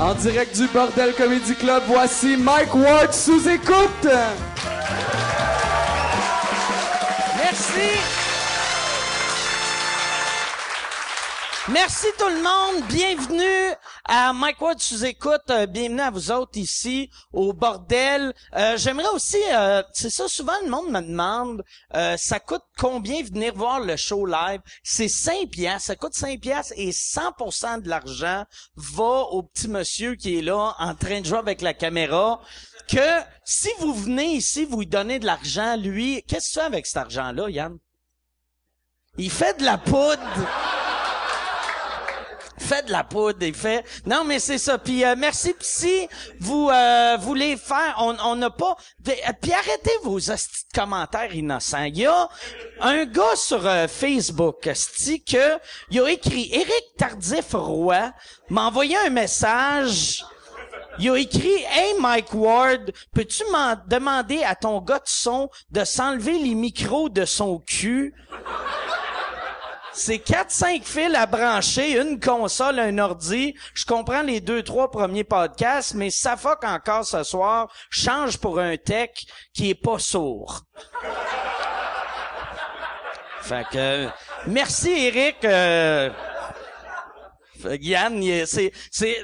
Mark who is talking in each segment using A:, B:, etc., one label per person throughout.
A: En direct du Bordel Comedy Club, voici Mike Ward sous écoute.
B: Merci. Merci tout le monde. Bienvenue à Mike Ward sous écoute. Euh, bienvenue à vous autres ici au bordel. Euh, J'aimerais aussi, euh, c'est ça, souvent le monde me demande, euh, ça coûte combien venir voir le show live? C'est 5 piastres. Ça coûte 5 piastres et 100% de l'argent va au petit monsieur qui est là en train de jouer avec la caméra. Que si vous venez ici, vous lui donnez de l'argent, lui, qu'est-ce que tu fais avec cet argent-là, Yann? Il fait de la poudre fait de la poudre, il fait. Non, mais c'est ça. Puis euh, merci. Puis si vous euh, voulez faire, on n'a pas. euh, Puis arrêtez vos commentaires innocents. Il y a un gars sur euh, Facebook, esti, que il a écrit Éric Tardif Roy m'a envoyé un message. Il a écrit Hey Mike Ward, peux-tu m'en demander à ton gars de son de s'enlever les micros de son cul? C'est 4-5 fils à brancher, une console, un ordi. Je comprends les deux, trois premiers podcasts, mais ça fuck encore ce soir. Change pour un tech qui est pas sourd. fait que, merci Eric. euh, Yann, il est- c'est, c'est,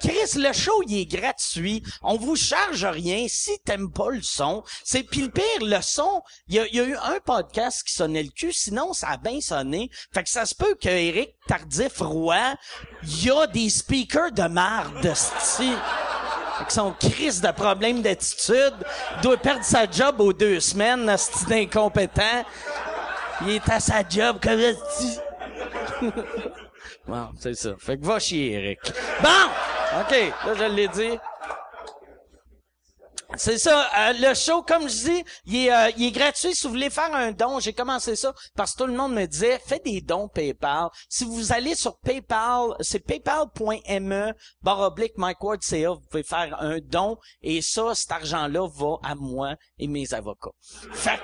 B: Chris, le show, il est gratuit. On vous charge rien. Si t'aimes pas le son, c'est, pis le pire, le son, il y a, y a eu un podcast qui sonnait le cul, sinon ça a bien sonné. Fait que ça se peut que Eric Tardif Roy, il y a des speakers de marde, sti. Avec son crise de problème d'attitude, doit perdre sa job aux deux semaines, sti d'incompétent. Il est à sa job comme. Bon, c'est ça. Fait que va chier, Eric. Bon! OK, là, je l'ai dit. C'est ça, euh, le show, comme je dis, il est, euh, il est gratuit. Si vous voulez faire un don, j'ai commencé ça parce que tout le monde me disait, fais des dons PayPal. Si vous allez sur PayPal, c'est paypal.me, barre oblique vous pouvez faire un don et ça, cet argent-là va à moi et mes avocats. Fait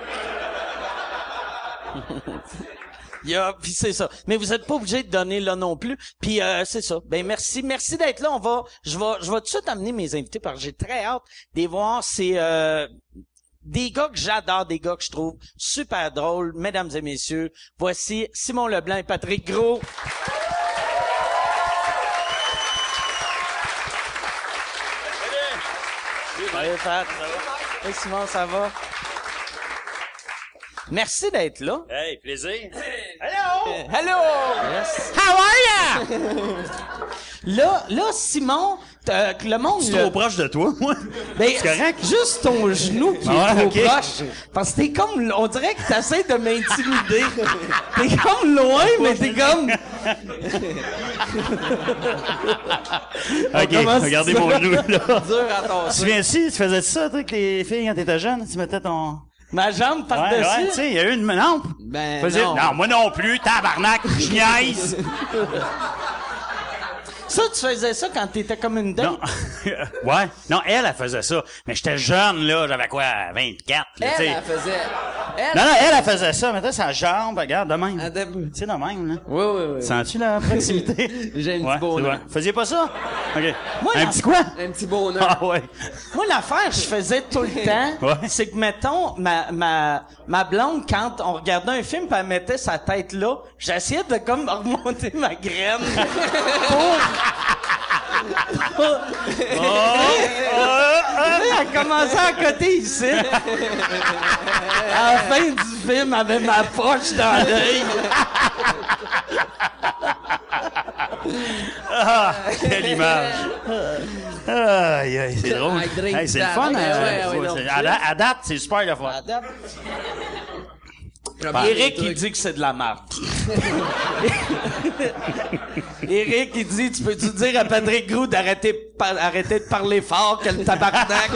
B: il y a, puis c'est ça. Mais vous êtes pas obligé de donner là non plus. Puis euh, c'est ça. Ben merci, merci d'être là. On va, je vais, je vais tout de suite amener mes invités parce que j'ai très hâte de voir. C'est euh, des gars que j'adore, des gars que je trouve super drôles, mesdames et messieurs. Voici Simon Leblanc et Patrick Gros. Salut Pat. Hey Simon, ça va? Merci d'être là.
C: Hey, plaisir.
B: Hello! Yes. How are ya? là, là, Simon, t'as- le monde...
C: C'est trop proche de toi, moi.
B: ben,
C: c'est correct?
B: Juste ton genou qui
C: Ah
B: est
C: ouais,
B: trop proche. Parce que t'es comme... On dirait que t'essaies de m'intimider. t'es comme loin, mais t'es comme...
C: Ok, regardez mon genou, là.
A: Dur à
C: Tu te
A: tasser.
C: souviens-tu, tu faisais ça, toi, avec tes filles quand t'étais jeune? Tu mettais ton...
B: Ma jambe
C: Ouais, ouais, tu
B: par-dessus.
C: sais, il y a eu une... Non,
A: Ben,
C: faisais-
A: non.
C: non, moi non plus, tabarnak, je niaise.
B: ça, tu faisais ça quand t'étais comme une dame?
C: Non, ouais, non, elle, elle faisait ça. Mais j'étais jeune, là, j'avais quoi, 24, là, tu
A: Elle,
C: sais.
A: elle faisait... Elle,
C: Non, non, elle, elle faisait ça, mettait sa jambe, regarde, de même.
A: était-
C: Tu sais, de même, là.
A: Oui, oui, oui.
C: Sens-tu la proximité?
A: J'ai un petit
C: ouais,
A: bonheur.
C: c'est vrai. Faisiez pas ça? OK.
B: Moi,
C: un petit quoi?
A: Un petit bonheur.
C: Ah ouais.
B: Moi, l'affaire que je faisais tout le temps,
C: Ouais.
B: c'est que, mettons, ma, ma, ma blonde, quand on regardait un film, pis elle mettait sa tête là, j'essayais de comme remonter ma graine pour... Sais, elle commençait à côté ici. À la fin du film, elle avait ma poche dans l'œil.
C: Ah, quelle image. Aïe, aïe, c'est drôle. Hey, c'est le fun.
A: Ouais,
C: hein,
A: ouais,
C: c'est-
A: ouais, non.
C: c'est- à, la- à date, c'est super le fun.
B: Eric, il dit que c'est de la merde. Eric, il dit, tu peux-tu dire à Patrick Grou d'arrêter par- arrêter de parler fort, que le tabarnak?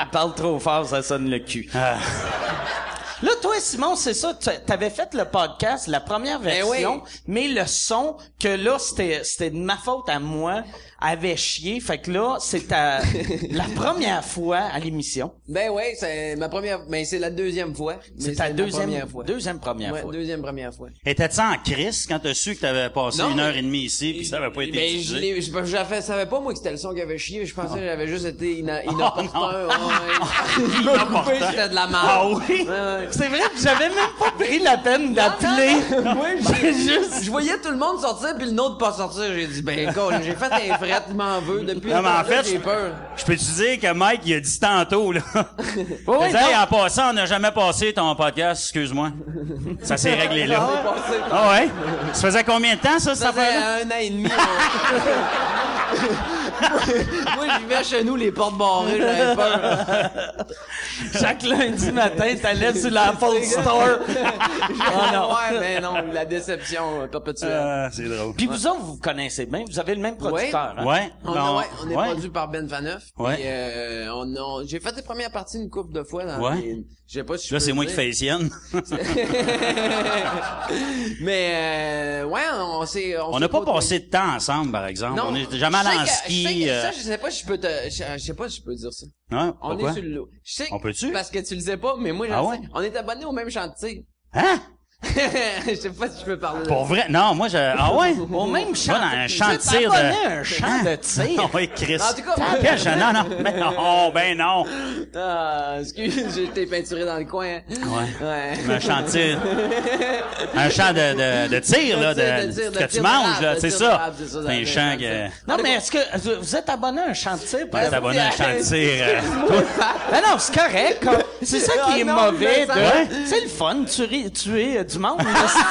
B: il parle trop fort, ça sonne le cul.
C: Ah.
B: Là, toi, Simon, c'est ça. tu- T'avais fait le podcast, la première
D: Ben
B: version,
D: oui.
B: mais le son que là, c'était, c'était de ma faute à moi, avait chié. Fait que là, c'est ta- la première fois à l'émission.
D: Ben ouais, c'est ma première, mais c'est la deuxième fois.
B: C'est ta deuxième,
D: première fois.
B: deuxième première
D: Ouais,
B: fois.
D: deuxième première fois.
C: Étais-tu en crise quand t'as su que t'avais passé
D: Non,
C: une heure et demie ici puis ça avait pas été
D: Ben, l'ai, je, je, je savais pas, moi, que c'était le son qui avait chié. Je pensais que j'avais juste été ina,
C: Oh,
D: inopportun.
C: non.
D: ouais, coupé, de la merde.
C: Ah oui?
D: Ouais, ouais.
B: C'est vrai que j'avais même pas pris la peine d'appeler.
D: Moi, j'ai-
B: juste-
D: je voyais tout le monde sortir puis le nôtre pas sortir. J'ai dit, ben, écoute, j'ai fait un fret, il m'en veut. Depuis
C: Non, mais en fait,
D: j'ai peur.
C: Je peux te dire que Mike, il a dit tantôt, là?
B: oui, non.
C: en passant, on n'a jamais passé ton podcast, excuse-moi. Ça s'est réglé là. Ah ouais? Ça faisait combien de temps, ça, cette
D: Ça fait un an et demi. Moi, j'y vais chez nous, les portes barrées, j'avais peur.
B: Chaque lundi matin, t'allais sur l'Apple Store. Oh non.
D: Ouais, mais non, la déception euh, perpétuelle.
C: Ah, c'est drôle.
B: Puis vous autres, vous vous connaissez bien. Vous avez le même producteur. hein?
C: Ouais.
D: On,
C: ben,
D: ouais, on est
C: ouais.
D: produit par Ben Faneuf.
C: Ouais.
D: Euh, on, on- j'ai fait les premières parties une couple de fois dans
C: Ouais.
D: les- je sais pas si je
C: Là, c'est moi qui
D: dire.
C: fais les siennes.
D: Mais euh, ouais, on s'est
C: On
D: s'est
C: n'a pas
D: côtoyé.
C: passé de temps ensemble, par exemple.
D: Non,
C: on est jamais
D: je
C: allé en
D: je
C: ski. Euh,
D: Ça, je sais pas si je peux te, je, je sais pas si je peux dire ça.
C: hein?
D: On
C: Pourquoi?
D: est sur le lot. Je sais.
C: On peut-tu?
D: Parce que tu le sais pas, mais moi, je
C: Ah
D: le
C: ouais?
D: sais. On est abonnés au même chantier.
C: Hein?
D: je sais pas si je peux parler de
C: Pour vrai? Non, moi, je... Ah ouais?
B: Au même champ.
C: Va dans un champ de
B: Vous êtes
C: tir de-
B: un champ de tir.
C: Ah oui, Chris.
D: En tout cas, moi-
C: Non, non. Ben non, ben non.
D: Ah, excuse, j'ai été peinturé dans le coin. hein.
C: Ouais.
D: Ouais.
C: Un champ de tir. Un champ de, de, de tir, là,
D: De
C: de,
D: de tir, de
C: que tu manges, là,
D: de
C: c'est ça.
D: c'est
C: un champ
D: de
C: que...
B: Non, mais est-ce que vous- vous êtes abonné à un champ de tir?
C: Ouais,
B: parce-
C: t'es abonné à un champ de tir. euh,
B: Ben non, c'est correct. C'est ça qui est
D: Ah
B: mauvais.
D: mais
B: de-. C'est le fun, tuer euh, du monde.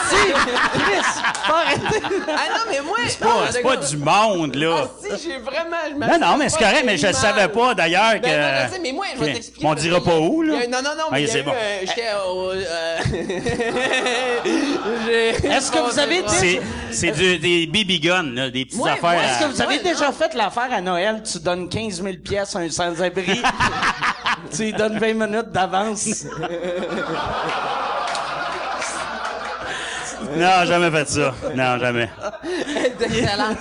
B: c'est- Chris.
D: Ah non, mais moi, c'est
C: pas- C'est pas du monde, là.
D: Ah, si, j'ai vraiment, je
C: Non, non, mais c'est correct, mais je le savais pas, d'ailleurs, que...
D: Ben non, je sais, mais moi, je vais t'expliquer.
C: On
D: parce
C: dira
D: que
C: pas où, là.
D: il y a- Non, non, non, mais
C: Ok,
D: il y a
C: c'est
D: eu,
C: bon.
D: euh, j'étais au... euh, j'ai-
B: Est-ce que vous avez été-
C: C'est, c'est du- des baby guns, là, des petites
D: Ouais,
C: affaires.
D: moi,
B: Est-ce que vous avez
D: Ouais,
B: déjà
D: non.
B: fait l'affaire à Noël? Tu donnes 15 000 pièces à un sans-abri. tu lui donnes 20 minutes d'avance.
C: Non, jamais fait ça. Non, jamais.
D: Excellent.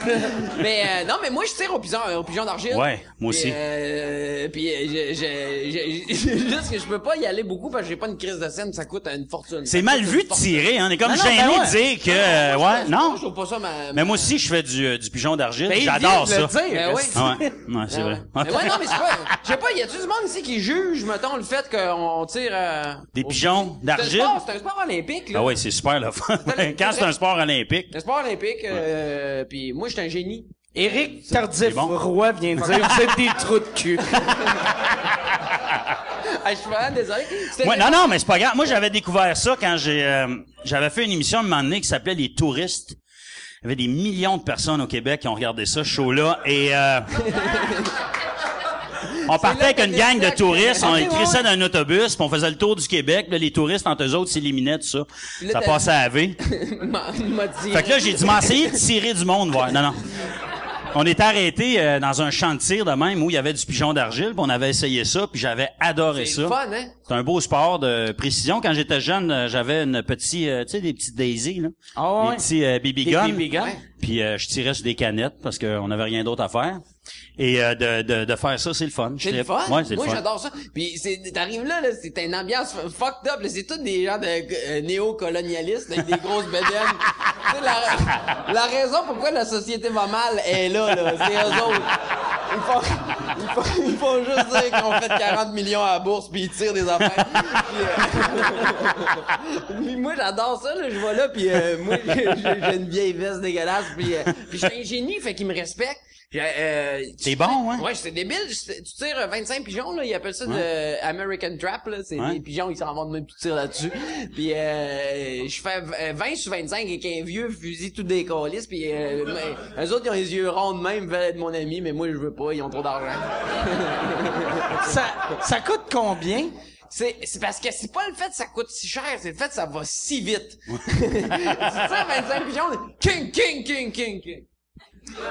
D: mais euh, non, mais moi je tire au pigeon, au pigeon d'argile.
C: Ouais, moi aussi.
D: Euh, puis euh, je, je, je- je- juste que je peux pas y aller beaucoup parce que j'ai pas une crise de scène, ça coûte une fortune.
C: C'est mal vu de tirer, hein. On est comme gêné
B: ben ouais.
C: de dire que, euh, ouais, non.
D: Je trouve pas ça ma.
C: Mais moi aussi, je fais du, euh, du pigeon d'argile.
B: Ben,
C: J'adore ça.
B: le dire.
D: Ben oui.
C: Ah ouais, ouais, c'est
D: Ah
C: vrai.
D: Mais ouais, non, mais c'est pas. Je sais pas, y a-tu du monde ici qui juge, mettons, le fait qu'on tire. euh,
C: Des pigeons d'argile?
D: C'est un sport olympique, là.
C: Ah ouais, c'est super le fun. Quand c'est un sport olympique.
D: C'est un sport olympique, euh, puis moi, j'étais un génie.
B: Éric Tardif
C: bon?
B: Roy vient de dire vous êtes des trous de cul.
D: Ah, je suis vraiment désolé.
C: Ouais, non, non, mais c'est pas grave. Moi, j'avais découvert ça quand j'ai, euh, j'avais fait une émission à un moment donné qui s'appelait Les Touristes. Il y avait des millions de personnes au Québec qui ont regardé ça, ce show-là, et euh, on partait avec une gang de touristes, on écrit ça dans un autobus, puis on faisait le tour du Québec. Là, les touristes, entre eux autres, s'éliminaient, tout ça.
D: Là,
C: Ça passait à la V.
D: dit.
C: Fait que là, j'ai dit, m'essayer de tirer du monde, voir. Non, non. On était arrêté euh, dans un champ de tir de même où il y avait du pigeon d'argile, puis on avait essayé ça, puis j'avais adoré
D: C'est
C: ça.
D: fun, hein?
C: C'est un beau sport de précision. Quand j'étais jeune, euh, j'avais une petite, euh, tu sais, des petites daisy, là.
B: Ah ouais.
C: Des petits euh, BB
B: Des
C: guns.
B: BB guns?
D: Ouais.
C: Puis euh, je tirais sur des canettes parce qu'on n'avait rien d'autre à faire. Et euh, de, de, de faire ça, c'est le fun.
D: C'est le fun.
C: Ouais,
D: Moi, j'adore ça. Puis c'est, t'arrives là, là, c'est une ambiance fucked up. C'est tous des gens de euh, néo-colonialistes avec des grosses sais, la, la raison pourquoi la société va mal est là, là. C'est eux autres. Ils font, ils font, ils font juste dire qu'ils ont fait 40 millions à la bourse puis ils tirent des affaires. Puis, euh, moi, j'adore ça, là. Je vois là puis euh, moi, j'ai une vieille veste dégueulasse puis, euh, puis je suis un génie, fait qu'ils me respectent. J'ai, Euh,
C: C'est bon, hein?
D: Ouais, c'est débile. C'est- Tu tires euh, 25 pigeons, là. Ils appellent ça de American Trap, là. C'est
C: Ouais.
D: des pigeons, ils s'en vont de même, tu tires là-dessus. Puis, euh, je fais v- 20 sur 25 avec un vieux fusil tout décolliste. Puis, euh, mais, eux autres, ils ont les yeux ronds de même, veulent être mon ami, mais moi, je veux pas, ils ont trop d'argent.
B: Ça, ça coûte combien?
D: C'est, c'est parce que c'est pas le fait que ça coûte si cher, c'est le fait que ça va si vite. tu tires 25 pigeons, king, king, king, king, king.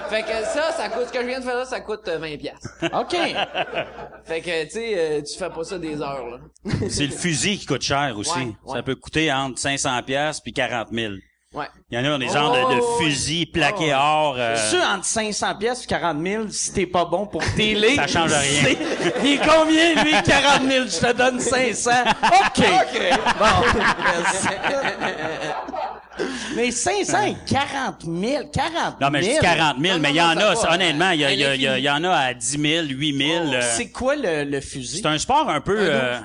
D: Fait que ça, ça coûte, ce que je viens de faire là, ça coûte euh, 20 piastres.
B: OK.
D: Fait que, tu sais, euh, tu fais pas ça des heures, là.
C: C'est le fusil qui coûte cher aussi.
D: Ouais, ouais.
C: Ça peut coûter entre 500 pièces puis 40 000.
D: Ouais.
C: Il y en a des genres de, de
D: Oh,
C: fusils plaqués or. euh,
B: Ceux entre 500 pièces et 40 000, si t'es pas bon pour télé.
C: Ça change rien.
B: Il est combien, lui? 40 000. Je te donne 500. OK. Bon. Mais 500 et 40 000. 40 000.
C: Non, mais je dis 40 000,
D: Non,
C: mais il y en a,
D: va.
C: honnêtement, il y, a- il y, a- il y, y en a à 10 000, 8 000. euh,
B: C'est quoi le, le fusil?
C: c'est un sport un peu... euh,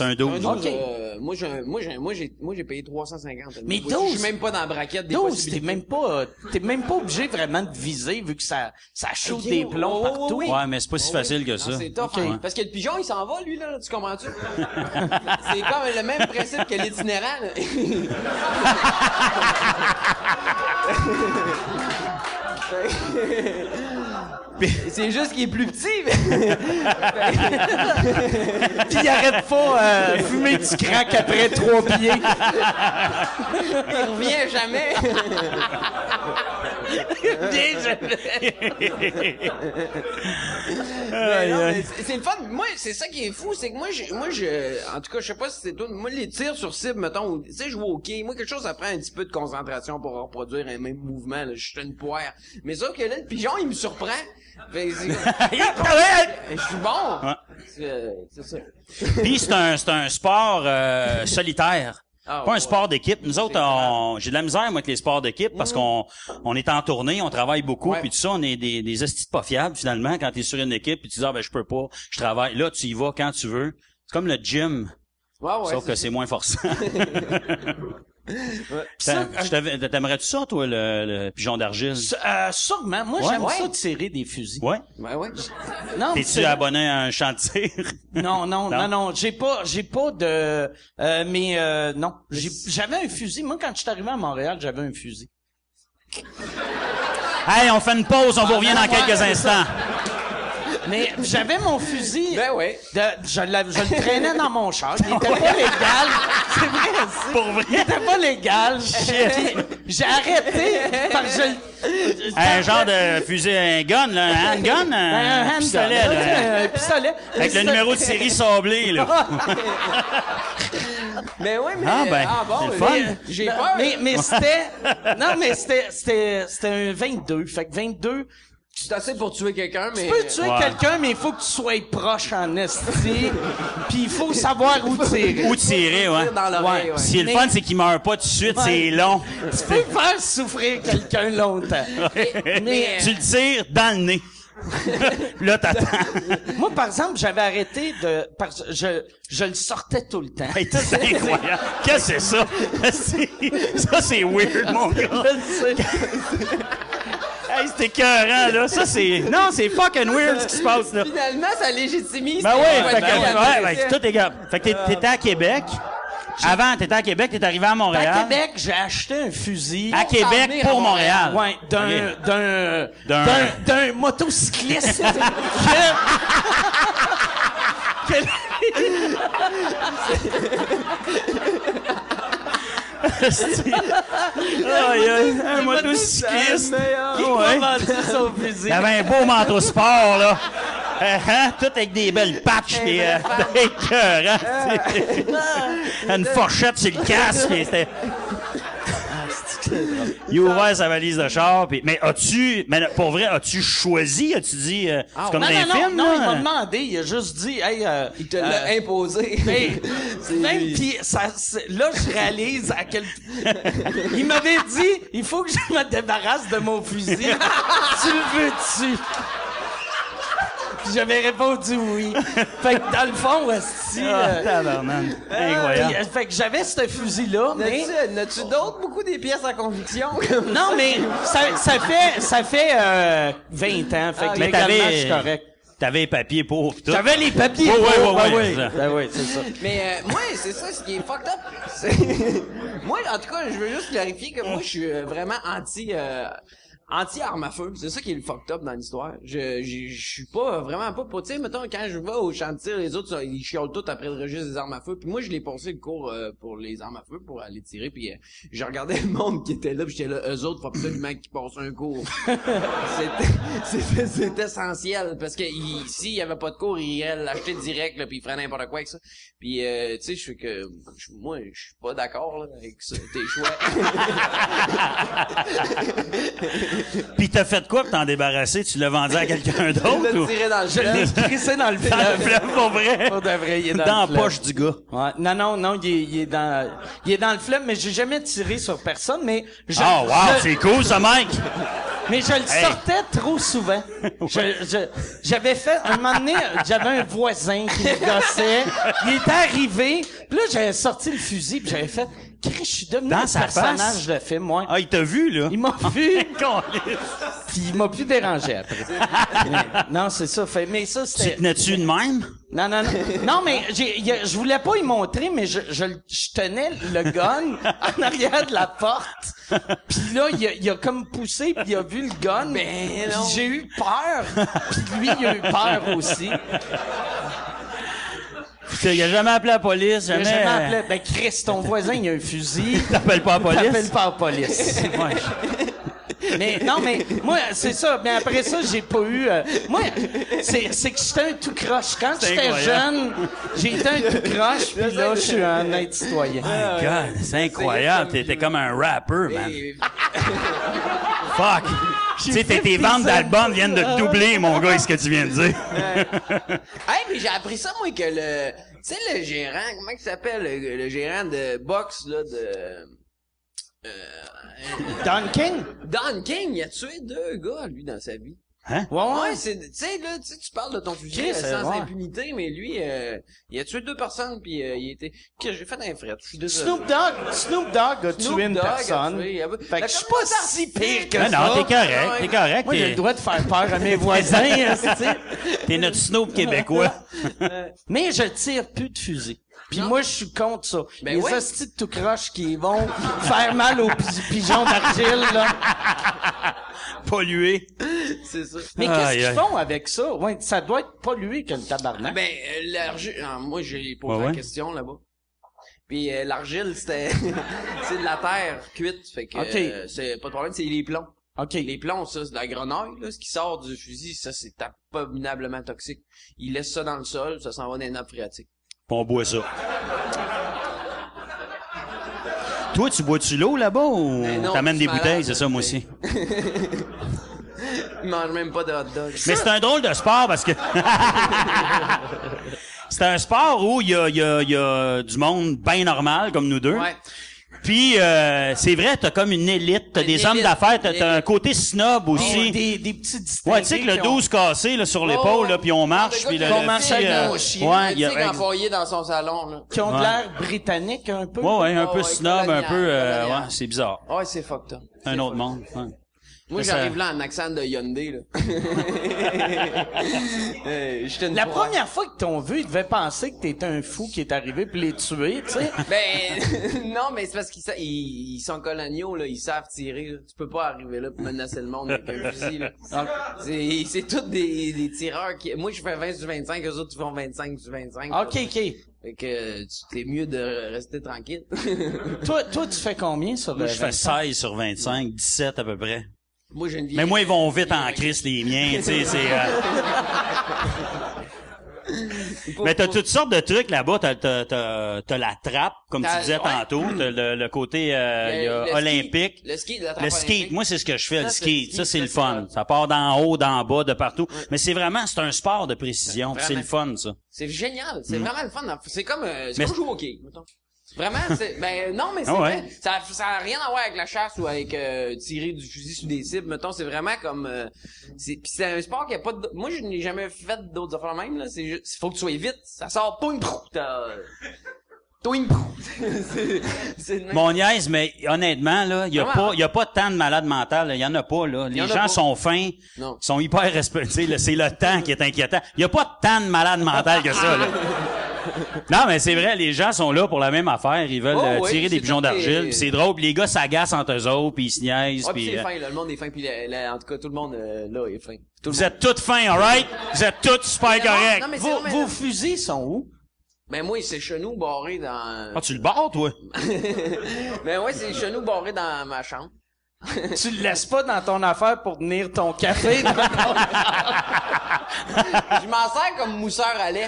C: c'est un 12.
D: Un
B: Ok.
D: douze, euh, moi, j'ai, moi, j'ai, moi, j'ai, moi, j'ai payé 350.
B: Mais
D: Moi, Je
B: 12,
D: suis même pas dans la braquette des
B: 12, t'es même pas, t'es même pas obligé vraiment de viser vu que ça, ça shoot
D: Ok,
B: des plombs
D: oh,
B: partout.
D: oui.
C: Ouais, mais c'est pas si
D: Oh,
C: facile
D: oui.
C: que
D: Non,
C: ça.
D: c'est tough,
C: Ok.
D: hein. Parce que le pigeon, il s'en va, lui, là, tu comprends-tu? c'est comme le même principe que l'itinérant, là. c'est juste qu'il est plus petit, mais...
B: Puis il arrête pas euh, fumer du crack après trois pieds.
D: il revient jamais. Mais c'est le fun. Moi, c'est ça qui est fou, c'est que moi, j'ai- moi, je, en tout cas, je sais pas si c'est tout. Moi, les tirs sur cible, mettons, tu sais, jouer au hockey, moi, quelque chose, ça prend un petit peu de concentration pour reproduire un même mouvement, là. Je suis une poire. Mais sauf que là, le pigeon, il me surprend. Fait je suis bon.
C: Ouais.
D: Euh, c'est ça.
C: Puis c'est un, c'est un sport euh, solitaire.
D: Ah,
C: pas un sport d'équipe. Nous autres, on- j'ai de la misère, moi, avec les sports d'équipe, parce qu'on on est en tournée, on travaille beaucoup,
D: Mm.
C: Puis tout ça, on est des, des pas fiables, finalement, quand t'es sur une équipe, puis tu dis, ah, ben, je peux pas, je travaille. Là, tu y vas quand tu veux. C'est comme le gym,
D: Ouais, ouais.
C: sauf que c'est moins forçant. T'avais- T'aimerais-tu ça, toi, le, le pigeon d'argile?
B: euh, sûrement. Moi,
C: Ouais.
B: j'aime
D: Ouais.
B: ça tirer des fusils.
C: Ouais.
D: Ouais, ouais.
B: Non,
C: T'es-tu abonné à un tir?
B: Non, non,
C: Non?
B: non, non, j'ai pas, j'ai pas de, euh, mais euh, non, J'ai- j'avais un fusil. Moi, quand je suis arrivé à Montréal, j'avais un fusil.
C: hey, on fait une pause, on vous revient dans
B: ouais,
C: quelques instants.
B: Mais j'avais mon fusil.
D: Ben ouais.
B: de- je, l'avais- je le traînais dans mon char. Il était pas légal. C'est vrai,
C: Pour vrai?
B: Il était pas légal. J'ai arrêté parce que je-
C: Un genre de fusil, un gun, là, un handgun, un,
B: un handgun,
C: pistolet, là.
B: un pistolet.
C: Avec le numéro de série sablé, là.
D: Mais ouais, mais...
C: Ah, ben,
D: bon,
C: c'est le
D: mais-
C: fun.
D: J'ai peur.
B: Mais, mais c'était, non, mais c'était, c'était, c'était un 22. Fait que 22,
D: C'est assez pour tuer quelqu'un, mais...
B: tu peux tuer
C: Ouais.
B: quelqu'un, mais il faut que tu sois proche en esti. Puis il faut savoir où tirer.
C: Ou tirer, ouais.
D: Tire dans l'oreille,
B: Ouais.
D: ouais.
C: Ce qui est le
B: Mais-
C: fun, c'est qu'il meurt pas tout de suite,
B: Ouais.
C: c'est long.
B: Tu peux faire souffrir quelqu'un longtemps. Mais
C: tu le tires dans le nez. là, t'attends.
B: moi, par exemple, j'avais arrêté de, parce je, je le sortais tout le temps.
C: Hey, c'est incroyable. Qu'est-ce que c'est ça? C'est- ça, c'est weird, mon gars. Hey, c'est écœurant, là. Ça, c'est... Non, c'est fucking weird, ce qui se passe, là.
D: Finalement, ça légitimise.
C: Ben
D: ce
C: oui, fait que,
D: ben
C: ouais,
D: ouais,
C: ben, tout est gars. Fait que t'es- t'étais à Québec. Avant, t'étais à Québec, t'es arrivé à Montréal.
B: À Québec, j'ai acheté un fusil.
C: À Québec pour Montréal.
B: Ouais, d'un,
C: Ok.
B: d'un,
C: D'un-
B: d'un, d'un motocycliste que,
C: un motocycliste.
B: qui
C: Ouais.
B: vendu son fusil.
C: Il avait un beau manteau sport, là. Euh, hein, Tout avec des belles patches, pis euh, écœurant. Une fourchette sur le casque, c'était... Il a ouvert sa valise de char, pis... Mais as-tu... Mais pour vrai, as-tu choisi? As-tu dit... euh, c'est comme
B: non,
C: dans
B: non,
C: un
B: non,
C: film,
B: non, il m'a demandé, il a juste dit, hey, euh,
D: Il te l'a
B: euh,
D: imposé.
B: Hey,
D: C'est
B: même
D: lui.
B: pis ça, là je réalise à quel il m'avait dit il faut que je me débarrasse de mon fusil tu le veux-tu? Puis j'avais répondu oui fait que dans le fond esti,
C: Ah,
B: euh,
C: tabarnak.
B: puis,
C: Incroyable.
B: euh, fait que j'avais ce fusil là mais
D: N'as-tu n'as-tu d'autres, beaucoup des pièces à conviction? comme
B: non mais ça, ça fait ça fait euh, 20 ans fait que
C: Mais
B: légalement
C: t'avais...
B: je suis correct
C: T'avais les papiers pour pis tout.
B: j'avais les papiers
C: Ouais, ouais,
B: pour,
C: ouais,
B: ben
C: ouais,
B: oui.
C: c'est ça.
B: Ben oui, c'est ça
D: Mais euh, moi, c'est ça, ce qui est fucked up. c'est- moi, en tout cas, je veux juste clarifier que moi, je suis euh, vraiment anti... euh, anti-arme à feu. C'est ça qui est le fucked up dans l'histoire. Je, je, je suis pas vraiment pas pour, tu sais, mettons, quand je vais au tir, les autres, ils chiolent tout après le registre des armes à feu. Puis moi, je l'ai passé le cours euh, pour les armes à feu, pour aller tirer. Puis euh, je regardais le monde qui était là, puis j'étais là, eux autres, faut absolument qu'ils passent un cours. C'est essentiel, parce que il- s'il y avait pas de cours, ils iraient l'acheter direct, là, puis ils feraient n'importe quoi avec ça. Puis, euh, tu sais, je suis que, moi, je suis pas d'accord là, avec ça, tes choix.
C: Puis t'as fait quoi pour t'en débarrasser? Tu l'as vendu à quelqu'un d'autre?
D: Je le tirais dans le
B: Je l'ai
D: fleuve.
B: crissé dans le
C: Dans le
B: fleuve.
C: fleuve, pour vrai?
B: Pour de vrai, il est dans,
C: Dans
B: le
C: la
B: fleuve.
C: poche du gars.
B: Ouais. Non, non, non, il est, il est dans, il est dans le fleuve, mais j'ai jamais tiré sur personne, mais je,
C: Oh, wow,
B: je-
C: c'est cool, ça, Mike!
B: mais je le
C: Hey.
B: sortais trop souvent. Je- je- j'avais fait, un moment donné, j'avais un voisin qui me gossait, il était arrivé, puis là, j'avais sorti le fusil, puis j'avais fait, Chris, je suis devenu
C: Dans
B: un
C: sa
B: personnage
C: face?
B: de film, moi.
C: Ah, il t'a vu, là?
B: Il m'a vu, puis il m'a plus dérangé après. non, c'est ça. Fait, mais ça,
C: Tu
B: c'était...
C: tenais-tu de même?
B: Non, non, non. Non, mais je voulais pas y montrer, mais je, je, je tenais le gun en arrière de la porte. Puis là, il a, il a comme poussé, puis il a vu le gun.
D: Ben
B: Puis
D: non.
B: j'ai eu peur. Puis lui, il a eu peur aussi.
C: Il a jamais appelé la police,
B: Il a
C: jamais...
B: jamais appelé. Ben, Chris, ton voisin, il a un fusil.
C: T'appelles pas la police?
B: T'appelles pas la police. Ouais. Mais non, mais moi, c'est ça. Mais après ça, j'ai pas eu. euh, moi, c'est c'est que j'étais un tout croche. Quand j'étais jeune, été un tout croche, puis là, je suis un honnête citoyen.
C: My God, c'est incroyable. T'étais comme un rapper, man. Fuck. Tu sais, tes tes ventes d'albums viennent de doubler, mon gars, ce que tu viens de dire.
D: Hey, mais j'ai appris ça, moi, que le, tu sais, le gérant, comment il s'appelle, le, le gérant de boxe, là, de,
B: Don King?
D: Don King, il a tué deux gars, lui, dans sa vie.
C: Hein?
B: Ouais, ouais.
D: Ouais, c'est, tu sais, là, tu sais, tu parles de ton fusil
B: Chris,
D: euh,
B: euh,
D: sans
B: ouais.
D: impunité, mais lui, euh, il a tué deux personnes, puis euh, il était, que j'ai fait un fret, je suis désolé.
B: Snoop Dogg, Snoop Dogg a
D: Snoop
B: tué une
D: Dogg a
B: personne.
D: tué, il a-
B: Fait que je suis pas si pire que
C: Ah
B: ça.
C: non, t'es correct, t'es correct.
B: Moi, j'ai le droit de faire peur à mes voisins, esti.
C: T'es notre Snoop québécois.
B: Mais je tire plus de fusil. Puis moi, je suis contre ça.
D: Ben
B: Les
D: ouais.
B: hosties de tout croche qui vont faire mal aux pi- pigeons d'argile, là.
C: Pollué.
D: C'est ça.
B: Mais qu'est-ce qu'ils font avec ça? Ouais, ça doit être pollué que le tabarnak.
D: Ben, euh, l'argile, ah, moi, j'ai posé
C: Ouais,
D: la
C: ouais.
D: question là-bas. Puis euh, l'argile, c'était, c'est de la terre cuite, fait que
B: Ok.
D: euh, c'est pas de problème, c'est les plombs.
B: OK.
D: Les plombs, ça, c'est de la grenouille, là, ce qui sort du fusil, ça, c'est abominablement toxique. Ils laissent ça dans le sol, ça s'en va dans les nappes phréatiques.
C: Puis on boit ça. Toi, tu bois-tu l'eau là-bas ou
D: Ben non,
C: t'amènes des bouteilles, c'est ça, moi aussi?
D: Ils mangent même pas de hot dog.
C: Mais c'est un drôle de sport parce que... c'est un sport où il y a, il y, a, il y a du monde bien normal, comme nous deux.
D: Ouais.
C: Puis, euh, c'est vrai, t'as comme une élite, t'as des hommes d'affaires, t'as, un côté snob aussi.
B: Des, des petits distingués.
C: Ouais, tu sais que le
B: qui ont-
C: 12 cassé là, sur l'épaule, là, puis on marche, puis le,
B: qu'on
C: le
B: marche
C: petit,
B: avec
C: euh,
B: nos chiens.
C: ouais, il y a,
D: dans son salon, là.
B: Qui ont de l'air britannique un peu.
C: ouais, ouais, un
D: Oh,
C: peu snob, un peu, euh, ouais, c'est bizarre.
D: Ouais, c'est fucked up.
C: Un autre monde. ouais.
D: Moi,
C: Ça-
D: j'arrive là en accent de Hyundai, là. Euh,
B: La
D: fois-
B: première fois qu'ils t'ont vu, ils devaient penser que t'étais un fou qui est arrivé pour les tuer, tu sais.
D: Ben, non, mais c'est parce qu'ils sa- ils, ils sont coloniaux, là. Ils savent tirer, là. Tu peux pas arriver là pour menacer le monde avec un fusil, là. C'est, c'est tous des, des tireurs qui, moi, je fais 20 sur 25, eux autres, ils font 25 sur 25.
B: OK, OK.
D: Fait que, tu- t'es mieux de rester tranquille.
B: Toi, toi, tu fais combien sur le
C: Moi, je fais
B: 25?
C: 16 sur 25, 17 à peu près.
D: Moi, j'ai une vieille...
C: Mais moi, ils vont vite en crise, les miens, tu sais, c'est... euh, Mais t'as toutes sortes de trucs là-bas. T'as, t'as, t'as, t'as la trappe, comme tu disais
D: ouais.
C: tantôt. T'as le, le côté euh,
D: Le- ski.
C: olympique.
D: Le ski, la trappe
C: Le skate,
D: olympique.
C: moi c'est ce que je fais,
D: Ça,
C: le
D: ski,
C: Ça c'est le fun. Ça part d'en haut, d'en bas, de partout. Mais c'est vraiment, c'est un sport de précision. C'est le fun, ça.
D: C'est génial. C'est vraiment le fun. C'est comme, euh, c'est
C: Mais
D: comme jouer au hockey, mettons. Vraiment, c'est, ben, non, mais c'est
C: Ah ouais?
D: vrai. Ça, ça a rien à voir avec la chasse ou avec, euh, tirer du fusil sur des cibles, mettons. C'est vraiment comme, euh, c'est, pis c'est un sport qui a pas de, moi, je n'ai jamais fait d'autres affaires même, là. C'est juste, faut que tu sois vite. Ça sort, toing, prou, toing, c'est.
C: Mon niaise, mais honnêtement, là, il y a
D: Vraiment.
C: pas, il y a pas tant de malades mentales, là. Il y en a pas, là. Les gens
D: pas.
C: sont fins.
D: Non.
C: Ils sont hyper respectés. C'est le temps qui est inquiétant. Il y a pas tant de malades mentales que ça, là. Non, mais c'est vrai, les gens sont là pour la même affaire. Ils veulent
D: Oh,
C: euh,
D: oui,
C: tirer des pigeons d'argile. puis C'est drôle. puis les gars s'agacent entre eux autres, puis ils se niaisent.
D: Ouais, puis
C: puis,
D: c'est
C: euh,
D: fin, là, le monde est fin, puis en tout cas, tout le monde euh, là est fin. Tout
C: vous êtes toutes fins, alright? Vous êtes toutes super corrects.
D: non, mais c'est
B: Vos,
D: vrai, mais
B: vos
D: là-
B: fusils sont où?
D: Ben moi, c'est chenou barré dans...
C: Ah, tu le barres, toi?
D: ben ouais, c'est chenou barré dans ma chambre.
B: Tu le laisses pas dans ton affaire pour tenir ton café? dans ton-
D: Je m'en sers comme mousseur à lait.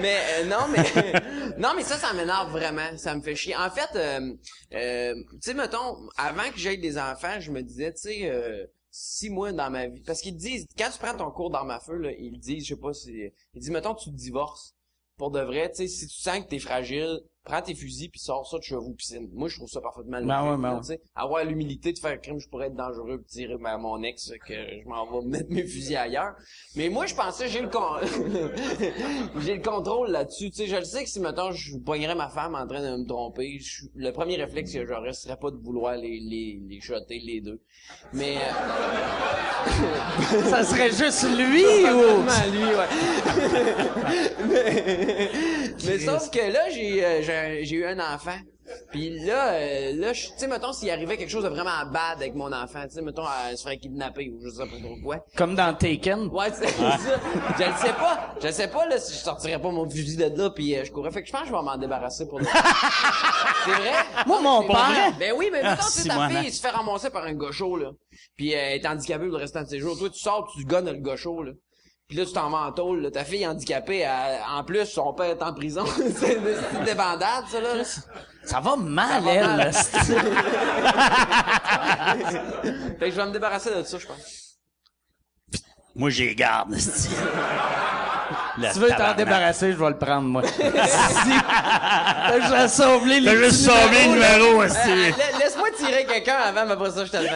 D: mais euh, non, mais non, mais ça, ça m'énerve vraiment. Ça me fait chier. En fait, euh, euh, tu sais, mettons, avant que j'aille des enfants, je me disais, tu sais, euh, six mois dans ma vie, parce qu'ils te disent, quand tu prends ton cours d'armes à feu, là, ils disent, je sais pas, si, ils disent, mettons, tu te divorces. Pour de vrai, tu sais, si tu sens que t'es fragile, prends tes fusils puis sors ça de chevaux piscine. Moi, je trouve ça parfaitement
B: Ben
D: logique,
B: ouais, ben ouais.
D: sais. Avoir l'humilité de faire un crime, je pourrais être dangereux puis dire à mon ex que je m'en vais mettre mes fusils ailleurs. Mais moi, je pensais, j'ai le con... j'ai le contrôle là-dessus, tu sais. Je le sais que si, mettons, je pognerais ma femme en train de me tromper, je- le premier réflexe que j'aurais serait pas de vouloir les, les, les shotter, les deux. Mais... euh,
B: ça serait juste lui ou...
D: Lui, ouais. mais, mais sauf que là, j'ai, euh, j'ai, eu un enfant. Puis là, euh, là, tu sais, mettons, s'il arrivait quelque chose de vraiment bad avec mon enfant, tu sais, mettons, elle se ferait kidnapper ou je sais pas trop quoi.
B: Comme dans Taken.
D: Ouais, c'est ça. Je le sais pas. Je sais pas, là, si je sortirais pas mon fusil de là puis euh, je courrais. Fait que je pense que je vais m'en débarrasser pour le C'est vrai?
B: Moi, mon père-
D: vrai. Ben oui, mais
C: Ah,
D: mettons, tu sais, ta fille, il se fait ramasser par un gaucho, là. Puis euh, elle est handicapée le restant de ses jours. Toi, tu sors, tu gonnes le gaucho, là. Puis là, tu t'en vas en tôle, là. Ta fille est handicapée, elle- en plus, son père est en prison. c'est une petite débandade, ça, là.
B: Ça va mal,
D: va
B: elle. là,
D: Fait que je vais me débarrasser de ça, je pense.
C: Moi, j'y garde. Le
B: tu veux t'en débarrasser, je vais le prendre, moi. si. Je vais sauver les
C: T'as juste sauvé le numéro,
D: Euh, la- Laisse-moi tirer quelqu'un avant, mais après ça, je te le.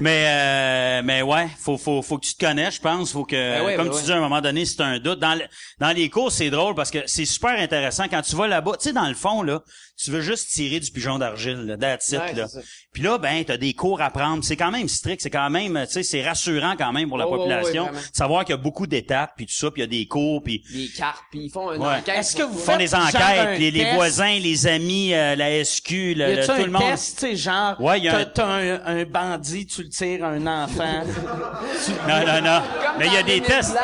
C: Mais euh, mais ouais, faut faut faut que tu te connaisses, je pense, faut que
D: Ben ouais,
C: comme
D: ben
C: tu
D: ouais.
C: dis à un moment donné, c'est un doute. Dans le- dans les cours, c'est drôle parce que c'est super intéressant. Quand tu vas là-bas, tu sais dans le fond là, tu veux juste tirer du pigeon d'argile, là, that's it,
D: Ouais,
C: là.
D: c'est ça.
C: Puis là ben tu as des cours à prendre, c'est quand même strict, c'est quand même tu sais c'est rassurant quand même pour la
D: Oh,
C: population
D: ouais, vraiment.
C: de savoir qu'il y a beaucoup d'étapes puis tout ça, puis il y a des cours puis
D: Des cartes, puis ils font une
C: Ouais.
D: enquête.
B: Est-ce que vous
C: font des enquêtes, les, les voisins, les amis, euh, la SQ, le,
B: Y
C: le- tout
B: un
C: le monde.
B: test, tu sais, genre,
C: Ouais, y a
B: t'as,
C: un-
B: t'as un, un bandit, tu le tires à un enfant?
C: Non non non.
D: Comme
C: Mais il y a des tests.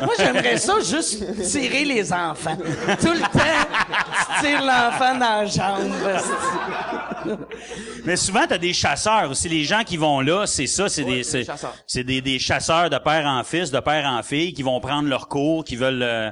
B: Moi, j'aimerais ça juste tirer les enfants. Tout le temps, tu tires l'enfant dans la jambe.
C: Mais souvent, t'as des chasseurs aussi. Les gens qui vont là, c'est ça, c'est
D: Ouais,
C: des,
D: c'est des
C: c'est,
D: chasseurs.
C: c'est des, des chasseurs de père en fils, de père en fille, qui vont prendre leur cours, qui veulent, euh,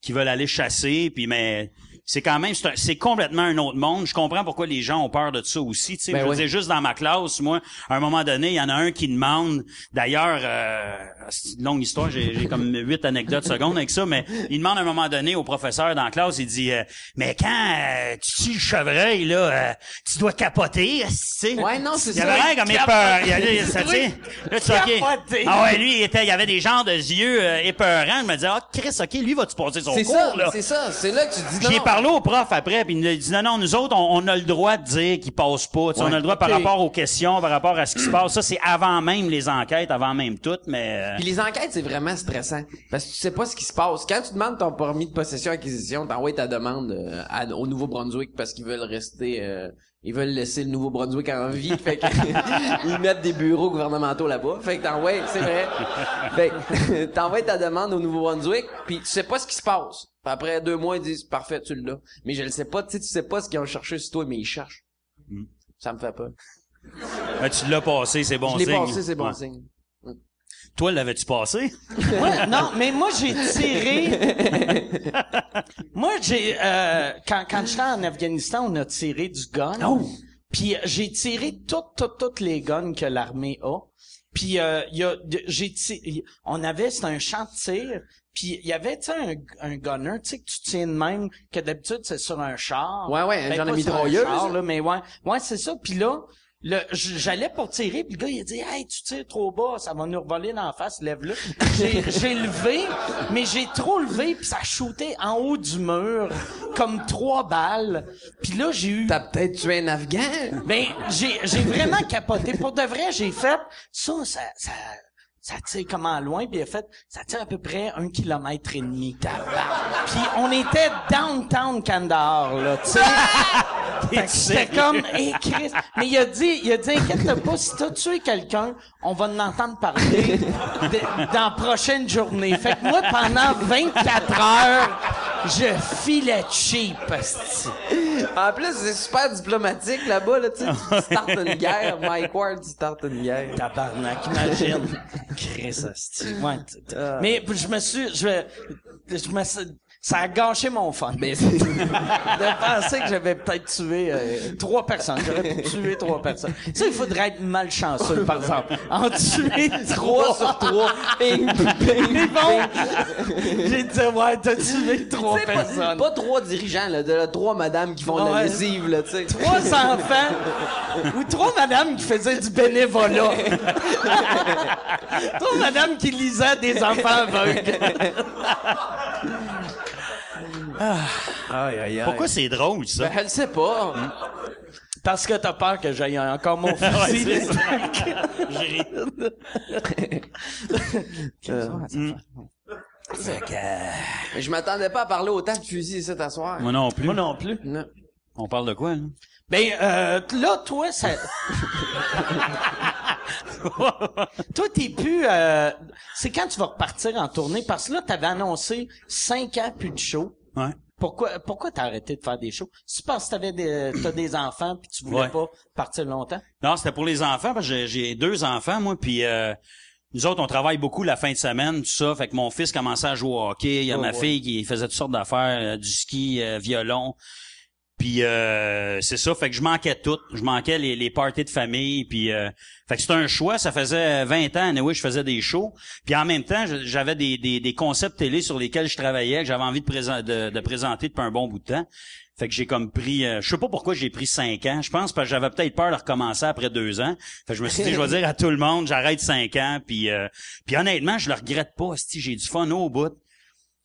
C: qui veulent aller chasser, puis mais c'est quand même, c'est, c'est complètement un autre monde. Je comprends pourquoi les gens ont peur de ça aussi. Tu sais,
D: Ben
C: je
D: oui.
C: dire, juste dans ma classe, moi, à un moment donné, il y en a un qui demande. D'ailleurs, euh, c'est une longue histoire. J'ai, comme huit anecdotes secondes avec ça, mais il demande à un moment donné au professeur dans la classe, il dit, euh, mais quand euh, tu tues le chevreuil là, euh, tu dois capoter, tu sais?
D: Ouais, non, c'est
C: Il y
D: ça.
C: avait comme épeurant. Il y avait, ça, tu sais. Là, tu OK. Ah ouais, lui, il était, il avait des genres de yeux euh, épeurants. Je me disais, ah, Chris, OK, lui, va-tu passer son
D: C'est
C: cours,
D: ça,
C: là?
D: c'est ça. C'est là que tu dis non.
C: Parlé au prof après, puis il nous a dit non, non, nous autres, on, on a le droit de dire qu'il passe pas. Tu sais, on a le droit par rapport aux questions, par rapport à ce qui se passe. Ça, c'est avant même les enquêtes, avant même tout, mais. euh,
D: Puis les enquêtes, c'est vraiment stressant. Parce que tu sais pas ce qui se passe. Quand tu demandes ton permis de possession-acquisition, t'envoies ta demande euh, à- au Nouveau-Brunswick parce qu'ils veulent rester... euh, ils veulent laisser le Nouveau-Brunswick en vie. fait que ils mettent des bureaux gouvernementaux là-bas. Fait que t'envoies... C'est vrai. Fait que t'envoies ta demande au Nouveau-Brunswick, puis tu sais pas ce qui se passe. Puis après deux mois, ils disent « Parfait, tu l'as. » Mais je le sais pas. Tu sais, tu sais pas ce qu'ils ont cherché sur toi, mais ils cherchent. Ça me fait peur.
C: ben, tu l'as passé, c'est bon
D: je l'ai
C: signe.
D: passé, c'est bon
C: Ouais.
D: signe.
C: Toi, l'avais-tu passé?
B: Moi, non, mais moi, j'ai tiré... moi, j'ai... Euh, quand quand j'étais en Afghanistan, on a tiré du gun. Puis euh, j'ai tiré toutes, toutes, toutes les guns que l'armée a. Puis euh, y a, j'ai on avait, c'était un champ de tir. Puis il y avait, tu un, un gunner, tu sais, que tu tiens de même, que d'habitude c'est sur un char.
D: Ouais, ouais, un
B: Ben,
D: genre de mitrailleuse.
B: char, là, mais ouais, ouais, c'est ça. Puis là, j'allais pour tirer, puis le gars, il a dit, hey, tu tires trop bas, ça va nous revoler dans la face, lève-le. J'ai, j'ai levé, mais j'ai trop levé, puis ça a shooté en haut du mur, comme trois balles. Puis là, j'ai eu...
D: T'as peut-être tué un Afghan?
B: Ben, j'ai, j'ai vraiment capoté. Pour de vrai, j'ai fait ça, ça, ça, ça tire comment loin, puis il a fait, ça tire à peu près un kilomètre et demi. Puis on était downtown Kandahar, là, tu sais. C'était comme, hey, Chris. Mais il a dit, il a dit, inquiète pas, si t'as tué quelqu'un, on va en entendre parler de- dans la prochaine journée. Fait que moi, pendant 24 heures, je filais cheap.
D: En plus, c'est super diplomatique là-bas, là, tu sais. Tu startes une guerre. Mike Ward, tu startes une guerre.
B: Tabarnak, imagine. Chris. Ouais, t- Mais je me suis, je, je me suis- ça a gâché mon fun.
D: Mais
B: de penser que j'avais peut-être tué euh, trois personnes. J'aurais pu tuer trois personnes. Ça, il faudrait être malchanceux, par exemple. En tuer trois sur trois.
D: Ping, ping,
B: Mais bon, j'ai dit, ouais, t'as tué trois
D: C'est pas,
B: personnes.
D: pas trois dirigeants, là, de là, trois madames qui font de la lessive, là, tu sais.
B: Trois enfants ou trois madames qui faisaient du bénévolat. trois madames qui lisaient des enfants aveugles.
D: Aïe, aïe, aïe.
C: Pourquoi c'est drôle, ça?
D: Ben, elle sait pas.
B: Parce que t'as peur que j'aille encore mon fusil.
C: J'ai-
B: que,
D: Mais je m'attendais pas à parler autant de fusils ici t'asseoir.
C: Moi non plus.
B: Moi non plus.
D: Non.
C: On parle de quoi, là?
B: Ben, euh, là, toi, ça... toi, t'es plus... euh, C'est quand tu vas repartir en tournée? Parce que là, t'avais annoncé cinq ans plus de show.
C: Ouais.
B: Pourquoi, pourquoi t'as arrêté de faire des shows? C'est parce que t'avais des, t'as des enfants puis tu voulais
C: Ouais.
B: pas partir longtemps?
C: Non, c'était pour les enfants, parce que j'ai- deux enfants, moi, puis euh, nous autres, on travaille beaucoup la fin de semaine, tout ça. Fait que mon fils commençait à jouer au hockey. Il y a
B: Oh,
C: ma
B: ouais.
C: fille qui faisait toutes sortes d'affaires, euh, du ski, euh, violon. Puis euh, c'est ça, fait que je manquais tout. Je manquais les, les parties de famille. Puis euh, fait que c'était un choix. Ça faisait 20 ans, anyway, je faisais des shows. Puis en même temps, j'avais des, des, concepts télé sur lesquels je travaillais, que j'avais envie de, présen- de, de présenter depuis un bon bout de temps. Fait que j'ai comme pris, euh, je sais pas pourquoi j'ai pris cinq ans. Je pense parce que j'avais peut-être peur de recommencer après deux ans. Fait que je me suis dit, je vais dire à tout le monde, j'arrête cinq ans. Puis, euh, puis honnêtement, je le regrette pas. Si j'ai du fun au bout.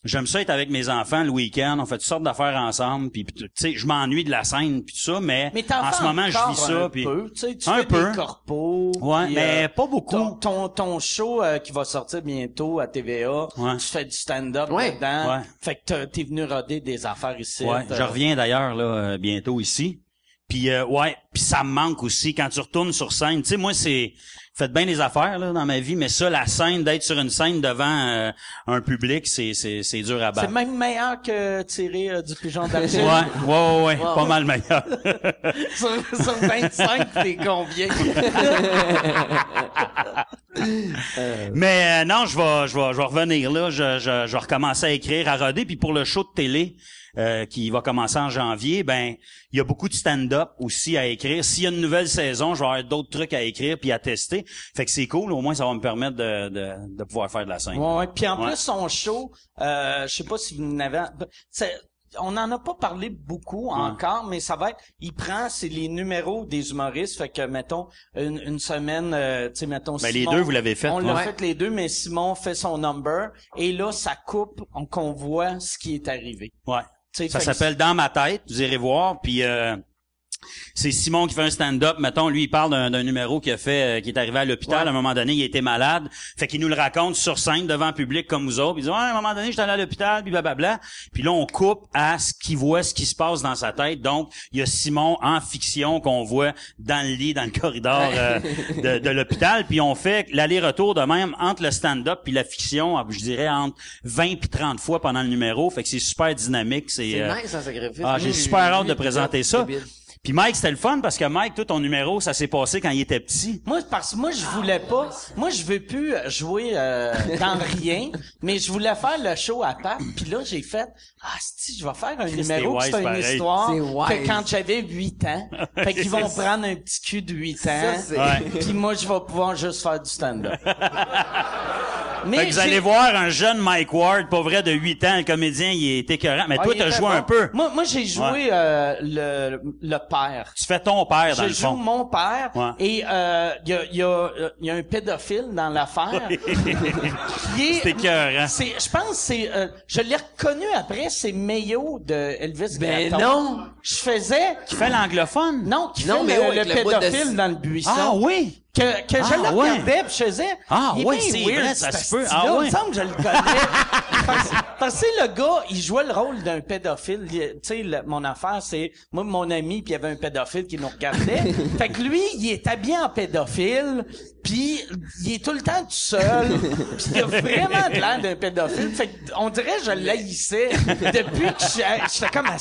C: J'aime ça être avec mes enfants le week-end. On fait toutes sortes d'affaires ensemble. Puis, tu sais, je m'ennuie de la scène puis tout ça, mais,
B: Mais
C: en ce moment, je vis ça.
B: un
C: Puis,
B: peu, tu sais, tu
C: Un
B: fais
C: peu.
B: des corpos.
C: ouais, mais
B: euh,
C: pas beaucoup.
B: ton, ton, ton show euh, qui va sortir bientôt à TVA,
C: Ouais.
B: tu fais du stand-up
D: Ouais.
B: dedans.
C: Ouais.
B: Fait que t'as- t'es venu roder des affaires ici.
C: Ouais,
B: euh,
C: je reviens d'ailleurs là euh, bientôt ici. Puis euh, ouais, puis ça me manque aussi quand tu retournes sur scène. Tu sais moi c'est faites bien des affaires là dans ma vie, mais ça la scène d'être sur une scène devant euh, un public, c'est c'est c'est dur à
B: C'est
C: battre.
B: même meilleur que tirer euh, du pigeon d'argent.
C: Ouais, ouais, ouais, ouais, pas mal meilleur.
B: sur, sur 25, t'es combien?
C: Mais euh, non, je vais, je vais, je vais revenir là. Je, je, je vais recommencer à écrire, à roder. Puis pour le show de télé euh, qui va commencer en janvier, ben il y a beaucoup de stand-up aussi à écrire. S'il y a une nouvelle saison, je vais avoir d'autres trucs à écrire puis à tester. Fait que c'est cool. Au moins, ça va me permettre de, de, de pouvoir faire de la scène.
B: Ouais, ouais. Puis en
C: Ouais.
B: plus, son show, euh, je sais pas si vous en avez... c'est- On n'en a pas parlé beaucoup encore, mais ça va être... Il prend, c'est les numéros des humoristes. Fait que, mettons, une, une semaine, euh, tu sais, mettons...
C: Ben, les deux, vous l'avez fait.
B: On l'a
C: ouais.
B: fait les deux, mais Simon fait son number. Et là, ça coupe, on, qu'on voit ce qui est arrivé.
C: Ouais. Ça s'appelle Dans ma tête, vous irez voir. Puis euh, c'est Simon qui fait un stand-up. Mettons, lui, il parle d'un, d'un numéro qu'il a fait, euh, qui est arrivé à l'hôpital.
B: Ouais.
C: À un moment donné, il était malade. Fait qu'il nous le raconte sur scène devant le public comme vous autres. Puis il dit, ouais, à un moment donné, j'étais allé à l'hôpital, puis blablabla. Puis là, on coupe à ce qu'il voit, ce qui se passe dans sa tête. Donc, il y a Simon en fiction qu'on voit dans le lit, dans le corridor euh, de, de l'hôpital. Puis on fait l'aller-retour de même entre le stand-up puis la fiction, je dirais entre 20 puis 30 fois pendant le numéro. Fait que c'est super dynamique. C'est,
D: C'est
C: euh,
D: nice, un sacrifice.
C: ah, j'ai super hâte de présenter ça. Puis Mike, c'était le fun parce que Mike, tout ton numéro, ça s'est passé quand il était petit.
B: Moi, parce que moi, je voulais pas. Moi, je veux plus jouer euh, dans rien, mais je voulais faire le show à Pape. Puis là, j'ai fait ah si, je vais faire un numéro qui c'est une
C: pareil.
B: histoire que quand j'avais 8 ans. Fait qu'ils vont prendre un petit cul de 8 ans.
D: Ça, c'est-
C: Ouais.
B: Puis moi, je vais pouvoir juste faire du stand-up. Mais
C: Fait que vous allez voir un jeune Mike Ward, pas vrai, de 8 ans, le comédien, il est écœurant. Mais
B: Ah,
C: toi, t'as joué
B: bon.
C: un peu.
B: Moi, moi j'ai joué euh, le, le père.
C: Tu fais ton père, dans
B: Je
C: le
B: joue
C: fond.
B: mon père
C: Ouais.
B: et euh, il y, a, il y, a, euh, il y a un pédophile dans l'affaire. qui est-
C: C'est écœurant.
B: c'est, je pense, que c'est, euh, je l'ai reconnu après, c'est Mayo de Elvis
D: Ben
B: Gratton.
D: non!
B: Je faisais,
C: Tu fais l'anglophone?
B: non, qui
D: Non,
B: fait
D: Mayo
B: le,
D: de-
B: pédophile dans le buisson.
C: Ah oui!
B: Que, que je
C: Ah,
B: le
C: ouais.
B: regardais pis je faisais.
C: Ah,
B: il est
C: ouais, c'est
B: weird,
C: vrai, ça se peut. Ah,
B: Il
C: ouais.
B: me semble que je le connais. parce, parce que le gars, il jouait le rôle d'un pédophile. Il- Tu sais, mon affaire, c'est moi, mon ami, puis il y avait un pédophile qui nous regardait. fait que lui, il est habillé en pédophile, puis il est tout le temps tout seul. puis il a vraiment de l'air d'un pédophile. Fait que on dirait que je l'haïssais depuis que je- j'étais comme un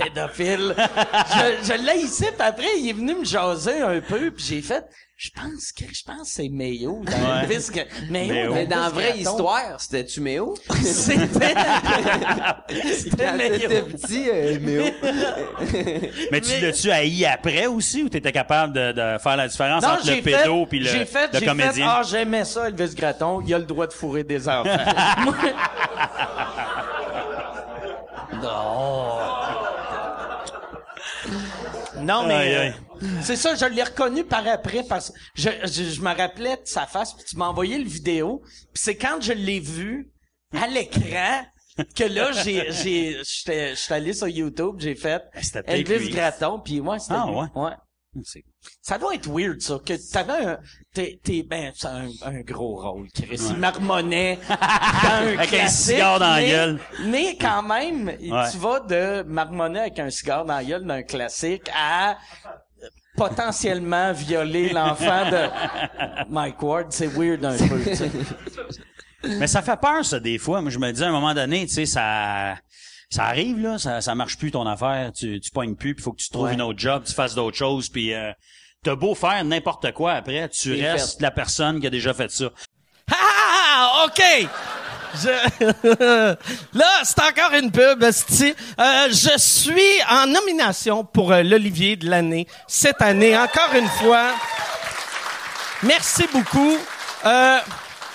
B: pédophile? Je, je l'haïssais, puis après, il est venu me jaser un peu, puis j'ai fait... Je pense que je pense que c'est Mayo dans
C: Ouais.
B: Elvis Gra- Mayo,
C: Mayo.
B: dans
D: Mais dans la vraie histoire, c'était-tu Méo?
B: C'était c'était
D: Quand
B: Mayo.
D: t'étais petit, euh, Méo.
C: Mais tu
B: Mais-
C: l'as-tu haï après aussi ou t'étais capable de, de faire la différence
B: Non,
C: entre le pédo puis le,
B: j'ai fait,
C: le
B: j'ai
C: comédien?
B: fait, ah, j'aimais ça, Elvis Gratton, il a le droit de fourrer des enfants. Moi- Non, mais euh, c'est ça, je l'ai reconnu par après parce que je, je, je me rappelais de sa face, puis tu m'as envoyé le vidéo, puis c'est quand je l'ai vu à l'écran que là j'ai j'ai j'étais j'étais allé sur YouTube, j'ai fait
C: peut-être
B: Elvis
C: lui.
B: Gratton, puis moi c'était
C: Ah,
B: lui.
C: ouais?
B: ouais.
C: C'est-
B: Ça doit être weird, ça, que t'avais un, t'es, t'es, ben, c'est un, un gros rôle, Chris. Il marmonnait dans un
C: Avec un
B: classique,
C: cigare dans la
B: mais-
C: gueule.
B: Mais quand même,
C: Ouais.
B: tu vas de marmonner avec un cigare dans la gueule d'un classique à euh, potentiellement violer l'enfant de Mike Ward. C'est weird un peu, tu sais.
C: Mais ça fait peur, ça, des fois. Moi, je me dis, à un moment donné, tu sais, ça, ça arrive, là, ça, ça marche plus ton affaire, tu, tu pognes plus, puis faut que tu trouves
D: Ouais.
C: une autre job, tu fasses d'autres choses, puis euh, t'as beau faire n'importe quoi après, tu restes
D: fait.
C: la personne qui a déjà fait ça.
E: Ah, OK. Je... Là, c'est encore une pub. Euh, je suis en nomination pour euh, l'Olivier de l'année cette année, encore une fois. Merci beaucoup. Euh,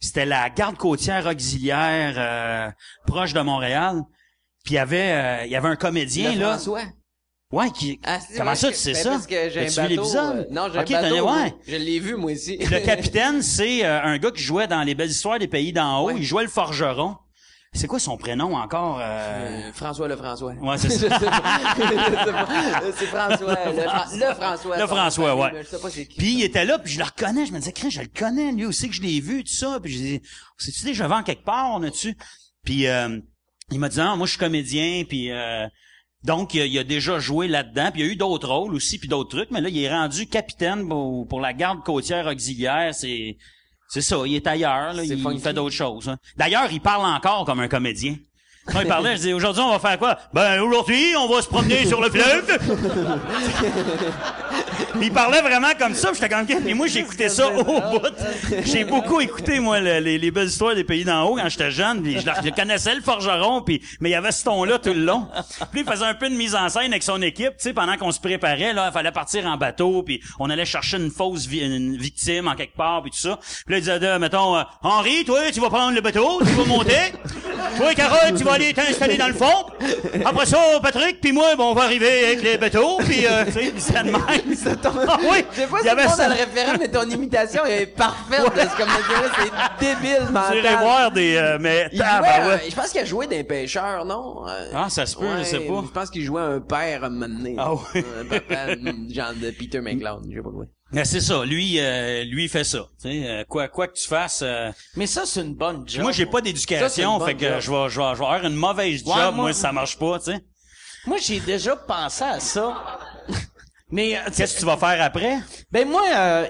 C: c'était la garde côtière auxiliaire euh, proche de Montréal. Puis il y avait euh, il y avait un comédien
D: Le
C: là.
D: François.
C: Ouais, qui
D: Ah, c'est
C: Comment
D: moi,
C: ça tu sais
D: ben,
C: ça?
D: Parce que j'ai un
C: vu l'épisode?
D: euh, non, j'ai
C: Ok,
D: un bateau.
C: ouais.
D: Je l'ai vu, moi aussi.
C: Le capitaine, c'est euh, un gars qui jouait dans les belles histoires des pays d'en haut.
D: Ouais.
C: Il jouait le forgeron. C'est quoi son prénom encore? euh?
D: Euh, François le François.
C: Ouais, c'est ça.
D: C'est François. Le, Fra- le François.
C: Le François, ouais.
D: Mais Je sais pas c'est qui.
C: Puis il était là, puis je le reconnais. Je me disais, je le connais, lui aussi que je l'ai vu, tout ça. Puis je dis, c'est-tu déjà en quelque part, on a-tu? Puis euh, il m'a dit, ah, moi je suis comédien, puis... euh, donc, il a, il a déjà joué là-dedans, puis il y a eu d'autres rôles aussi, puis d'autres trucs, mais là, il est rendu capitaine pour, pour la garde côtière auxiliaire, c'est... C'est ça, il est ailleurs, là, il
D: funky.
C: fait d'autres choses. hein. D'ailleurs, il parle encore comme un comédien. Quand il parlait, je dis, aujourd'hui, on va faire quoi? Ben, aujourd'hui, on va se promener sur le fleuve. il parlait vraiment comme ça, j'étais comme, et moi, j'écoutais ça au bout. J'ai beaucoup écouté, moi, le- les, les belles histoires des pays d'en haut quand j'étais jeune, puis je, je connaissais le forgeron, puis, mais il y avait ce ton-là tout le long. Puis il faisait un peu de mise en scène avec son équipe, tu sais, pendant qu'on se préparait, là, il fallait partir en bateau, puis on allait chercher une fausse vi- une victime en quelque part, puis tout ça. Puis là, il disait, euh, mettons, euh, Henri, toi, tu vas prendre le bateau, tu vas monter. Toi, Carole, tu vas aller t'installer dans le fond. Après ça, Patrick, puis moi, bon, on va arriver avec les bateaux, puis euh, tu sais, c'est de même. Ah oui,
D: Je sais pas
C: il
D: si le monde
C: ça.
D: a le référent, mais ton imitation est parfaite de ce comédien-là. C'est débile, mental.
C: voir des, euh, mais,
D: Il
C: ah,
D: jouait,
C: ben ouais.
D: euh, je pense qu'il a joué d'un pêcheur, non? Euh,
C: Ah, ça se peut, je sais pas.
D: Je pense qu'il jouait un père à un moment donné.
C: Ah oui.
D: Un papa, mm, genre de Peter McLeod, je sais pas quoi.
C: Mais c'est ça, lui, euh, lui il fait ça. Euh, quoi, quoi que tu fasses. euh,
B: Mais ça, c'est une bonne job.
C: moi, j'ai pas d'éducation, fait que je vais, je vais, je vais avoir une mauvaise job,
B: Ouais,
C: moi,
B: moi-
C: ça marche pas, tu sais.
B: Moi, j'ai déjà pensé à ça. Mais, euh,
C: Qu'est-ce que tu vas faire après?
B: ben moi, euh,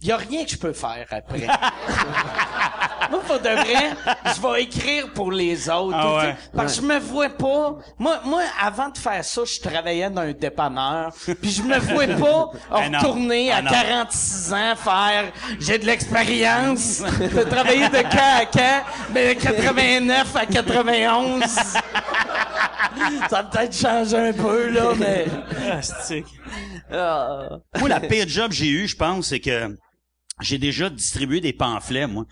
B: y, y a rien que je peux faire après. moi, pour de vrai, je vais écrire pour les autres.
C: Ah ouais.
B: Parce que je me vois pas. Moi, moi, avant de faire ça, je travaillais dans un dépanneur. Puis je me vois pas
C: non.
B: retourner
C: Ah
B: à
C: non.
B: 46 ans faire j'ai de l'expérience de travailler de quand à quand mais de 89 à 91 ça a peut-être changé un peu là mais Ah.
C: Moi, la pire job que j'ai eu, je pense, c'est que j'ai déjà distribué des pamphlets, moi,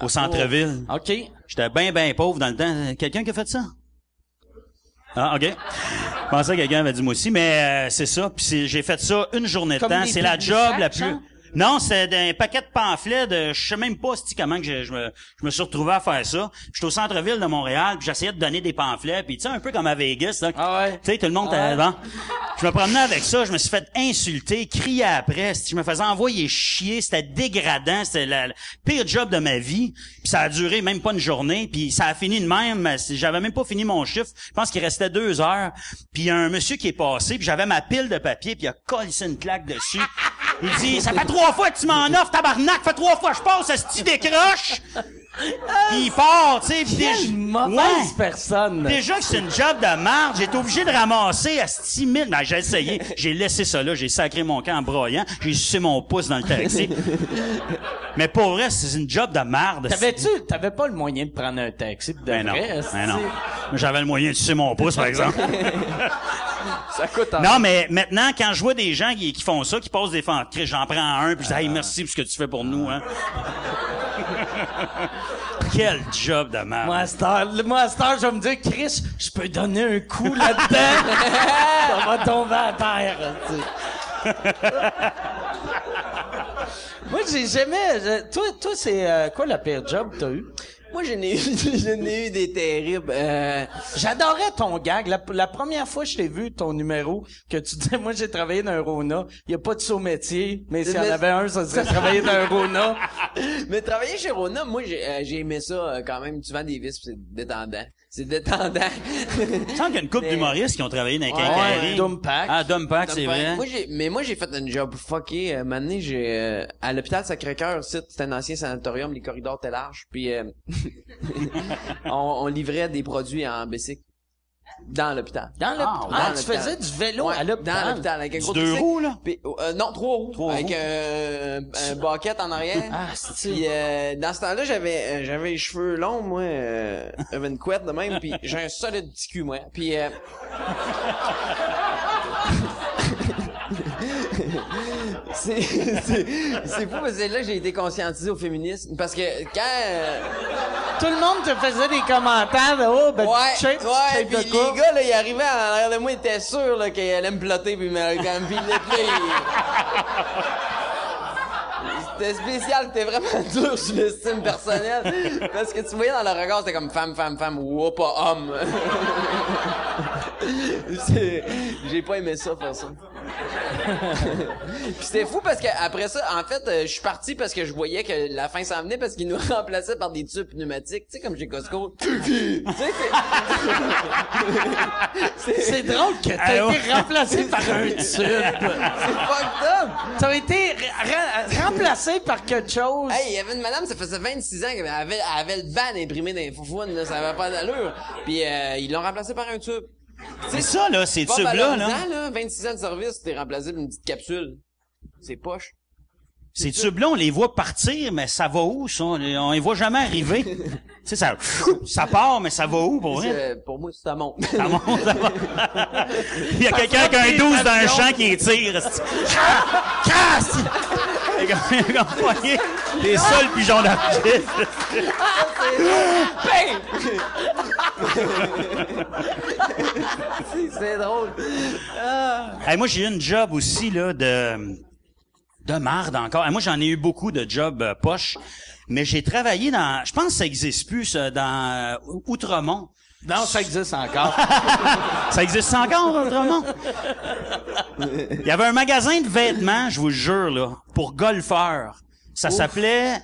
C: au centre-ville.
B: OK.
C: J'étais bien, bien pauvre dans le temps. Quelqu'un qui a fait ça? Ah, OK. Je pensais que quelqu'un avait dit moi aussi, mais euh, c'est ça. Puis j'ai fait ça une journée de
B: Comme
C: temps. C'est la job la plus...
B: genre?
C: Non, c'est un paquet de pamphlets de... Je sais même pas si comment que je, je me, je me suis retrouvé à faire ça. J'étais au centre-ville de Montréal, puis j'essayais de donner des pamphlets, puis tu sais, un peu comme à Vegas. là.
B: Ah ouais.
C: Tu sais, tout le monde...
B: Ah
C: était bon. Je me promenais avec ça, je me suis fait insulter, crier après. Je me faisais envoyer chier, c'était dégradant, c'était le pire job de ma vie. Puis ça a duré même pas une journée, puis ça a fini de même. J'avais même pas fini mon chiffre. Je pense qu'il restait deux heures. Puis il y a un monsieur qui est passé, puis j'avais ma pile de papier, puis il a collé une claque dessus. Il dit, ça fait trois fois que tu m'en offres, tabarnak, fait trois fois que je passe, est-ce que tu décroches? Puis il part, tu sais.
B: Quelle
C: déjà-
B: mauvaise
C: Ouais.
B: personne.
C: Déjà que c'est une job de merde, j'ai été obligé de ramasser à 6 000. Ben, j'ai essayé. J'ai laissé ça là. J'ai sacré mon camp en broyant. J'ai sucé mon pouce dans le taxi. Mais pour vrai, c'est une job de merde.
B: T'avais-tu, t'avais pas le moyen de prendre un taxi pis de
C: Ben non.
B: vrai,
C: Ben non. J'avais le moyen de sucer mon pouce, par exemple.
D: Ça coûte un...
C: Non, mais maintenant, quand je vois des gens qui, qui font ça, qui posent des fentes, j'en prends un, puis je dis, hey, merci pour ce que tu fais pour nous, hein. Quel job de merde.
B: Moi, à cette heure, moi, à cette heure, je vais me dire, Chris, je peux donner un coup là-dedans. ça va tomber à terre, tu sais. Moi, j'ai jamais, toi, toi, c'est, euh, quoi la pire job que t'as eu?
D: Moi, j'en ai eu, j'en ai eu des terribles. Euh,
B: J'adorais ton gag. La, la première fois que je t'ai vu, ton numéro, que tu disais, moi, j'ai travaillé dans un Rona. Il y a pas de saut métier, mais s'il y en avait un, ça serait travailler dans un Rona.
D: mais travailler chez Rona, moi, j'ai, euh, j'ai aimé ça euh, quand même. Tu vends des vis, pis c'est détendant. C'est détendant.
C: Il me semble qu'il y a une couple
D: Mais-
C: d'humoristes qui ont travaillé dans les quincailleries.
B: ouais, Dump Pack.
C: Ah, Dump Pack, c'est vrai.
D: Moi, j'ai, mais moi, j'ai fait un job fucké. Euh, Maintenant, j'ai, euh, à l'hôpital Sacré-Cœur, c'était un ancien sanatorium, les corridors étaient larges. Puis, euh, on, on livrait des produits en bicycle. Dans l'hôpital.
B: Dans
C: Ah,
B: ah,
C: ouais.
D: Dans
B: tu
D: l'hôpital.
B: faisais du vélo
D: Ouais,
B: à l'hôpital.
D: Dans l'hôpital, avec un gros
C: deux roues, là?
D: Euh, non, trois roues.
C: Trois
D: avec
C: roues.
D: un bucket en arrière.
B: Ah, c'est
D: Puis euh, dans ce temps-là, j'avais euh, j'avais les cheveux longs, moi, euh, j'avais une couette de même, puis j'ai un solide petit cul, moi. Puis c'est fou parce que là j'ai été conscientisé au féminisme parce que quand euh,
B: Tout le monde te faisait des commentaires de oh ben
D: ouais
B: tu shapes, tu
D: ouais
B: shapes
D: puis
B: de quoi?
D: les gars là ils arrivaient en arrière de moi ils étaient sûrs là qu'elle allait me plotter puis me quand ils- C'était spécial, c'était vraiment dur sur l'estime personnelle. Parce que tu voyais dans le regard, c'était comme femme, femme, femme, ou pas homme. J'ai pas aimé ça, faire ça. Puis c'était fou parce que après ça, en fait, euh, je suis parti parce que je voyais que la fin s'en venait parce qu'ils nous remplaçaient par des tubes pneumatiques, tu sais, comme chez Costco. tu sais, c'est...
B: C'est drôle que t'as été remplacé par un tube.
D: c'est fucked up!
B: T'as été remplacé par quelque chose.
D: Hey, il y avait une madame, ça faisait 26 ans qu'elle avait, avait le ban imprimé dans les foufounes, là, ça avait pas d'allure. Puis euh, ils l'ont remplacé par un tube.
C: C'est ça, là, ces tubes-là, là.
D: là. 26 ans de service, t'es remplacé par une petite capsule. C'est poche.
C: Ces tubes-là, on les voit partir, mais ça va où, ça? On les- voit jamais arriver. tu sais, ça, ça part, mais ça va où, pour vrai?
D: Pour moi, ça monte.
C: Ça monte, ça monte. Il y a quelqu'un qui a un 12 dans un champ qui les tire. Casse! Les gars, poignés, Les seuls pigeons
D: c'est drôle.
C: Hey, moi, j'ai eu une job aussi, là, de, de marde encore. Moi, j'en ai eu beaucoup de jobs euh, poches. Mais j'ai travaillé dans, je pense que ça existe plus, ça, dans euh, Outremont.
B: Non, ça existe encore.
C: Ça existe encore, Outremont? Il y avait un magasin de vêtements, je vous le jure, là, pour golfeurs. Ça s'appelait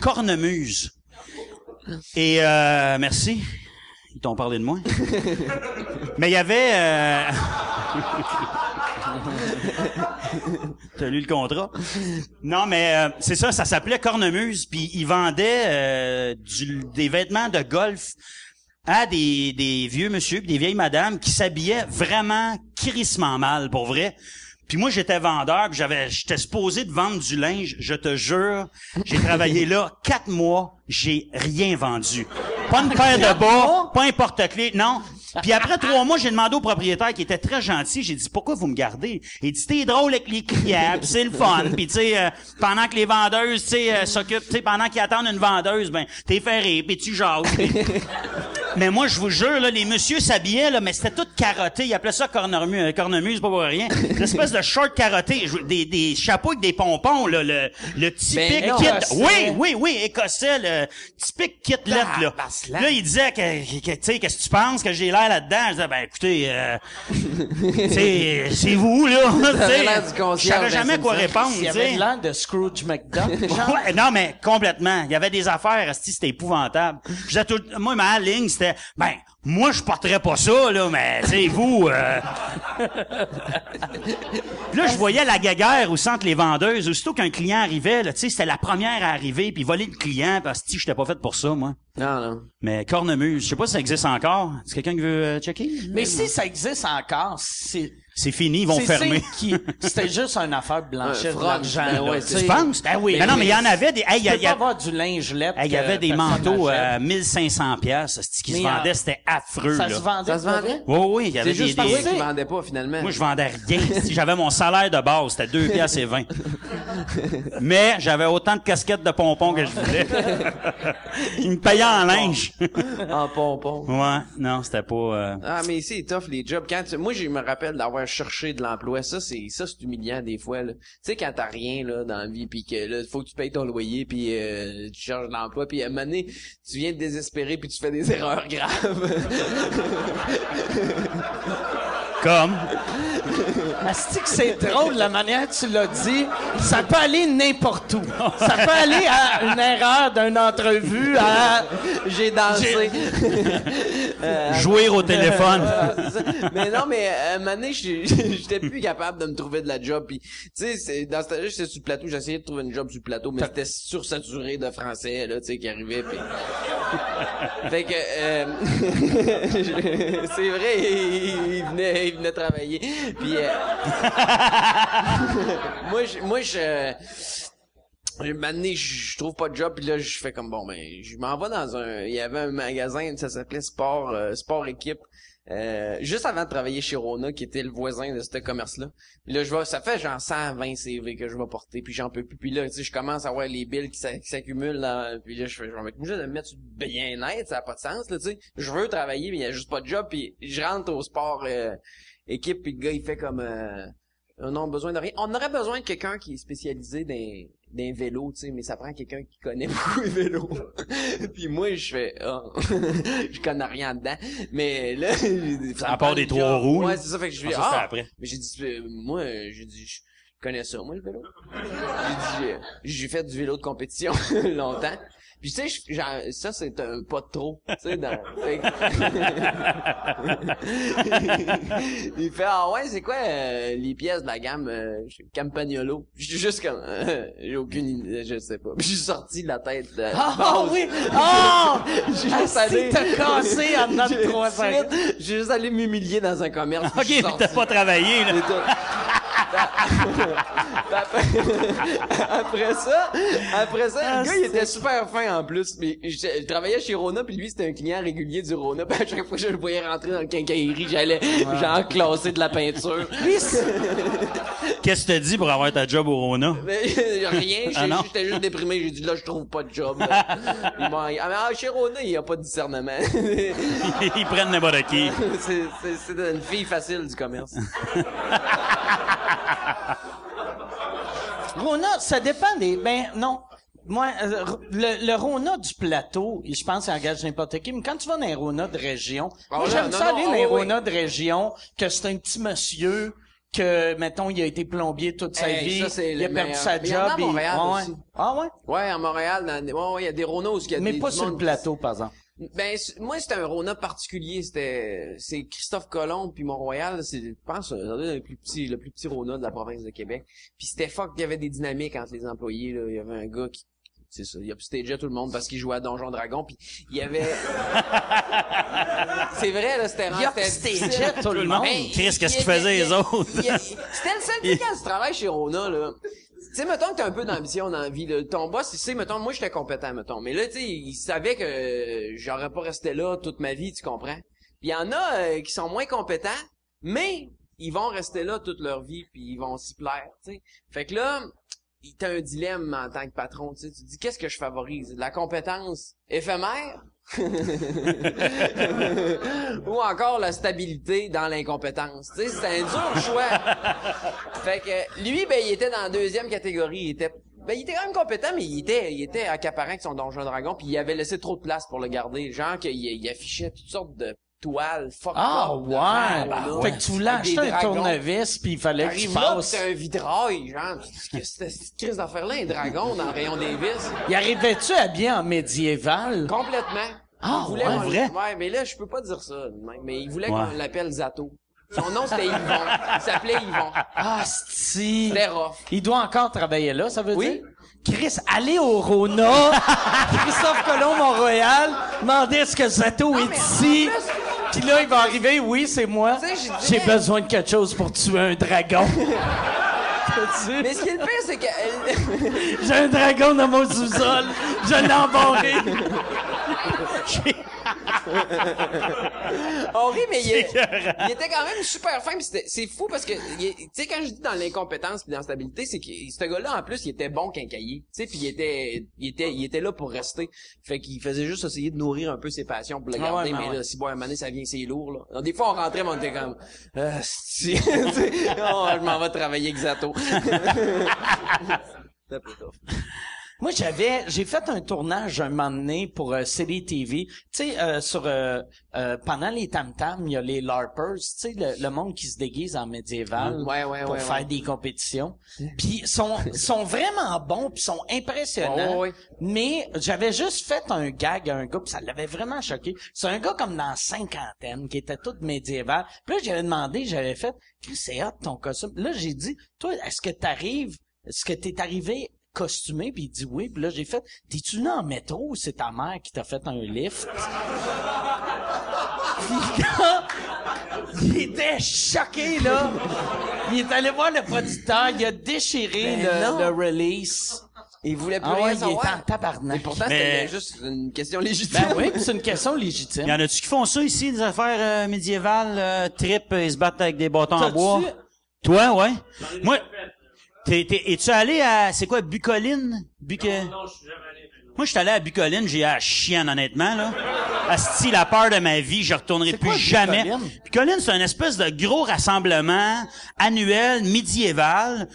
C: Cornemuse. Et, euh, merci. T'ont parlé de moi? Mais il y avait... euh, T'as lu le contrat? Non, mais euh, c'est ça, ça s'appelait Cornemuse, puis ils vendaient euh, du- des vêtements de golf à des, des vieux monsieur puis des vieilles madames qui s'habillaient vraiment crissement mal, pour vrai. Puis moi, j'étais vendeur, puis j'avais, j'étais supposé de vendre du linge. Je te jure, j'ai travaillé là quatre mois, j'ai rien vendu. Pas une paire de bas, pas un porte-clés, non. Puis après trois mois, j'ai demandé au propriétaire qui était très gentil, j'ai dit pourquoi vous me gardez? Il dit t'es drôle avec les clients, c'est le fun. Puis tu sais, euh, pendant que les vendeuses, tu sais, euh, s'occupent, tu sais, pendant qu'ils attendent une vendeuse, ben t'es ferré, puis tu jases. mais moi, je vous jure, là, les messieurs s'habillaient, là, mais c'était tout carotté. Ils appelaient ça cornemuse, euh, cornemuse pas pour rien. Une espèce de short carotté, des, des chapeaux avec des pompons, là, le, le typique
D: Ben
C: kit. Oui, oui, oui, écossais, le typique kit lettre, là. Là, il disait que, que tu sais, qu'est-ce que tu penses que j'ai l'air là-dedans? Je disais, ben, écoutez, euh, c'est vous, là. Je savais jamais quoi répondre,
B: Il y avait l'air de Scrooge McDuck.
C: Ouais, non, mais complètement. Il y avait des affaires, c'était épouvantable. Je disais tout, moi, ma ligne, c'était, ben, moi, je porterais pas ça, là, mais, tu sais, vous, euh... Puis là, je voyais la guéguerre au centre les vendeuses. Aussitôt qu'un client arrivait, là, tu sais, c'était la première à arriver, puis voler le client, parce que, je j'étais pas fait pour ça, moi.
D: Non, non.
C: Mais cornemuse, je sais pas si ça existe encore. Est-ce quelqu'un qui veut euh, checker?
B: Mais si ça existe encore, c'est...
C: C'est fini, ils vont
B: c'est-
C: fermer.
B: c'est qui- C'était juste une affaire
D: front,
B: l'argent.
D: ben ouais,
B: tu
D: c'est-
C: penses?
B: Ben oui.
C: Ben non, mais il y en avait des, hey, il y
B: avoir du linge
C: Il y avait des manteaux à 1500 pièces, c'est qui se
B: Mais, euh,
C: vendaient, c'était affreux
B: Ça
C: là.
B: se vendait.
D: Ça se vendait?
C: Oui, oui, il y avait
D: C'est
C: des,
D: juste
C: des-
D: qu'ils vendaient pas, finalement.
C: Moi, je vendais rien. Si j'avais mon salaire de base, c'était 2 piastres et 20. Mais j'avais autant de casquettes de pompons que je voulais. Ils me payaient en linge.
D: En pompon.
C: ouais, non, c'était pas... euh,
D: Ah, mais c'est tough, les jobs. Quand Moi, je me rappelle d'avoir cherché de l'emploi. Ça, c'est ça c'est humiliant des fois. Tu sais, quand t'as rien là dans la vie, puis que là, faut que tu payes ton loyer, puis euh, tu cherches de l'emploi, puis à un moment donné, tu viens de désespérer, puis tu fais des erreurs graves.
C: Comme...
B: Asti que c'est drôle la manière que tu l'as dit. Ça peut aller n'importe où. Ça peut aller à une erreur d'une entrevue, à...
D: J'ai dansé.
C: Jouer au téléphone.
D: Mais non, mais euh, à un moment donné, j'ai- j'étais plus capable de me trouver de la job. Puis, tu sais, c'est- dans ce temps-là, j'étais sur le plateau. J'essayais de trouver une job sur le plateau, mais c'était sursaturé de français, là, tu sais, qui arrivait. Puis... fait que, euh, c'est vrai, il, il venait, il venait travailler. Puis, euh, moi, je, moi, je, donné, je trouve pas de job, puis là, je fais comme, bon, ben, je m'en vais dans un... Il y avait un magasin, ça s'appelait Sport euh, Sport Équipe. euh, juste avant de travailler chez Rona, qui était le voisin de ce commerce-là. Puis là, je vois, ça fait genre 120 CV que je vais porter, puis j'en peux plus. Puis là, tu sais, je commence à voir les billes qui s'a- qui s'accumulent. Puis là, je fais, je vais obligé de me mettre bien-être, ça a pas de sens, là, tu sais. Je veux travailler, mais il y a juste pas de job, puis je rentre au Sport euh, Équipe, puis le gars, il fait comme... euh, on a besoin de rien. On aurait besoin de quelqu'un qui est spécialisé dans, dans les vélos, tu sais, mais ça prend quelqu'un qui connaît beaucoup les vélos. Puis moi, je fais, ah, je connais rien dedans. Mais là, ça
C: À part des trois roues,
D: Ouais, c'est ça. Fait que je
C: Ah, ça, c'était
D: ah,
C: après.
D: mais j'ai dit, euh, moi, j'ai dit, je connais ça, moi, le vélo. J'ai dit, euh, j'ai fait du vélo de compétition longtemps. Puis tu sais, ça c'est un pas de trop, tu sais, dans... Il fait ah ouais, c'est quoi euh, les pièces de la gamme euh, Campagnolo? Je suis juste comme euh, j'ai aucune idée, je sais pas. Puis je suis sorti de la tête de
B: Ah
D: base.
B: oui! Oh!
D: J'ai juste allé
B: t'as cassé en dedans de
D: J'ai- juste allé m'humilier dans un commerce.
C: OK, t'as pas travaillé, là.
D: Après, après ça, après ça, le gars, il était super fin en plus. Mais je, je travaillais chez Rona, puis lui, c'était un client régulier du Rona. Puis à chaque fois que je le voyais rentrer dans le quincaillerie, j'allais genre classer de la peinture.
C: Qu'est-ce que t'as dit pour avoir ta job au Rona?
D: Mais rien,
C: Ah
D: j'étais juste déprimé. J'ai dit là, je trouve pas de job. ah, mais, ah, chez Rona, il y a pas de discernement.
C: Ils prennent n'importe qui.
D: c'est une fille facile du commerce.
B: Rona, ça dépend des. Ben non. Moi, euh, le, le Rona du plateau, je pense qu'il engage n'importe qui, mais quand tu vas dans un Rona de région,
D: Ah
B: moi j'aime ça
D: non,
B: aller
D: ah
B: dans un Rona de région, que c'est un petit monsieur, que, mettons, il a été plombier toute sa
D: Hey,
B: vie,
D: ça,
B: il a perdu
D: meilleur.
B: sa
D: Mais il y en a
B: job.
D: à Montréal
B: et-
D: aussi.
B: Ah ouais?
D: Ouais, à Montréal, dans, ouais, ouais, il y a des Ronos qui a
B: Mais
D: des,
B: pas
D: du
B: sur le plateau, par exemple.
D: Ben moi c'était un Rona particulier, c'était c'est Christophe Colomb puis Mont-Royal, c'est je pense être le plus petit le plus petit Rona de la province de Québec. Puis c'était fuck, il y avait des dynamiques entre les employés là, il y avait un gars qui c'est ça, il upstageait tout le monde parce qu'il jouait à Donjon Dragon puis il y avait C'est vrai là, c'était
B: Il
D: c'était
B: upstageait tout le monde.
D: Ben,
C: Chris, qu'est-ce
D: il-
C: qu'ils faisaient,
D: il-
C: les autres?
D: C'était le seul truc quand tu travailles chez Rona, là. Tu sais, mettons que t'as un peu d'ambition dans la vie, là. Ton boss, il sait, mettons, moi, j'étais compétent, mettons. Mais là, tu sais, il savait que euh, j'aurais pas resté là toute ma vie, tu comprends? Puis il y en a euh, qui sont moins compétents, mais ils vont rester là toute leur vie, puis ils vont s'y plaire, tu sais. Fait que là, t'as un dilemme en tant que patron, tu sais. Tu dis, qu'est-ce que je favorise? La compétence éphémère? ou encore la stabilité dans l'incompétence. C'est un dur choix. fait que lui, ben, il était dans la deuxième catégorie. Il était, ben, il était quand même compétent, mais il était, il était accaparant avec son donjon dragon, puis il avait laissé trop de place pour le garder. Genre qu'il il affichait toutes sortes de fuck
B: Ah,
D: de
B: ouais. Fait que tu voulais acheter un tournevis, puis il fallait que tu
D: là,
B: passes.
D: c'est un vitrail, genre. C'était cette crise d'affaire-là, un dragon dans le rayon des vis?
B: Il arrivait-tu habillé en médiéval?
D: Complètement.
B: Ah,
D: il voulait
B: ouais,
C: vrai?
D: Ouais, mais là, je peux pas dire ça. Mais il voulait
C: Ouais.
D: qu'on l'appelle Zato. Son nom, c'était Yvon. Il s'appelait Yvon.
B: Ah, si.
D: C'était rough.
B: Il doit encore travailler là, ça veut
D: Oui.
B: dire? Chris, allez au Rona, Christophe Colomb, Montréal, demandez est-ce que Zato est ici?
D: plus-
B: Puis là, il va arriver, oui, c'est moi. J'ai besoin de quelque chose pour tuer un dragon.
D: Mais ce qui est le pire, c'est qu'elle...
B: J'ai un dragon dans mon sous-sol. Je l'ai embarré.
D: On rit, mais il, il était quand même super fin. C'est fou parce que, tu sais, quand je dis dans l'incompétence puis dans la stabilité, c'est que ce gars-là, en plus, il était bon qu'un cahier. Tu sais, puis il était, il était, il était là pour rester. Fait qu'il faisait juste essayer de nourrir un peu ses passions pour le
B: Ah
D: garder.
B: ouais,
D: mais
B: ouais.
D: là, si bon, à un moment donné, ça vient, c'est lourd, là. Alors, des fois, on rentrait, mais on était comme, euh, si, oh, je m'en vais travailler avec Zato. C'était.
B: Moi, j'avais, j'ai fait un tournage un moment donné pour euh, TV. Tu sais, euh, sur euh, euh, pendant les tam tam, il y a les larpers. Tu sais, le, le monde qui se déguise en médiéval
D: Mm. Ouais, ouais,
B: pour
D: ouais,
B: faire des compétitions. Puis sont sont vraiment bons, puis sont impressionnants.
D: Ouais, ouais, ouais.
B: Mais j'avais juste fait un gag à un gars, puis ça l'avait vraiment choqué. C'est un gars comme dans la cinquantaine qui était tout médiéval. Puis là, j'avais demandé, j'avais fait, Chris, c'est hot ton costume. Là, j'ai dit, toi, est-ce que t'arrives, est-ce que t'es arrivé costumé? Puis il dit oui. Puis là, j'ai fait, t'es-tu venu en métro ou c'est ta mère qui t'a fait un lift? Puis il était choqué, là. Il est allé voir le producteur, il a déchiré
D: Ben
B: le, le release.
D: Il voulait plus
B: Ah
D: rien
B: il était
D: savoir.
B: en tabarnak.
D: Et pourtant,
C: Mais-
D: c'était juste une question légitime.
B: Ben oui, c'est une question légitime.
C: Y en a-tu qui font ça ici, des affaires euh, médiévales, euh, trip, ils se battent avec des bâtons en bois? Toi, ouais. Moi, t'es, t'es, es-tu allé à, c'est quoi, Bucoline? Buc... Non, je suis jamais allé. Moi, je suis allé à Bucoline, j'ai eu la chienne, honnêtement, là. Asti, la peur de ma vie, je retournerai
B: C'est
C: plus
B: quoi,
C: jamais.
B: Bucoline?
C: Bucoline, c'est une espèce de gros rassemblement annuel, médiéval.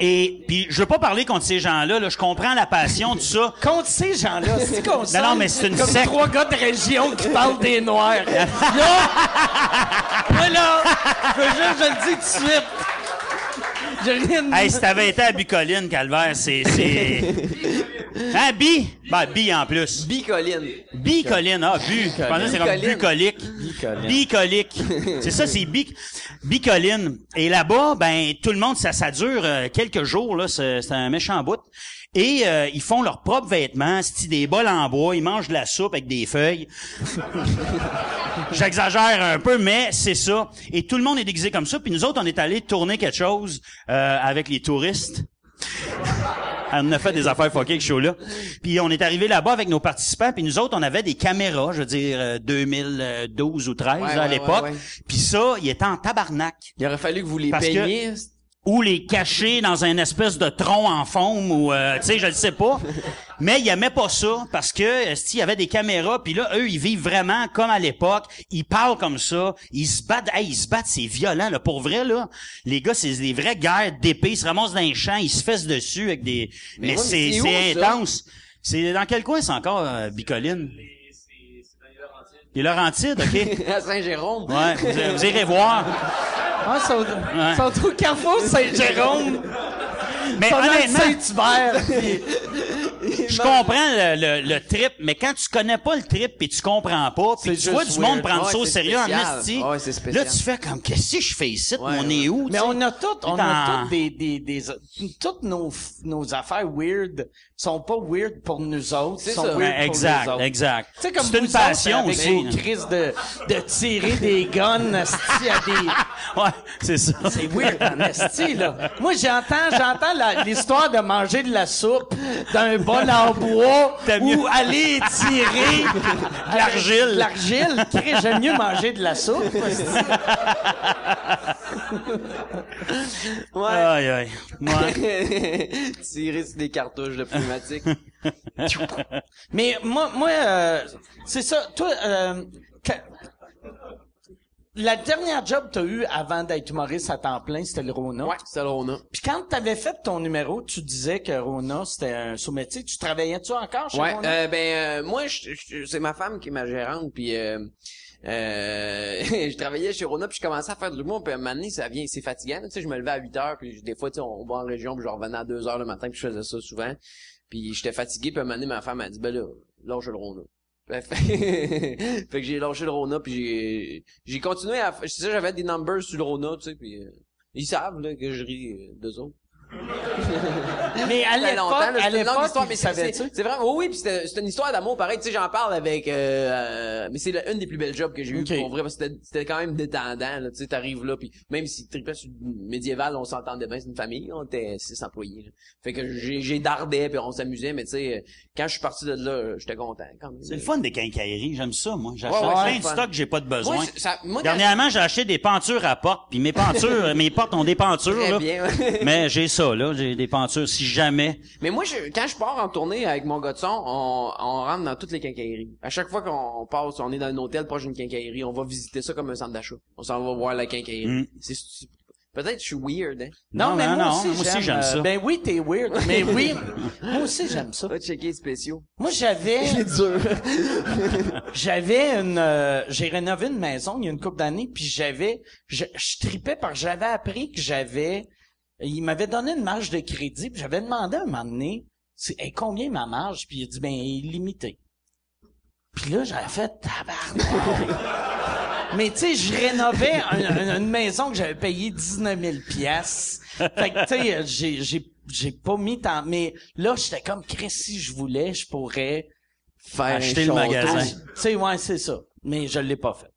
C: Et puis je veux pas parler contre ces gens-là, là, je comprends la passion, tout ça.
B: Contre ces gens-là, c'est qu'on
C: Non, non, mais c'est une
B: comme
C: secte.
B: trois gars de région qui parlent des Noirs? Là, moi là, je veux juste, je le dis tout de suite. Rien.
C: Hey, si t'avais été à Bucoline, Calvaire, c'est, c'est... Hein, Bi? Ben, Bi en plus.
D: Bicoline.
C: Bicoline, ah, bu. Je pensais que c'est comme
D: Bicoline.
C: bucolique.
B: Bicoline.
C: Bicolique. c'est ça, c'est bic, bicoline. Et là-bas, ben, tout le monde, ça, ça dure euh, quelques jours, là. C'est, c'est un méchant bout. Et euh, ils font leurs propres vêtements, c'est des bols en bois, ils mangent de la soupe avec des feuilles. J'exagère un peu, mais c'est ça. Et tout le monde est déguisé comme ça. Puis nous autres, on est allés tourner quelque chose euh, avec les touristes. On a fait des affaires fuckées avec ce show-là. Puis on est arrivé là-bas avec nos participants, puis nous autres, on avait des caméras, je veux dire, euh, 2012 ou 13
D: Ouais,
C: là, à
D: ouais,
C: l'époque.
D: ouais.
C: Puis ça, il était en tabarnak.
D: Il aurait fallu que vous les
C: Parce que-
D: peigniez.
C: Ou les cacher dans un espèce de tronc en forme, ou, euh, tu sais, je ne sais pas. Mais il aimait pas ça, parce que, esti, il y avait des caméras, puis là, eux, ils vivent vraiment comme à l'époque. Ils parlent comme ça. Ils se battent, hey, ils se battent, c'est violent, là. Pour vrai, là, les gars, c'est des vraies guerres d'épée. Ils se ramassent dans les champs, ils se fessent dessus avec des... Mais, c'est intense. C'est dans quel coin c'est encore, euh, Bicoline? Les Laurentides, OK?
D: à Saint-Jérôme.
C: Ouais, vous, vous irez voir.
B: Ah, sont, ils sont au Carrefour Saint-Jérôme.
C: Mais honnêtement-
B: Saint-Hubert.
C: Je comprends le, le, le trip, mais quand tu connais pas le trip puis tu comprends pas, puis
B: C'est
C: tu vois du monde prendre
D: Ouais,
C: ça au
D: c'est
C: sérieux en esti,
D: Ouais, c'est spécial.
C: là tu fais comme qu'est-ce que je fais ici,
D: Ouais,
C: on est où
B: Mais on a toutes, on
C: Dans-
B: a toutes des, des, des, toutes nos, nos affaires weird sont pas weird pour nous autres,
D: C'est
B: sont
D: ça.
B: weird
C: Ouais,
B: pour
C: exact,
B: autres.
C: exact. C'est une passion aussi.
B: vos crises de, de tirer des guns, esti, à des,
C: Ouais, c'est ça.
B: c'est weird en esti, là. Moi, j'entends, j'entends l'histoire de manger de la soupe d'un bol en bois ou
C: mieux-
B: aller tirer
C: De l'argile.
B: L'argile. Chris, J'aime mieux manger de la soupe.
D: Ouais.
C: Aïe aïe. Ouais.
D: Tirer sur des cartouches de pneumatique.
B: Mais moi, moi, euh, c'est ça. Toi, euh, la dernière job que t'as eu avant d'être humoriste à temps plein, c'était le Rona.
D: ouais, c'est le Rona.
B: Puis quand t'avais fait ton numéro, tu disais que Rona, c'était un sous-métier. Tu travaillais-tu encore chez
D: Ouais,
B: Rona?
D: euh, ben euh, moi je- je- c'est ma femme qui est ma gérante puis euh, euh, je travaillais chez Rona puis je commençais à faire de l'humour puis à un moment donné ça vient c'est fatigant tu sais je me levais à 8 heures puis des fois tu sais on va en région puis je revenais à 2 heures le matin puis je faisais ça souvent puis j'étais fatigué puis à un moment donné ma femme m'a dit ben là lâche le Rona fait, fait que j'ai lâché le Rona puis j'ai j'ai continué à je sais j'avais des numbers sur le Rona tu sais puis euh, ils savent là que je ris euh, d'eux autres
B: mais à l'époque, à
D: c'est mais vraiment, oui, oui, puis c'est, une histoire d'amour, pareil, tu sais, j'en parle avec, euh, euh, mais c'est une des plus belles jobs que j'ai eu
B: Ok.
D: pour vrai, parce que c'était, c'était quand même détendant, là, tu sais, t'arrives là, puis même si tripais sur le médiéval, on s'entendait bien, c'est une famille, on était six employés, là. Fait que j'ai, dardé, puis on s'amusait, mais tu sais, quand je suis parti de là, j'étais content, quand même.
C: C'est le fun des quincailleries, j'aime ça moi. J'achète
D: Ouais, ouais,
C: plein de
D: fun.
C: stock que j'ai pas de besoin.
D: Moi, ça,
C: Dernièrement, j'ai acheté des pentures à porte, puis mes pentures, mes portes ont des pentures
D: Très
C: là.
D: bien, ouais.
C: Mais j'ai ça là, j'ai des pentures si jamais.
D: Mais moi, je, quand je pars en tournée avec mon gars de son, on, on rentre dans toutes les quincailleries. À chaque fois qu'on passe, on est dans un hôtel proche d'une quincaillerie, on va visiter ça comme un centre d'achat. On s'en va voir la quincaillerie.
C: Mm.
D: C'est, peut-être que je suis weird, hein.
B: Non,
C: Non,
B: mais
C: non,
B: moi
C: non,
B: aussi,
C: moi aussi, j'aime
B: euh,
C: ça.
B: Ben oui, t'es weird. Mais oui, moi aussi, j'aime ça.
D: Va checker spéciaux.
B: Moi, j'avais,
D: dur.
B: j'avais une, euh, j'ai rénové une maison il y a une couple d'années, puis j'avais, je, je tripais parce que j'avais appris que j'avais, il m'avait donné une marge de crédit, puis j'avais demandé à un moment donné, c'est, hey, combien ma marge, puis il a dit, ben, illimité. Puis là, j'avais fait tabarnak. Mais tu sais, je rénovais un- un- une maison que j'avais payé 19 000 pièces. Fait que tu sais, j'ai j'ai j'ai pas mis tant. Mais là, j'étais comme Chris, si je voulais, je pourrais
D: Faire
C: Acheter
D: un
C: le
D: château.
C: magasin.
B: Tu sais, ouais, c'est ça. Mais je l'ai pas fait.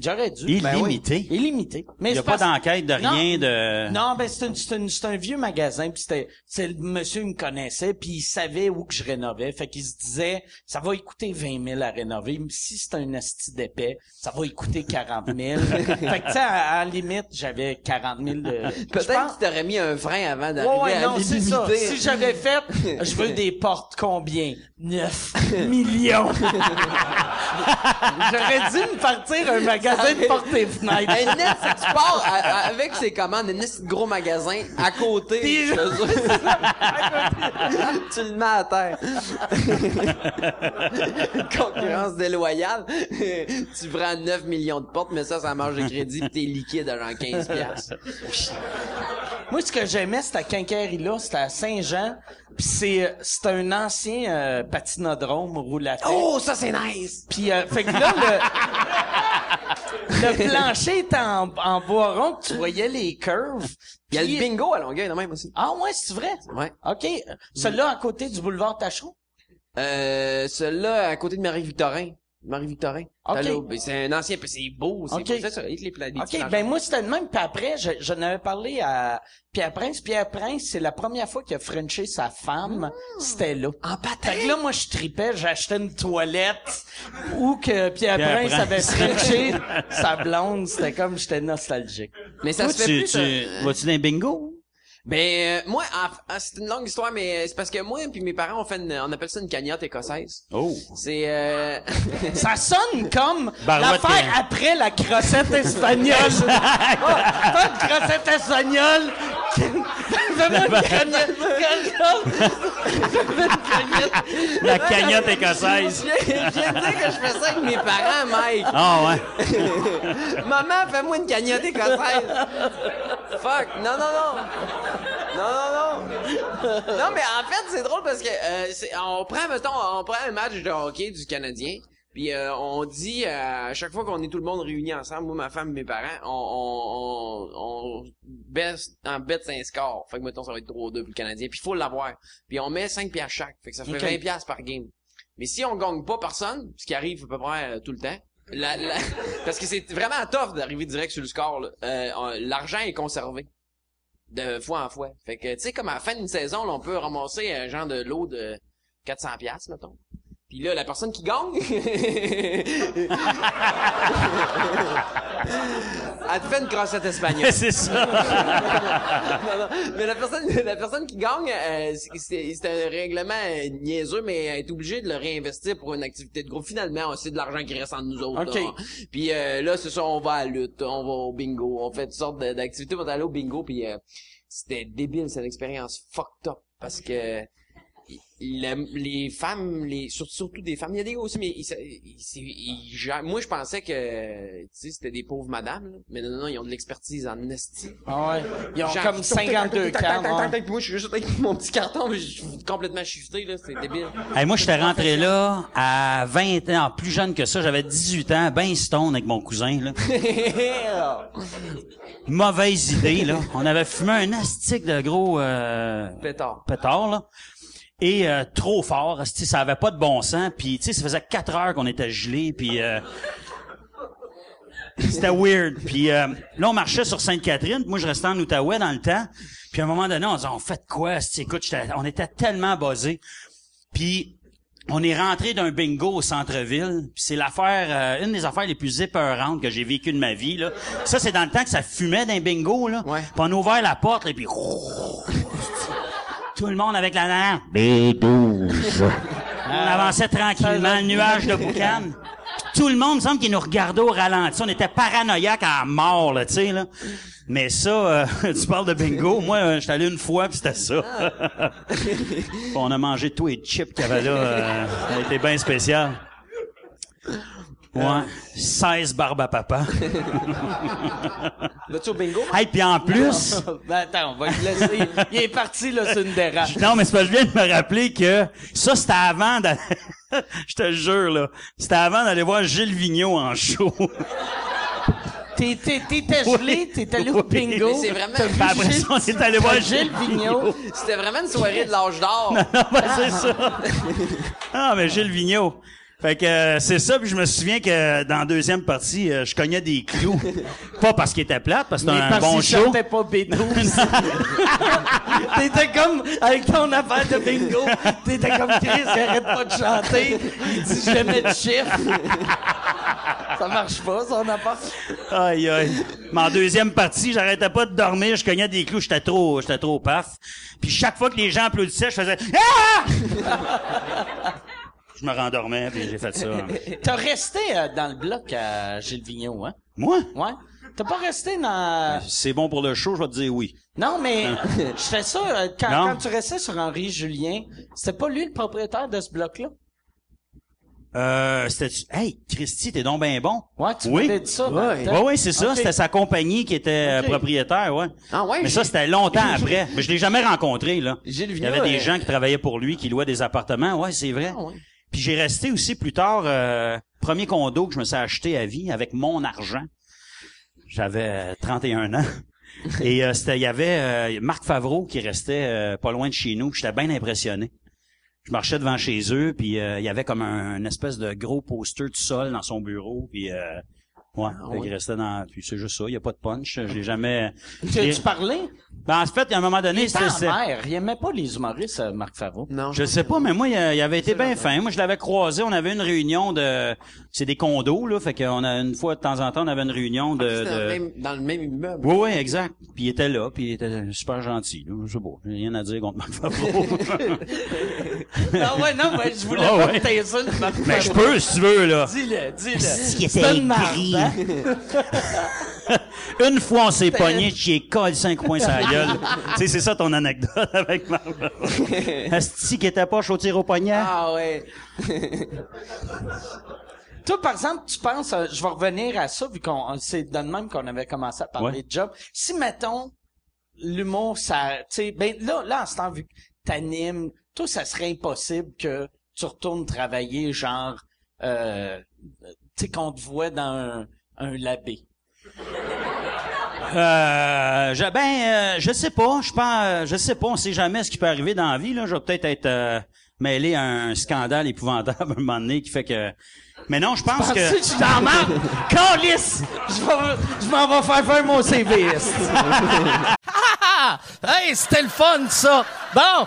B: J'aurais dû.
C: Illimité.
B: Ben oui. Illimité. Mais
C: Il y a pas
B: parce-
C: d'enquête de
B: Non.
C: rien de.
B: Non, ben c'est un, c'est un, c'est un vieux magasin, puis c'était, c'est le monsieur il me connaissait, puis il savait où que je rénovais, fait qu'il se disait, ça va y coûter 20 000 à rénover, mais si c'est un asti d'épais, ça va y coûter 40 000. fait que tu sais, à, à la limite, j'avais 40 000 de. Je
D: Peut-être
B: pense-
D: que tu t'aurais mis un frein avant d'arriver
B: Ouais, ouais,
D: à
B: non, c'est ça. Si j'avais fait, je veux des portes combien? 9 millions. J'aurais dû me partir un magasin de portes et fenêtres.
D: Que tu pars à- à- avec ses commandes, un de gros magasin à côté.
B: Puis-
D: je te jure. tu le mets à terre. Concurrence déloyale. tu prends 9 millions de portes, mais ça, ça marge de crédit pis t'es liquide à genre 15 piastres.
B: Moi, ce que j'aimais, cette quincaillerie-là, c'était à Saint-Jean. Puis c'est, c'est un ancien euh, patinodrome roule à
D: Oh, ça c'est nice!
B: Puis, euh, fait que là, le, le plancher était en, en bois rond, que tu voyais les curves.
D: Il y a le bingo à Longueuil, de même aussi.
B: Ah ouais, c'est vrai?
D: Ouais.
B: OK. Celui-là, à côté du boulevard Tachereau?
D: Euh, celui-là, à côté de Marie-Victorin. Marie-Victorin.
B: Ok.
D: T'as là, ben, C'est un ancien, puis c'est beau, c'est
B: Ok.
D: beau, ça. avec les pla- les petits
B: OK, ben moi, c'était le même. Puis après, je, je n'avais parlé à Pierre Prince. Pierre Prince, c'est la première fois qu'il a frenché sa femme. C'était là.
D: En
B: Fait
D: patin!
B: que là, moi, je tripais, j'achetais une toilette où que Pierre,
C: Pierre
B: Prince,
C: Prince.
B: avait frenché sa blonde. C'était comme, j'étais nostalgique.
D: Mais ça
C: Toi,
D: se fait
C: tu,
D: plus,
C: tu,
D: euh,
C: vas-tu dans un bingo?
D: Ben euh, moi, en- c'est une longue histoire, mais c'est parce que moi puis mes parents on fait une, on appelle ça une cagnotte écossaise.
C: Oh.
D: C'est euh...
B: Ça sonne comme l'affaire
C: euh.
B: après la crossette espagnole. oh, pas une crossette espagnole. Fais-moi une cagnotte. Fais-moi une cagnotte.
C: La cagnotte écossaise.
D: je viens de dire que je fais ça avec mes parents, Mike.
C: Ah ouais.
D: Maman, fais-moi une cagnotte écossaise. Fuck, non non non. Non non non. non, mais en fait, c'est drôle parce que euh, on prend, mettons, on prend un match de hockey du Canadien, puis euh, on dit euh, à chaque fois qu'on est tout le monde réunis ensemble, moi, ma femme, mes parents, on, on, on, on baisse, en bête un score. Fait que mettons, ça va être 3-2 pour le Canadien, puis il faut l'avoir. Puis on met 5 piastres chaque, fait que ça fait
B: Ok.
D: 20 piastres par game. Mais si on gagne pas personne, ce qui arrive à peu près euh, tout le temps, la- la- parce que c'est vraiment tough d'arriver direct sur le score. Euh, l'argent est conservé de fois en fois. Fait que, tu sais, comme à la fin d'une saison, on peut ramasser un genre de lot de 400 pièces mettons. Puis là, la personne qui gagne, elle te fait une crossette espagnole.
C: c'est ça.
D: non, non. Mais la personne, la personne qui gagne, euh, c'est un règlement euh, niaiseux, mais elle est obligée de le réinvestir pour une activité de groupe. Finalement, c'est de l'argent qui reste entre nous autres.
B: OK.
D: là. Puis euh, là, c'est ça, on va à la lutte, on va au bingo, on fait toutes sortes d'activités pour aller au bingo. Puis euh, c'était débile, c'est une expérience fucked up parce que le- les femmes, les sur- surtout des femmes, il y a des gars aussi, mais ils, ils- ils- moi je pensais que tu sais c'était des pauvres madames, là. mais non, non, non, ils ont de l'expertise en esti.
B: Ah ouais? Ils ont
D: Genre,
B: comme 52
D: tac, tac, tac,
B: cartes.
D: puis moi je suis juste avec mon petit carton, mais je suis complètement shifté là, c'est débile.
C: Hey, moi, j'étais rentré là à 20 ans, plus jeune que ça. J'avais 18 ans, ben stone avec mon cousin, là. Mauvaise idée, là. On avait fumé un astique de gros euh,
D: Pétard.
C: pétard, là. Et euh, trop fort, ça avait pas de bon sens. Puis, tu sais, ça faisait quatre heures qu'on était gelés, puis... euh, c'était weird. Puis euh, là, on marchait sur Sainte-Catherine. Moi, je restais en Outaouais dans le temps. Puis à un moment donné, on disait, on fait quoi? Écoute, on était tellement buzzés. Puis on est rentré d'un bingo au centre-ville. Puis c'est l'affaire, euh, une des affaires les plus épeurantes que j'ai vécues de ma vie. Là. Ça, c'est dans le temps que ça fumait d'un bingo. Là.
D: Ouais.
C: Puis on a ouvert la porte, et puis... Tout le monde avec la dent. B12. On avançait tranquillement, le nuage de boucan. Tout le monde semble qu'il nous regardait au ralenti. On était paranoïaques à mort, là, tu sais, là. Mais ça, euh, tu parles de bingo. Moi, euh, j'étais allé une fois, puis c'était ça. on a mangé tous les chips qu'il y avait là. euh, ça a été bien spécial. Ouais. 16 barbes à papa.
D: Vas-tu au bingo?
C: Hey, puis en plus...
B: Ben, attends, on va le laisser. Il est parti, là, sur une dérape.
C: Non, mais c'est parce que je viens de me rappeler que ça, c'était avant d'aller... je te jure, là. C'était avant d'aller voir Gilles Vigneault en show.
B: T'es- t'es- T'étais gelé, t'es allé au bingo?
D: C'est vraiment-
C: après ça, on est allé voir
B: Gilles Vigneault?
D: C'était vraiment une soirée de l'âge d'or.
C: Ben, c'est ça. Ah, mais Gilles Vigneault. Fait que euh, c'est ça, puis je me souviens que dans la deuxième partie, euh, je cognais des clous. Pas parce qu'il était plate, parce que
B: Mais
C: c'était un bon show.
B: chantait pas B12. T'étais comme, avec ton affaire de bingo, t'étais comme Chris, arrête pas de chanter. Il dit jamais de chiffre. Ça marche pas, son affaire.
C: Aïe, aïe. Mais en deuxième partie, j'arrêtais pas de dormir, je cognais des clous, j'étais trop, j'étais trop paf. Puis chaque fois que les gens applaudissaient, je faisais Ah! Je me rendormais, puis j'ai fait ça.
B: T'as resté euh, dans le bloc à Gilles Vigneault, hein?
C: Moi?
B: Ouais. T'as pas resté dans...
C: Si c'est bon pour le show, je vais te dire oui.
B: Non, mais j'étais sûr, euh, quand,
C: Non.
B: quand tu restais sur Henri Julien, c'était pas lui le propriétaire de ce bloc-là?
C: Euh, c'était Hey, Christy, t'es donc ben bon.
B: Ouais, tu
C: Oui.
B: m'avais dit ça. dans le
C: Oui,
B: temps.
C: oui, c'est ça.
B: Ok.
C: C'était sa compagnie qui était
B: Ok.
C: euh, propriétaire, ouais.
D: Ah ouais?
C: Mais ça, c'était longtemps après. Mais je l'ai jamais rencontré, là.
D: Gilles
C: Il y avait des
D: euh,
C: gens qui travaillaient pour lui, qui louaient des appartements. Ouais, c'est vrai.
D: Ah ouais.
C: Puis j'ai resté aussi plus tard, euh, premier condo que je me suis acheté à vie avec mon argent. J'avais euh, 31 ans. Et euh, c'était, il y avait euh, Marc Favreau qui restait euh, pas loin de chez nous. J'étais bien impressionné. Je marchais devant chez eux, puis euh, il y avait comme un, une espèce de gros poster du sol dans son bureau, puis ouais, fait qu'il restait dans. Puis c'est juste ça, il y a pas de punch. Je l'ai jamais.
B: Tu as-tu parlé?
C: Ben, en fait, il y a un moment donné,
B: C'était
C: c'était.
B: en mer. Il aimait pas les humoristes, euh, Marc Favreau.
D: Non.
C: Je sais pas, mais moi, il, il avait été bien fin. Moi, je l'avais croisé. On avait une réunion de... C'est des condos, là. Fait qu'on a une fois, de temps en temps, on avait une réunion de...
D: C'était dans, le même, dans le même immeuble.
C: Oui, oui, exact. Puis il était là, puis il était super gentil. Là. Je sais pas, j'ai rien à dire contre Marc Favreau.
B: non, ouais, non, mais je voulais
C: Ah
B: pas
C: ouais.
B: t'insultes Marc
C: mais je
B: Favreau.
C: peux, si tu veux, là.
B: Dis-le, dis-le. Une hein?
C: Une fois, on s'est pogné, tu ai collé cinq points sur la gueule. c'est ça ton anecdote avec Favreau. Asti qui était pas chaud tir au poignet?
D: Ah ouais.
B: Toi, par exemple, tu penses, euh, je vais revenir à ça, vu qu'on, c'est de même qu'on avait commencé à parler
C: Ouais.
B: de job. Si, mettons, l'humour, ça, tu sais, ben là, là, en ce temps, vu que t'animes, toi, ça serait impossible que tu retournes travailler, genre, euh, tu sais, qu'on te voit dans un, un labé.
C: Euh, je, ben, euh, je sais pas. Je pense, je sais pas. On sait jamais ce qui peut arriver dans la vie. Là, je vais peut-être être, euh, mêlé à un scandale épouvantable à un moment donné qui fait que. Mais non, je pense que.
B: que dans la merde? Calice! Je vais- je m'en vais faire faire mon CV. esti.
E: Ah! Hey, c'était le fun, ça! Bon!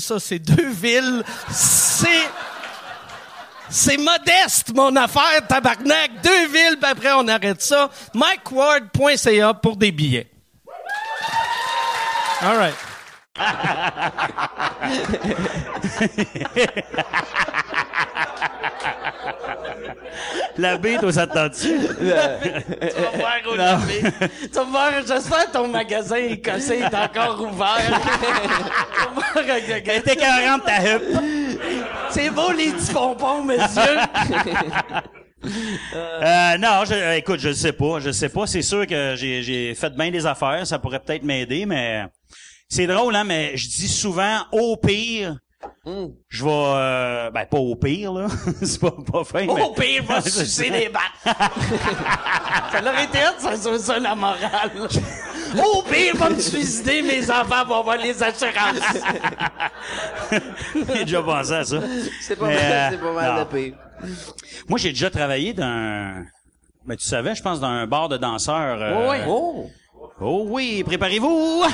E: ça. C'est deux villes. C'est... C'est modeste, mon affaire, tabarnak. Deux villes, puis après, on arrête ça. MikeWard.ca pour des billets. All right.
C: La bite, toi, ça te tente-tu?
B: Tu vas voir au. Tu vas voir, j'espère que ton magasin écossais est encore ouvert. Tu vas voir avec le gars.
C: T'es 40 ta huppe.
B: C'est beau les petits pompons, monsieur.
C: Euh, non, je, euh, écoute, je sais pas. Je sais pas. C'est sûr que j'ai, j'ai fait bien des affaires. Ça pourrait peut-être m'aider, mais c'est drôle, hein, mais je dis souvent, au pire, je vais... euh, ben, pas au pire, là. c'est pas, pas fin, mais...
B: Au pire, va sucer des battes. ça leur été ça, c'est ça la morale. Au pire, va me suicider, mes enfants vont avoir les assurances.
C: J'ai déjà pensé à ça.
D: C'est pas
C: Mais,
D: mal,
C: euh,
D: c'est pas mal de pire.
C: Moi, j'ai déjà travaillé dans... Ben, tu savais, je pense, dans un bar de danseurs. euh,
D: Oh!
C: Oh oui, préparez-vous!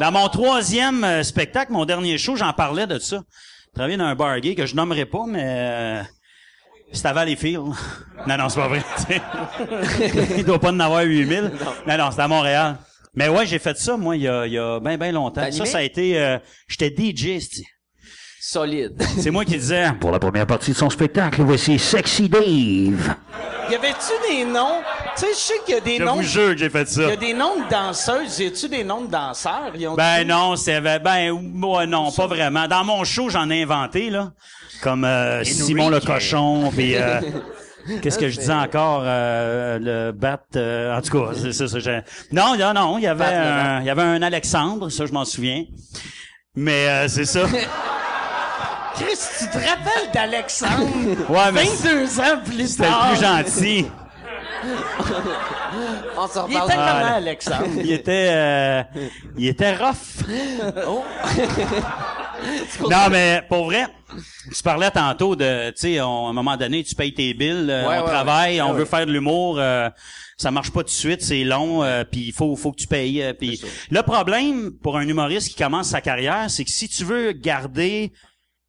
C: Dans mon troisième euh, spectacle, mon dernier show, j'en parlais de ça. Travailler dans un bar gay que je nommerai pas, mais euh, c'est à Valleyfield. Non, non, c'est pas vrai. Il doit pas en avoir 8000. Non, non, c'est à Montréal. Mais ouais, j'ai fait ça, moi, il y a, il y a bien, bien longtemps. Ça, ça a été... euh, J'étais DJ.
D: Solide.
C: C'est moi qui disais...
F: Pour la première partie de son spectacle, voici Sexy Dave.
B: Y avait-tu des noms? Tu sais, je sais qu'il y a des
C: Je
B: noms.
C: vous jure que j'ai fait
B: Il
C: ça.
B: y a des noms de danseuses. Y a-tu des noms de danseurs? Ils ont
C: Ben non, c'est ben ouais, non, pas vraiment. Dans mon show, j'en ai inventé là, comme euh, Simon le cochon, puis euh, qu'est-ce que je disais encore euh, le bat euh, en tout cas, c'est ça, ça, j'ai- Non, non non, il y avait un, il y avait un Alexandre, ça je m'en souviens. Mais euh, c'est ça.
B: Chris, tu te rappelles d'Alexandre?
C: Ouais, mais
B: 22 ans plus
C: c'était
B: tard.
C: le plus gentil.
D: On se
B: Il était
D: reparle.
B: comment. Alexandre?
C: Il était euh, il était rough.
D: Oh.
C: Non, mais pour vrai, tu parlais tantôt de, tu sais, à un moment donné, tu payes tes billes, euh,
D: Ouais,
C: on
D: ouais,
C: travaille,
D: ouais.
C: on
D: Ouais,
C: veut
D: ouais.
C: faire de l'humour, euh, ça marche pas tout de suite, c'est long, euh, puis il faut, faut que tu payes. euh, puis le problème pour un humoriste qui commence sa carrière, c'est que si tu veux garder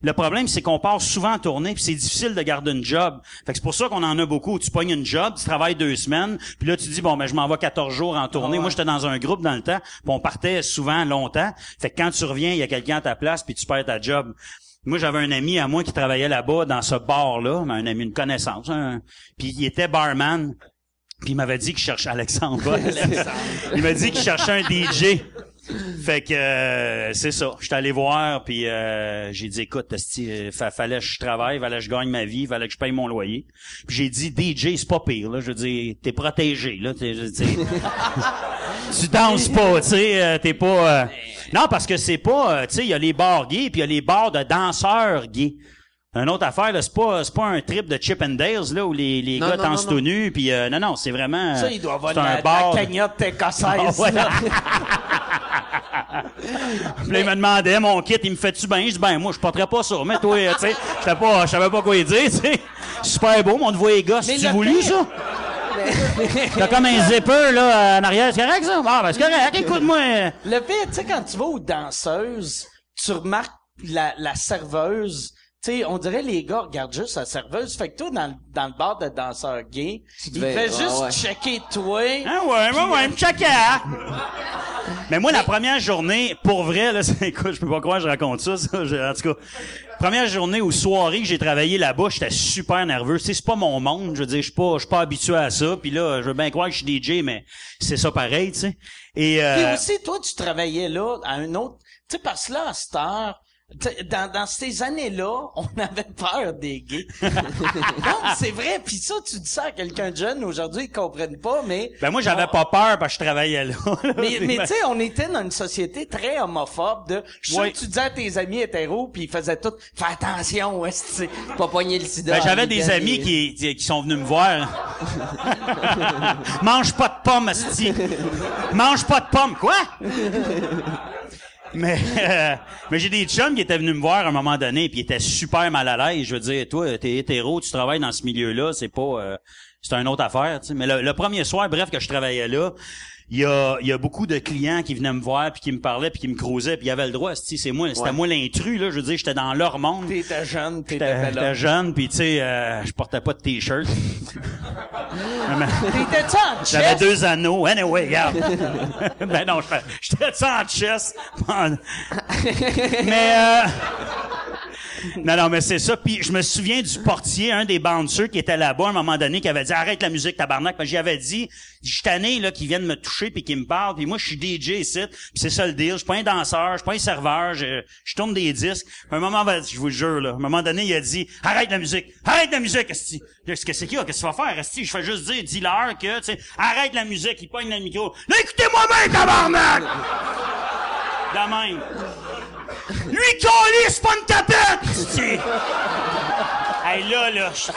C: le problème, c'est qu'on part souvent en tournée, puis c'est difficile de garder une job. Fait que c'est pour ça qu'on en a beaucoup. Tu pognes une job, tu travailles deux semaines, puis là, tu dis, bon, ben, je m'en vais 14 jours en tournée. Moi, j'étais dans un groupe dans le temps, puis on partait souvent longtemps. Fait que quand tu reviens, il y a quelqu'un à ta place, puis tu perds ta job. Moi, j'avais un ami à moi qui travaillait là-bas, dans ce bar-là, un ami, une connaissance, un- puis il était barman. Puis il m'avait dit qu'il cherchait Alexandre. ouais. il m'a dit qu'il cherchait un DJ. Fait que euh, c'est ça. J'étais allé voir puis euh, j'ai dit écoute, euh, fa- fallait que je travaille, fallait que je gagne ma vie, fallait que je paye mon loyer. Puis j'ai dit DJ, c'est pas pire là, je veux dire, t'es protégé là, t'es, je tu danses pas, tu sais, euh, t'es pas euh, Non, parce que c'est pas tu sais, il y a les bars gays puis il y a les bars de danseurs gays. Une autre affaire, là, c'est pas, c'est pas un trip de Chip and Dales, là, où les, les
D: Non,
C: gars
D: non,
C: dansent
D: non,
C: tout nus, puis euh, non, non, c'est vraiment...
B: Ça, il doit avoir
C: c'est
B: la,
C: un
B: la
C: bar.
B: cagnotte écossaise.
C: Ah, ouais.
B: là.
C: Puis là, il me demandait, mon kit, il me fait-tu bien? Je dis, ben, moi, je porterais pas ça. Mais toi, tu sais, je savais pas, je savais pas quoi dire, tu sais. Super beau, mais on te voit les gars.
B: Mais
C: tu
B: le
C: voulu,
B: pire-
C: ça? T'as comme un zipper, là, en arrière. C'est correct, ça? Ah, ben, c'est correct. Écoute-moi.
B: Le pire, tu sais, quand tu vas aux danseuses, tu remarques la, la serveuse, sais, on dirait les gars regardent juste la serveuse. Fait que toi, dans, le- dans le bar de danseurs gays, il
D: devais-
B: fait juste
D: ouais, ouais.
B: checker toi.
C: Ah ouais, ouais, ouais, me chacun. Mais moi, la première journée, pour vrai, là, c'est, écoute, je peux pas croire que je raconte ça, ça, je- en tout cas. Première journée ou soirée que j'ai travaillé là-bas, j'étais super nerveux. Tu sais, c'est pas mon monde, je veux dire, je suis pas, je suis pas habitué à ça. Puis là, je veux bien croire que je suis DJ, mais c'est ça pareil, tu sais. Et, euh,
B: aussi, toi, tu travaillais là à un autre... Tu sais, parce que là, à cette heure, dans, dans ces années-là, on avait peur des gays. non, c'est vrai. Puis ça, tu dis ça à quelqu'un de jeune, aujourd'hui, ils comprennent pas, mais...
C: ben moi, j'avais pas peur parce que je travaillais là. là.
B: Mais, mais tu sais, on était dans une société très homophobe de... Je que tu disais à tes amis hétéros, puis ils faisaient tout... Fais attention, est
D: Pas pogner le sida.
C: Ben, j'avais des amis qui, qui sont venus me voir. Mange pas de pommes, asti. Mange pas de pommes. Quoi? Mais, euh, mais j'ai des chums qui étaient venus me voir à un moment donné puis ils étaient super mal à l'aise. Je veux dire, toi, t'es hétéro, tu travailles dans ce milieu-là, c'est pas... euh, c'est une autre affaire, tu sais. Mais le, le premier soir, bref, que je travaillais là, il y a, il y a beaucoup de clients qui venaient me voir puis qui me parlaient puis qui me crousaient puis ils avaient le droit, asti, c'est moi, c'était moi l'intrus, là. Je veux dire, j'étais dans leur monde.
B: T'étais jeune, t'étais
C: jeune, puis tu sais, euh, je portais pas de t-shirt.
B: T'étais-tu en
C: J'avais
B: chest?
C: deux anneaux. Anyway, regarde. ben non, je- j'étais ça en chess. mais euh, non, non, mais c'est ça. Puis je me souviens du portier, un des bouncers qui était là-bas à un moment donné, qui avait dit arrête la musique, tabarnak. Puis j'y avais dit, je suis là, qui viennent me toucher puis qui me parlent. Puis moi, je suis DJ ici. Puis c'est ça le deal. Je suis pas un danseur, je suis pas un serveur. Je, tourne des disques. À un moment, je vous jure là, à un moment donné, il a dit arrête la musique, arrête la musique, esti. Qu'est-ce que c'est a? Qu'est-ce que tu vas faire, esti? Je fais juste dire, dis-leur que, tu sais, arrête la musique. Il pogne le micro. Là, écoutez-moi bien, tabarnak. De. Lui, Collis, c'est pas une tapette! hey, là, là, je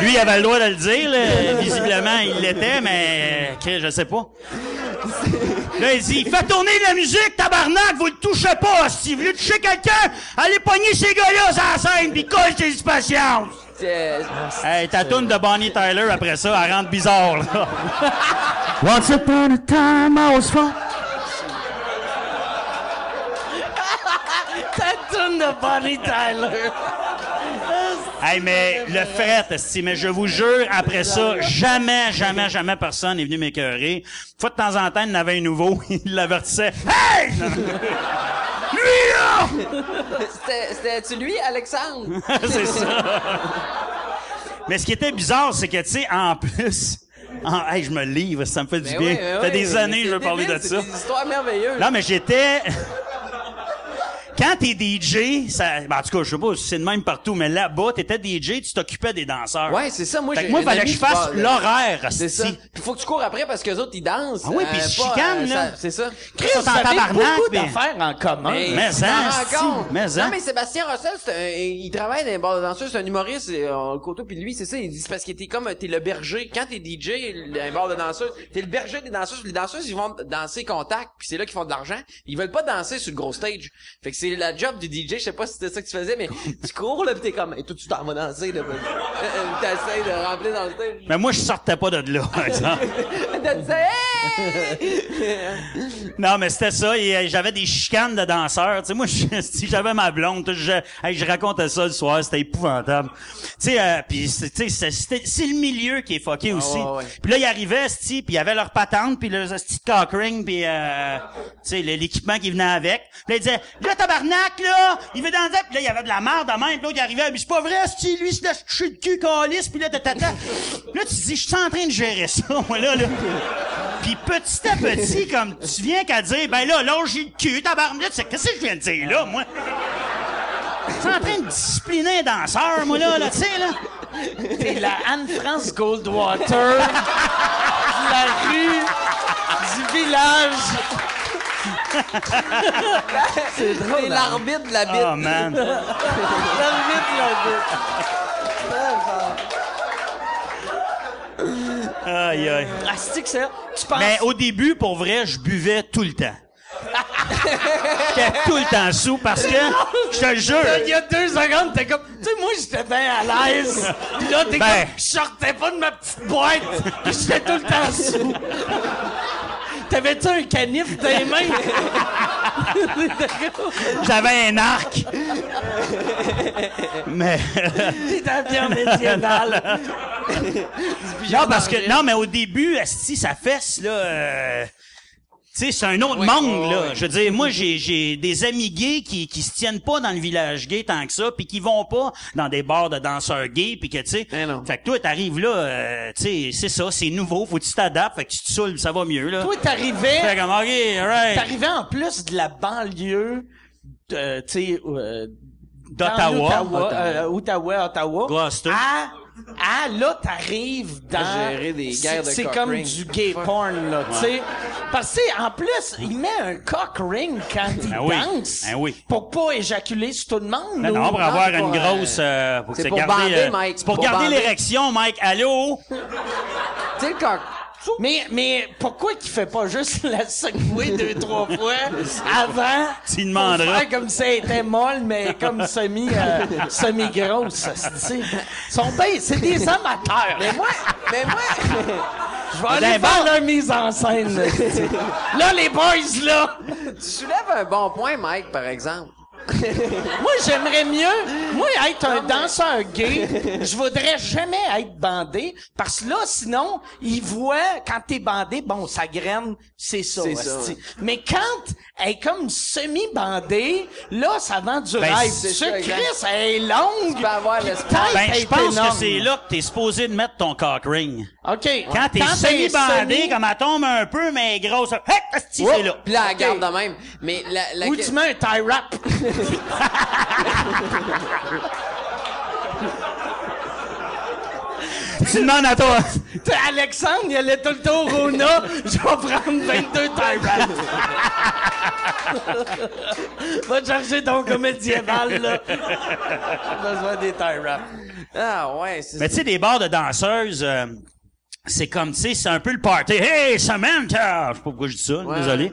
C: Lui, il avait le droit de le dire, là. Visiblement, il l'était, mais, que je sais pas. Là, il dit, fais tourner la musique, tabarnak, vous le touchez pas, si vous voulez toucher quelqu'un, allez pogner ces gars-là sur la scène, pis colle tes patience. Hey, ta de Bonnie Tyler, après ça, elle rentre bizarre, là.
F: Once upon a time, I was fun.
B: Ta de Bonnie Tyler.
C: Hey, mais le fret, esti, mais je vous jure, après ça, jamais, jamais, jamais personne n'est venu m'écœurer. Fois de temps en temps, il y en avait un nouveau, il l'avertissait. Hey!
D: C'était-tu lui, Alexandre?
C: c'est ça. Mais ce qui était bizarre, c'est que, tu sais, en plus, hey, je me livre, ça me fait du
D: Ben
C: bien.
D: oui, ben
C: ça fait
D: oui,
C: des années que je veux parler de ça.
D: C'est des histoires merveilleuses.
C: Non, mais j'étais. Quand t'es DJ, ça, ben, en tout cas, je sais pas si c'est de même partout, mais là-bas, t'étais DJ, tu t'occupais des danseurs.
D: Ouais, c'est ça. Moi,
C: Fait que moi, fallait que je fasse l'horaire,
D: C'est ça. Puis faut que tu cours après parce que les autres, ils dansent.
C: Ah oui, puis ils se
D: pas,
C: chicanent, là.
D: ça- C'est ça.
B: Chris,
C: en tabarnak,
B: beaucoup
C: mais-
B: d'affaires en commun.
D: Mais,
C: Mais
D: tu t'en
C: hein, mais hein.
D: Non, mais Sébastien c'est un- il travaille dans les bars de danseurs, c'est un humoriste, euh, le coteau, puis lui, c'est ça, il dit, c'est parce que t'es comme, t'es le berger. Quand t'es DJ, dans les bars de danseurs, t'es le berger des danseuses. Les danseuses, ils vont danser contact, puis c'est là qu'ils font de l'argent. Ils veulent pas danser sur le gros stage. Fait que c'est la job du DJ, je sais pas si c'était ça que tu faisais, mais tu cours, là, pis t'es comme, et tout, tu t'en vas danser, là. pis- euh, euh, T'essayes de remplir dans le stage.
C: Mais moi, je sortais pas de là, par exemple. Non, mais c'était ça. Et euh, j'avais des chicanes de danseurs. Tu sais, moi, je- si j'avais ma blonde, je, hey, je racontais ça le soir, c'était épouvantable. Tu sais, euh, c'est- tu sais, c'est- le milieu qui est fucké aussi.
D: ouais, ouais.
C: Puis là, ils arrivaient, sti, puis il y avait leur patente, puis leurs sti de cock ring, puis euh, tu sais, l'équipement qui venait avec. Puis là, ils disaient, là, là, il veut danser. Puis là, il y avait de la merde en même. Puis l'autre, il arrivait, mais c'est pas vrai, sti, lui, c'est laisse toucher le cul, calice, puis là, tatata. Là, tu te dis, je suis en train de gérer ça, moi, là, là. Puis petit à petit, comme tu viens qu'à dire, ben là, là, j'ai le cul, tabarnak, tu sais, qu'est-ce que je viens de dire là, moi? Je suis en train de discipliner un danseur, moi, là, là, tu sais, là.
B: T'es la Anne-France Goldwater de la rue du village.
D: C'est drôle. l'arbitre de la bite.
C: Oh, man.
B: L'arbitre, l'arbitre.
C: Aïe, aïe.
B: Ah, c'est que ça? Tu penses...
C: Mais au début, pour vrai, je buvais tout le temps. J'étais tout le temps sous parce que, je te jure,
B: Il y a deux secondes, t'es comme, tu sais, moi, j'étais bien à l'aise. Puis là, t'es
C: Ben.
B: comme, je sortais pas de ma petite boîte. Puis j'étais tout le temps sous. T'avais-tu un canif dans les mains?
C: J'avais un arc. Mais
B: T'es dans bien médiéval.
C: non parce que non mais au début si ça fesse là euh, sais, c'est un autre monde, là. Je veux dire, moi, j'ai, j'ai des amis gays qui, qui se tiennent pas dans le village gay tant que ça, puis qui vont pas dans des bars de danseurs gays, puis que, tu sais...
D: Eh.
C: Fait que toi, t'arrives là, euh, tu sais, c'est ça, c'est nouveau, faut que tu t'adaptes, fait que tu te saoules, ça va mieux, là.
B: Toi, t'arrivais,
C: Fait comme, OK, alright.
B: t'arrivais en plus de la banlieue, de, tu sais, euh,
C: D'Ottawa.
B: Ottawa,
D: Ottawa.
B: euh, Ottawa, Ottawa.
C: Gloucester.
B: À, à, là, t'arrives dans...
D: Gérer des guerres de
B: C'est
D: cock
B: comme
D: ring.
B: du gay porn, là, tu sais. Parce que, en plus, il met un cock ring quand il
C: Ben oui.
B: danse.
C: Ben oui.
B: Pour pas éjaculer sur tout le monde.
C: Non,
B: ou-
C: non, pour avoir une
D: euh,
C: grosse... euh, pour que
D: c'est pour
C: garder,
D: bander,
C: euh,
D: Mike.
C: C'est pour
D: Pour
C: garder l'érection, Mike. Allô?
D: Tu sais, le coq.
B: Mais, mais pourquoi qu'il fait pas juste la secouer deux, trois fois avant?
C: Tu demanderas.
B: faire comme si elle était molle, mais comme semi, euh, semi-grosse. Ils sont bien, c'est des amateurs.
D: Mais moi, mais moi,
B: Je vais aller
C: Ben,
B: voir
C: bon.
B: leur mise en scène. là, les boys, là,
D: tu soulèves un bon point, Mike, par exemple.
B: moi, j'aimerais mieux, moi, être un danseur gay, je voudrais jamais être bandé, parce que là, sinon, ils voient, quand t'es bandé, bon, ça graine, c'est ça,
D: C'est ça,
B: asti.
D: ouais.
B: Mais quand elle est comme semi-bandée, là, ça vend du
C: Ben,
B: rêve.
D: c'est
B: Ce
D: ça, exact.
B: Chris, elle est longue.
D: Tu peux avoir l'espoir.
C: Ben, je pense que c'est là que t'es supposé de mettre ton cock ring.
B: OK.
C: Quand t'es semi-bandé,
B: semi-
C: comme elle tombe un peu, mais grosse, hey, asti, c'est là.
D: Puis là, elle garde de même. Mais la, la
B: Ou tu mets un tie wrap.
C: Tu demandes à toi.
B: Alexandre, il allait tout le temps au Rona. Je vais prendre 22 tie wraps. Va te chercher ton comédieval, là. J'ai besoin des tie wraps.
D: Ah ouais, c'est
C: Mais tu sais, des bars de danseuses, euh, c'est comme, tu sais, c'est un peu le party. Hey, Samantha! Je sais pas pourquoi je dis ça, désolé.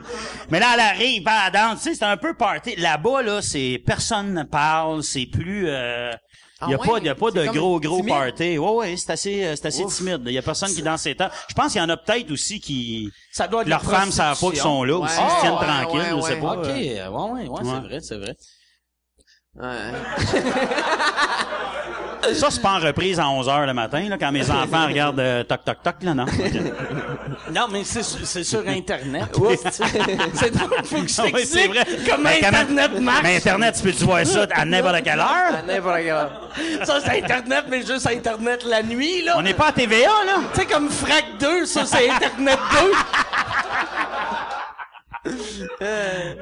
C: Mais là, elle arrive, elle danse, tu sais, c'est un peu party. Là-bas, là, c'est, personne ne parle, c'est plus, euh,
D: Ah
C: y a
D: ouais?
C: pas, y a pas de gros, gros
D: timide?
C: party. Ouais, ouais, c'est assez, euh, c'est assez
D: Ouf.
C: timide. Il y a personne qui danse ses temps. Je pense qu'il y en a peut-être aussi qui,
B: Ça doit être
C: leurs femmes savent pas qu'ils sont là aussi,
D: Ouais.
C: ils se tiennent
D: Ah, ouais,
C: tranquilles,
D: ouais,
C: je sais
D: ouais.
C: pas.
B: OK, ouais, ouais, ouais,
C: Ouais.
B: c'est vrai, c'est vrai.
D: Ouais.
C: Ça, c'est pas en reprise à 11 heures le matin, là, quand mes enfants regardent euh, toc toc toc, là, non?
B: Non, mais c'est sur- c'est sur Internet. c'est drôle, faut que je
C: Ah oui, c'est vrai.
B: comment
C: Mais
B: Internet marche.
C: Mais Internet, tu peux-tu voir ça à n'importe quelle heure?
D: À n'importe quelle heure.
B: Ça, c'est Internet, mais juste Internet la nuit, là.
C: On n'est pas à TVA, là?
B: Tu sais, comme Frac 2, ça, c'est Internet 2.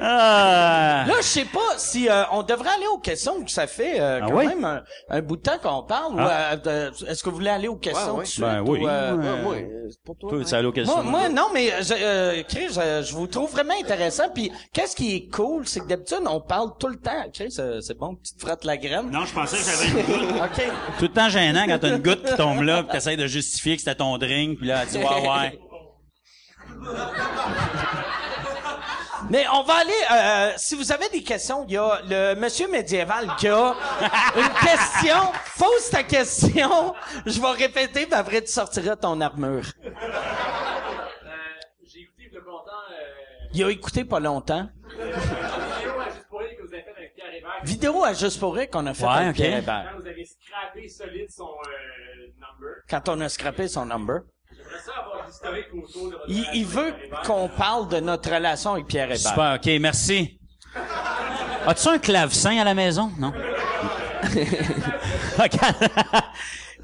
C: Ah.
B: Là, je sais pas si euh, on devrait aller aux questions, que ça fait euh,
C: Ah
B: quand
C: oui?
B: même un, un bout de temps qu'on parle. ou,
C: Ah.
B: euh, Est-ce que vous voulez aller aux questions
D: Ouais, ouais.
C: Ben oui.
B: ou, euh,
C: Ouais.
D: Pour toi.
C: Allais aux questions?
B: Moi, moi, non, mais je, euh, Chris, je, je vous trouve vraiment intéressant. Puis, qu'est-ce qui est cool, c'est que d'habitude, on parle tout le temps. Chris, euh, c'est bon, tu te frottes la graine.
C: Non, je pensais que j'avais une goutte.
B: OK.
C: Tout le temps gênant quand t'as une goutte qui tombe là, pis t'essayes de justifier que c'était ton drink, puis là, tu dis, ouais, ouais.
B: Mais on va aller, euh, si vous avez des questions, il y a le monsieur médiéval qui a une question. Pose ta question. Je vais répéter, puis après, tu sortiras ton armure.
G: J'ai écouté il y a pas longtemps euh,
B: Il a écouté pas longtemps.
G: vidéo à juste pour rire que vous avez fait avec Pierre Hébert.
B: Vidéo à Juste pour rire qu'on a fait
C: Ouais,
B: avec
C: ok.
B: Pierre Hébert.
G: Quand vous avez scrappé solide son euh, number.
B: Quand on a scrappé son number.
G: J'aimerais ça avoir l'historique autour de votre
B: Il, veut qu'on parle de notre relation avec Pierre Hébert.
C: Super, ok, merci. As-tu un clavecin à la maison? Non? Ok.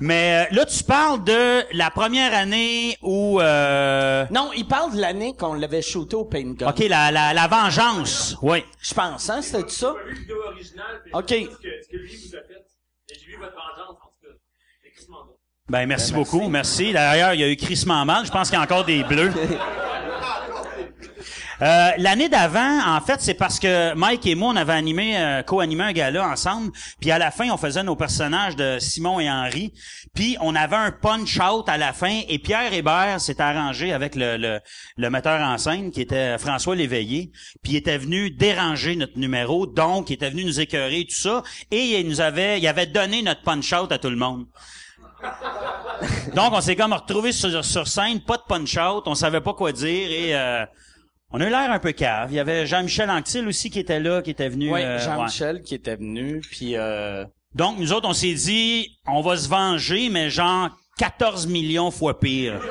C: Mais euh, là, tu parles de la première année où... Euh...
B: Non, il parle de l'année qu'on l'avait shooté au Paint Gun.
C: OK, la, la, la vengeance. Oui.
B: Je pense, hein, c'était ça?
G: J'ai vu la vidéo originale, puis
B: Ok.
G: ce que, ce que lui vous a fait. Et j'ai vu votre vengeance, en tout cas. C'est crissement
C: Ben, merci beaucoup. Merci. D'ailleurs, il y a eu crissement mal. Je pense qu'il y a encore des bleus. Euh, L'année d'avant, en fait, c'est parce que Mike et moi, on avait animé, euh, co-animé un gala ensemble. Puis à la fin, on faisait nos personnages de Simon et Henri. Puis on avait un punch-out à la fin. Et Pierre Hébert s'est arrangé avec le, le, le metteur en scène, qui était François Léveillé. Puis il était venu déranger notre numéro. Donc, il était venu nous écœurer et tout ça. Et il nous avait, il avait donné notre punch-out à tout le monde. Donc, on s'est comme retrouvé sur, sur scène, pas de punch-out, on savait pas quoi dire et euh, on a eu l'air un peu cave. Il y avait Jean-Michel Anctil aussi qui était là, qui était venu.
B: Ouais,
C: euh, ouais.
B: Jean-Michel qui était venu, puis euh,
C: Donc, nous autres, on s'est dit, on va se venger, mais genre 14 millions fois pire.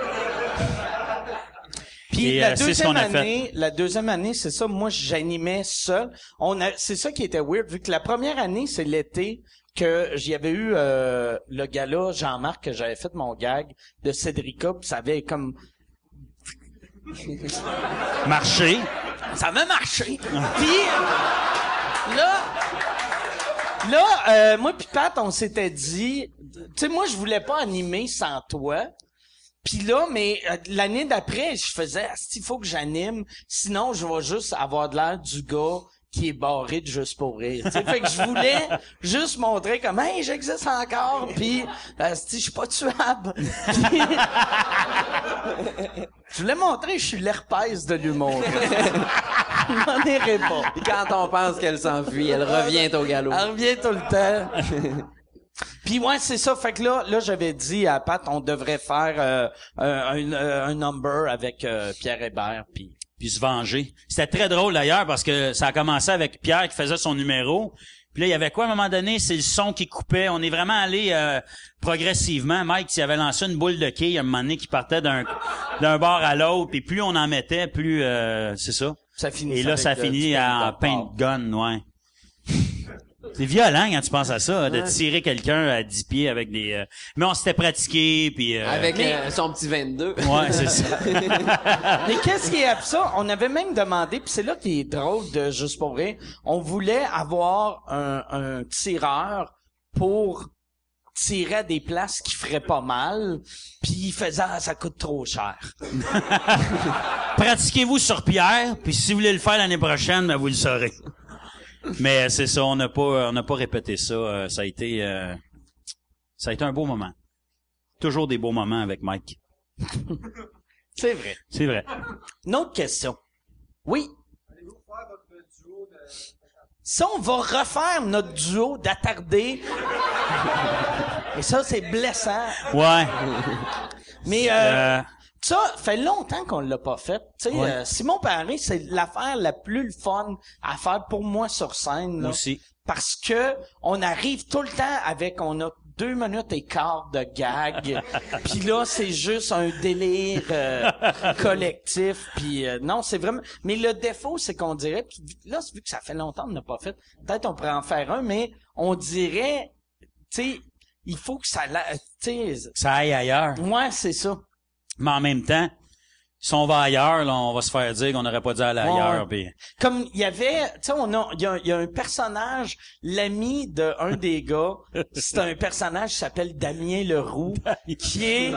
B: Puis la
C: euh, ce
B: deuxième année, la deuxième année, c'est ça. Moi, j'animais seul. On a, c'est ça qui était weird, vu que la première année, c'est l'été que j'y avais eu euh, le gars-là, Jean-Marc, que j'avais fait mon gag de Cédrica, puis ça avait comme
C: Marché.
B: ça avait marché. Puis là, là, euh, moi puis Pat, on s'était dit, tu sais, moi je voulais pas animer sans toi. Puis là, mais euh, l'année d'après, je faisais, il faut que j'anime, sinon je vais juste avoir de l'air du gars qui est barré de juste pour rire. fait que je voulais juste montrer comme, hey, j'existe encore, puis asti, je suis pas tuable. Je voulais montrer que je suis l'herpès de l'humour. Je m'en irai pas.
D: Puis quand on pense qu'elle s'enfuit, elle revient au galop.
B: Elle revient tout le temps. Puis ouais, c'est ça. Fait que là, là, j'avais dit à Pat, on devrait faire euh, un, un, un number avec euh, Pierre Hébert. Puis
C: puis se venger. C'était très drôle d'ailleurs parce que ça a commencé avec Pierre qui faisait son numéro. Puis là, il y avait quoi à un moment donné? C'est le son qui coupait. On est vraiment allé euh, progressivement. Mike, s'il avait lancé une boule de quilles à un moment donné qui partait d'un d'un bord à l'autre. Puis plus on en mettait, plus euh, c'est ça.
B: ça finit.
C: Et là, ça
B: euh,
C: finit en
B: pain
C: paint gun, ouais. C'est violent quand tu penses à ça, de tirer quelqu'un à 10 pieds avec des... euh, Mais on s'était pratiqué, puis... euh,
D: Avec euh, son petit 22.
C: Ouais, c'est ça.
B: Mais qu'est-ce qui est absurde? On avait même demandé, puis c'est là qui est drôle de Juste pour rire, on voulait avoir un, un tireur pour tirer à des places qui feraient pas mal, puis il faisait ah, ça coûte trop cher.
C: Pratiquez-vous sur Pierre, puis si vous voulez le faire l'année prochaine, ben vous le saurez. Mais c'est ça, on n'a pas, on n'a pas répété ça. euh, ça a été, euh, ça a été un beau moment. Toujours des beaux moments avec Mike.
B: C'est vrai.
C: C'est vrai.
B: Une autre question. Oui. Si on va refaire notre duo d'attardé, et ça c'est blessant,
C: Ouais.
B: mais euh,
C: Euh,
B: ça fait longtemps qu'on l'a pas fait. Tu sais,
C: Ouais.
B: euh, Simon Paré, c'est l'affaire la plus fun à faire pour moi sur scène. là.
C: aussi.
B: parce que on arrive tout le temps avec on a deux minutes et quart de gag puis là c'est juste un délire euh, collectif puis euh, non c'est vraiment mais le défaut c'est qu'on dirait puis là vu que ça fait longtemps qu'on n'a pas fait peut-être on pourrait en faire un mais on dirait tu sais il faut que ça la- tu sais
C: Ça aille ailleurs.
B: ouais c'est ça
C: Mais en même temps, si on va ailleurs, là, on va se faire dire qu'on n'aurait pas dû aller
B: Ouais.
C: ailleurs. puis-
B: comme il y avait, tu sais, on a, il y a, il y a un personnage, l'ami de un des gars, c'est un personnage qui s'appelle Damien Leroux, qui est,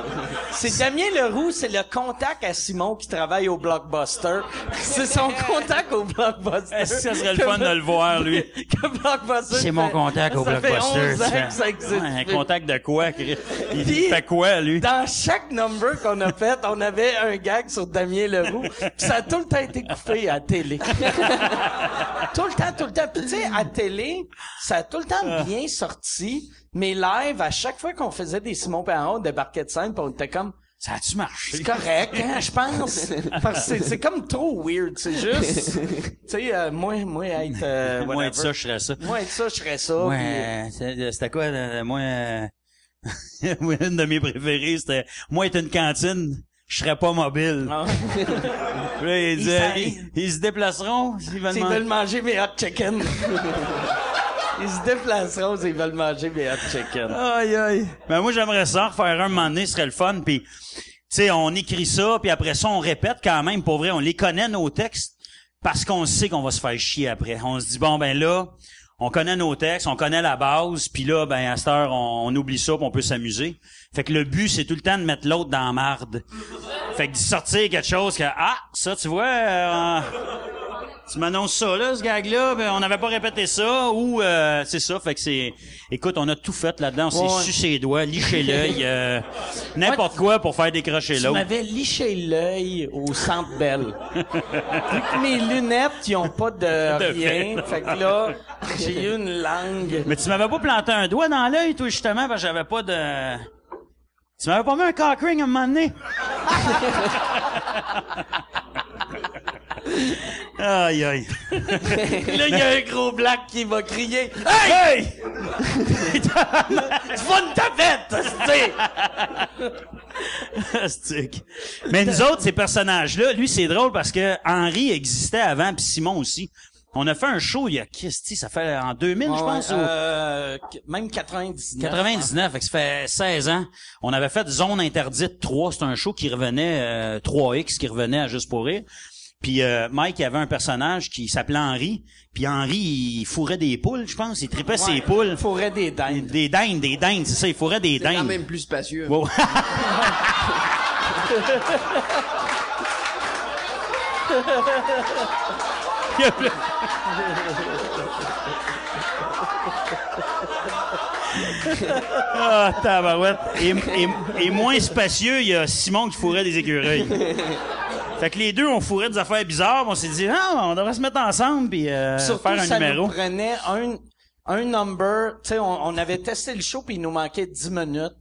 B: c'est Damien Leroux, c'est le contact à Simon qui travaille au Blockbuster. C'est son contact au Blockbuster.
C: Est-ce que ça serait le fun de le voir, lui?
B: Que Blockbuster
C: C'est mon contact au
B: ça fait
C: Blockbuster.
B: 11 ans
C: tu fais.
B: que ça existe.
C: Ouais, un contact de quoi? Chris? Il fait quoi, lui?
B: Dans chaque number qu'on a fait, on avait un gag sur Damien Leroux. Puis ça a tout le temps été coupé à télé. tout le temps, tout le temps. Puis tu sais, à télé, ça a tout le temps bien sorti. Mais live, à chaque fois qu'on faisait des Simon Perron, on débarquait de scène, puis on était comme...
C: Ça a-tu marché?
B: C'est correct, hein, je pense. Parce que c'est- comme trop weird. C'est juste... Tu sais, euh, moi, moi, être... euh,
C: Moi, être ça, je serais ça.
B: Moi, être ça, je serais ça.
C: Ouais, c'était quoi, euh, moi, euh, moi, une de mes préférées, c'était, moi, être une cantine, je serais pas mobile.
B: Ah.
C: Puis là, il
B: Ils
C: disait,
B: s'en-
C: ils, ils se déplaceront s'ils veulent
B: veulent manger mes hot chicken. Ils se déplaceront s'ils veulent manger mes hot chicken.
C: Aïe, aïe. Ben, moi, j'aimerais ça, refaire un moment donné, ce serait le fun, puis tu sais, on écrit ça, puis après ça, on répète quand même, pour vrai, on les connaît, nos textes, parce qu'on sait qu'on va se faire chier après. On se dit, bon, ben là, on connaît nos textes, on connaît la base, puis là, ben, à cette heure, on, oublie ça, puis on peut s'amuser. Fait que le but, c'est tout le temps de mettre l'autre dans la marde. Fait que d'y sortir quelque chose que, ah, ça, tu vois, euh, tu m'annonces ça, là, ce gag-là, ben, on n'avait pas répété ça, ou euh, c'est ça, fait que c'est... Écoute, on a tout fait là-dedans, on s'est
B: Ouais.
C: sucé les doigts, liché l'œil, euh, n'importe quoi pour faire décrocher
B: Tu
C: l'autre.
B: m'avais liché l'œil au centre Bell. Mes lunettes, ils ont pas de,
C: De
B: rien, fait que là, j'ai eu une langue.
C: Mais tu m'avais pas planté un doigt dans l'œil, toi, justement, parce que j'avais pas de... Tu m'avais pas mis un cock ring à un moment donné? aïe, aïe.
B: Là, il y a un gros black qui va crier Hey! tu vas une tapette, c'est
C: Astique. Mais nous autres, ces personnages-là, lui, c'est drôle parce que Henri existait avant, puis Simon aussi. On a fait un show il y a, Christy, ça fait en 2000, je pense, ou-
B: euh, même 99.
C: 99, fait que ça fait 16 ans. On avait fait Zone Interdite 3, c'est un show qui revenait, euh, 3X, qui revenait à Juste pour rire. Puis euh, Mike il avait un personnage qui s'appelait Henri. Puis Henri, il fourrait des poules, je pense. Il tripait ses poules.
B: Il faudrait des dindes.
C: Des dindes, des dindes, c'est ça, il fourrait des
D: C'est quand
C: dindes.
D: même plus spacieux.
C: Wow. Il y a plein- Ah, tabarouette. Et, et- et moins spacieux, il y a Simon qui fourrait des écureuils. Fait que les deux, on fourrait des affaires bizarres. On s'est dit, ah, on devrait se mettre ensemble puis euh,
B: Surtout,
C: faire un
B: ça
C: numéro.
B: nous prenait un, un number. Tu sais, on, on avait testé le show puis il nous manquait 10 minutes.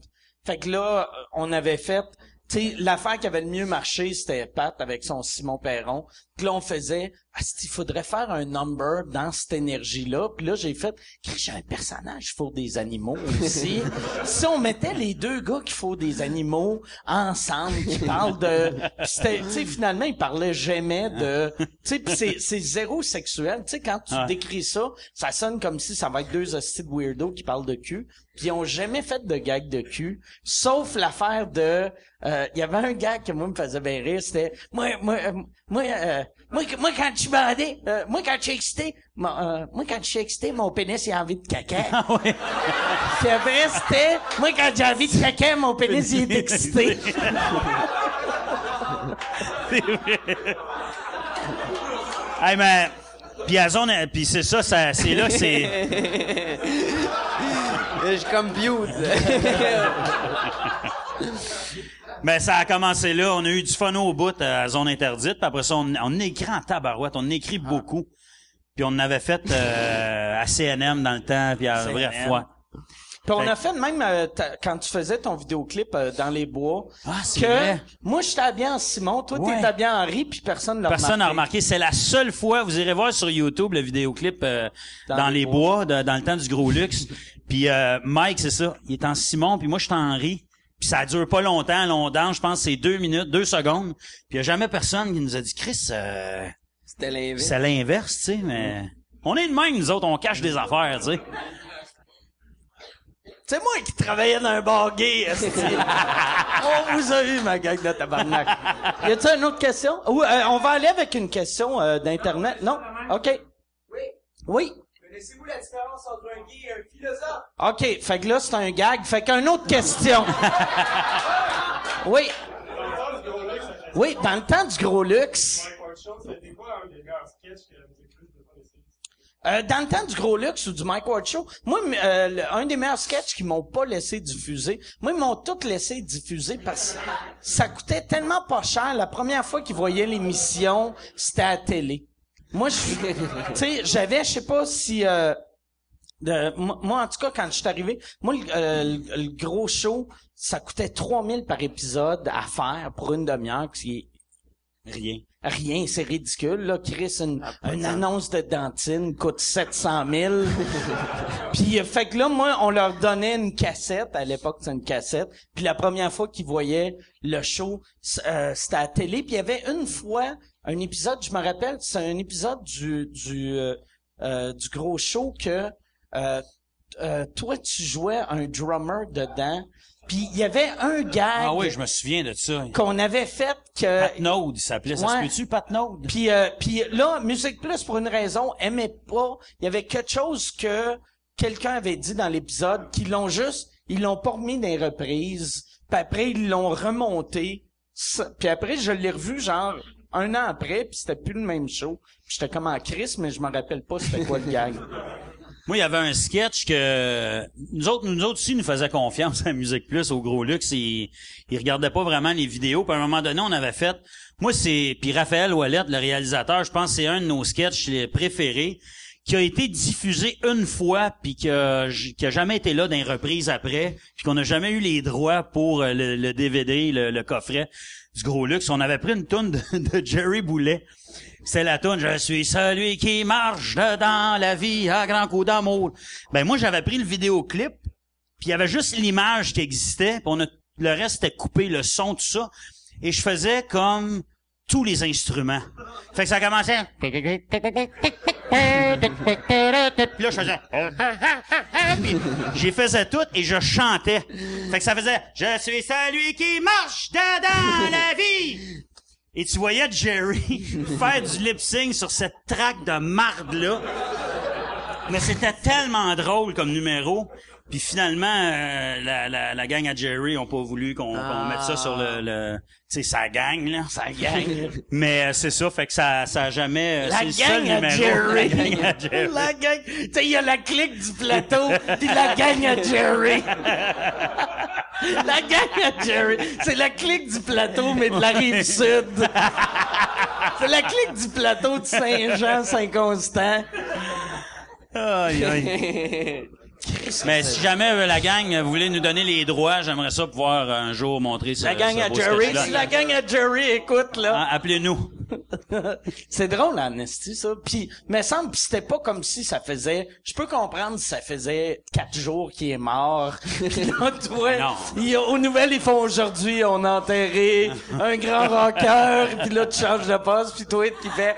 B: Fait que là, on avait fait... Tu sais, l'affaire qui avait le mieux marché, c'était Pat avec son Simon Perron. Puis là, on faisait... il faudrait faire un number dans cette énergie-là? Puis là, j'ai fait... J'ai un personnage faut des animaux aussi. si on mettait les deux gars qui font des animaux ensemble, qui parlent de... Tu sais, finalement, ils parlaient jamais de... Tu sais, puis c'est, c'est zéro sexuel. Tu sais, quand tu
C: Ouais.
B: décris ça, ça sonne comme si ça va être deux hosties de weirdos qui parlent de cul. Puis ils ont jamais fait de gag de cul, sauf l'affaire de... euh, Il y avait un gag que moi me faisait bien rire, c'était... Moi, moi, euh, moi, euh, moi, moi, quand je suis bandé, euh, moi, quand je suis excité, mon- euh, moi, quand je suis excité, mon pénis, il a envie de caca.
C: Ah ouais.
B: Puis après, c'était... Moi, quand j'ai envie de caca, mon pénis, il est excité.
C: Hey, mais... Puis à zone, puis c'est ça, ça c'est là, c'est...
D: Je suis comme Bute.
C: Ben, ça a commencé là. On a eu du fun au bout à Zone Interdite. Puis après ça, on, on écrit en tabarouette. On écrit beaucoup. Puis on en avait fait euh, à CNM dans le temps, puis à
B: CNM.
C: fois.
B: Puis on a fait même euh, quand tu faisais ton vidéoclip euh, dans les bois.
C: Ah, c'est
B: que
C: vrai.
B: moi j'étais habillé en Simon, toi
C: Ouais.
B: t'es habillé en Henri, puis personne l'a
C: Personne n'a remarqué. C'est la seule fois, vous irez voir sur YouTube le vidéoclip euh, dans, les bois, de- dans le temps du gros luxe. Puis euh, Mike, c'est ça. Il est en Simon, puis moi je suis en Henri. Puis ça dure pas longtemps, danse, je pense que c'est deux minutes, deux secondes. Puis il y a jamais personne qui nous a dit Chris, euh,
D: C'était l'inverse.
C: c'est l'inverse, tu sais, mais on est de même, nous autres, on cache des affaires, tu sais.
B: C'est moi qui travaillais dans un bar gay. On vous a eu, ma gang de tabarnak. Y a-t-il une autre question? Ou, euh, on va aller avec une question euh, d'Internet. Non? OK.
G: Oui.
B: Oui.
G: Connaissez-vous la différence entre un gay et un philosophe?
B: OK. Fait que là, c'est un gag. Fait qu'une autre question. oui. Oui, dans le temps du gros luxe. Euh, dans le temps du gros luxe ou du Mike Ward Show, moi, euh, le- un des meilleurs sketchs qu'ils m'ont pas laissé diffuser, moi, ils m'ont tout laissé diffuser parce que ça coûtait tellement pas cher. La première fois qu'ils voyaient l'émission, c'était à la télé. Moi, je, tu sais, j'avais, je sais pas si, euh, de- moi, en tout cas, quand je suis arrivé, moi, le, euh, le- le gros show, ça coûtait 3000 par épisode à faire pour une demi-heure, qui est
C: Rien.
B: Rien, c'est ridicule, là. Chris, une, une annonce de dentine coûte 700 000. Puis, euh, fait que là, moi, on leur donnait une cassette. À l'époque, c'était une cassette. Puis la première fois qu'ils voyaient le show, euh, c'était à la télé. Puis il y avait une fois un épisode, je me rappelle, c'est un épisode du du euh, euh, du gros show que euh, euh, toi, tu jouais un drummer dedans. Puis il y avait un gag
C: Ah oui, je me souviens de ça.
B: qu'on avait fait que...
C: Pat Node, il s'appelait. Ça
B: Ouais.
C: se peut-tu, Pat Node?
B: Puis, euh, puis là, Musique Plus, pour une raison, aimait pas. Il y avait quelque chose que quelqu'un avait dit dans l'épisode, qu'ils l'ont juste, ils l'ont pas remis dans les reprises. Puis après, ils l'ont remonté. Puis après, je l'ai revu genre un an après, puis c'était plus le même show. J'étais comme en crise, mais je me rappelle pas c'était quoi le gag.
C: Moi, il y avait un sketch que nous autres, nous autres aussi, nous faisaient confiance à Musique Plus, au gros luxe. Ils, ils regardaient pas vraiment les vidéos. Puis à un moment donné, on avait fait. Moi, c'est puis Raphaël Ouellette, le réalisateur, je pense c'est un de nos sketchs préférés. qui a été diffusé une fois puis qui a jamais été là dans les reprises après puis qu'on n'a jamais eu les droits pour euh, le, le DVD le, le coffret du gros luxe on avait pris une tonne de, Jerry Boulet c'est la toune Je suis celui qui marche dans la vie à grand coup d'amour. Ben moi j'avais pris le vidéoclip, puis il y avait juste l'image qui existait, puis le reste était coupé, le son, tout ça. Et je faisais comme tous les instruments. Fait que ça commençait. Puis là, je faisais. Puis j'ai faisais tout et je chantais. Fait que ça faisait Je suis celui qui marche dedans la vie. Et tu voyais Jerry faire du lip sync sur cette track de marde là. Mais c'était tellement drôle comme numéro. Puis finalement, euh, la, la, la gang à Jerry ont pas voulu qu'on qu'on mette ça sur le, le tu sais, sa gang là, sa gang. Mais euh, c'est ça, fait que ça, ça a jamais. euh,
B: La
C: seul
B: gang à
C: numéro.
B: Jerry.
C: La gang à Jerry.
B: La gang. Tu sais, il y a la clique du plateau, puis la gang à Jerry. la gang à Jerry. C'est la clique du plateau, mais de la rive sud. C'est la clique du plateau de Saint-Jean, Saint-Constant.
C: Aïe, aïe. Mais si jamais euh, la gang euh, voulait nous donner les droits, j'aimerais ça pouvoir euh, un jour montrer ce
B: La gang
C: ce
B: à
C: beau
B: Jerry. Si la gang à Jerry écoute, là.
C: Ah, Appelez-nous.
B: C'est drôle, Amnesty, ça. Puis, mais semble, pis c'était pas comme si ça faisait. Je peux comprendre si ça faisait quatre jours qu'il est mort. Puis là, toi,
C: Non.
B: il aux nouvelles, ils font aujourd'hui, on a enterré un grand rocker. Puis là, tu changes de poste. Puis toi, qui fait.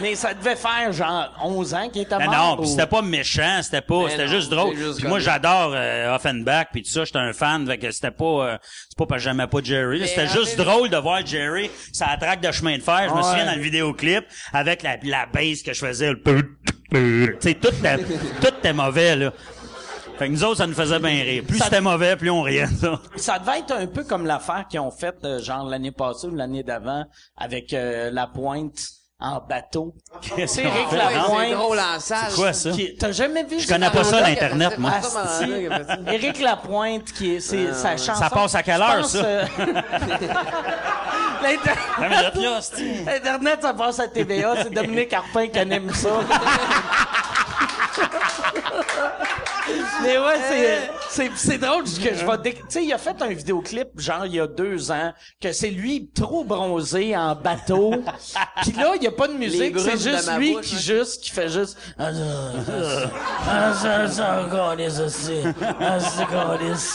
B: Mais ça devait faire genre 11 ans qu'il était
C: Ben
B: mort.
C: non, puis
B: ou-
C: c'était pas méchant, c'était pas, c'était juste drôle.
D: juste
C: Puis moi j'adore euh, Offenbach puis tout ça, j'étais un fan, fait que c'était pas, euh, c'est pas parce que j'aimais pas Jerry, c'était juste drôle de voir Jerry, ça traque de chemin de fer. Je me
B: Ouais.
C: souviens dans le vidéoclip avec la la bass que je faisais, le tu sais tout était, tout était mauvais là. Fait que nous autres ça nous faisait bien rire. Plus c'était mauvais, plus on riait. Ça.
B: Ça devait être un peu comme l'affaire qu'ils ont faite, euh, genre l'année passée ou l'année d'avant, avec euh, la pointe en bateau.
C: Qu'est-ce
B: C'est Rick
C: fait,
B: la
C: non?
B: pointe.
D: C'est drôle en salle.
C: Quoi ça?
B: Qui- T'as jamais vu
C: Je connais pas ça l'internet moi.
B: Asti. Éric Lapointe qui est c'est sa chanson.
C: Ça passe à quelle heure,
B: pense,
C: ça?
B: euh, L'inter-
C: Vingt minutes, là, hostie.
B: Internet, ça passe à TVA. C'est Dominique Harpin qui anime ça. Mais ouais, c'est, c'est, c'est drôle parce que je vais, dé- tu sais, il a fait un vidéoclip, genre, il y a deux ans, que c'est lui trop bronzé en bateau. Puis là, il y a pas de musique, c'est juste lui
D: bouche,
B: qui
D: ouais.
B: juste, qui fait juste, ah,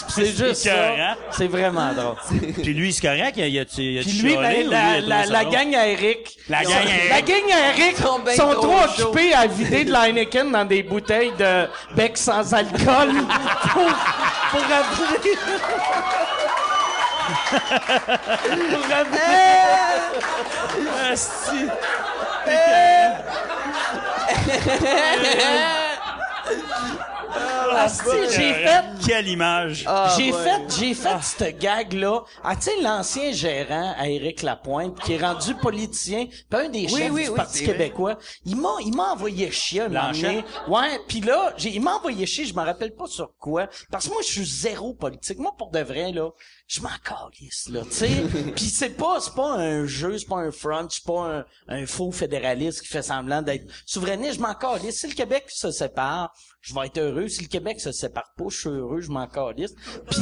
B: c'est juste ça. C'est vraiment drôle.
C: Puis lui c'est correct, il y a tu
B: Puis lui, ben, la, la, la gang à Eric.
C: La gang à Eric.
B: La gang à Eric
D: sont
B: sont
D: trop
B: occupés à vider de l'Heineken dans des bouteilles de bec sans alcool pour, pour rappeler. pour rappeler. Asti. Asti, j'ai fait
C: Quelle image.
B: j'ai fait, j'ai fait cette gag-là. Ah, tu sais, l'ancien gérant à Éric Lapointe, qui est rendu politicien, pis un des
D: Oui,
B: chefs
D: oui,
B: du
D: oui,
B: Parti
D: vrai.
B: québécois, il m'a, il m'a envoyé chier un. Ouais, puis là, j'ai, il m'a envoyé chier, je me rappelle pas sur quoi. Parce que moi, je suis zéro politique. Moi, pour de vrai, là, je m'en calisse, là, tu sais. Puis c'est pas, c'est pas un jeu, c'est pas un front, c'est pas un, un faux fédéraliste qui fait semblant d'être souverainiste, je m'en calisse. Si le Québec se sépare, je vais être heureux. Si le Québec se sépare pas, je suis heureux, je m'en calisse. Puis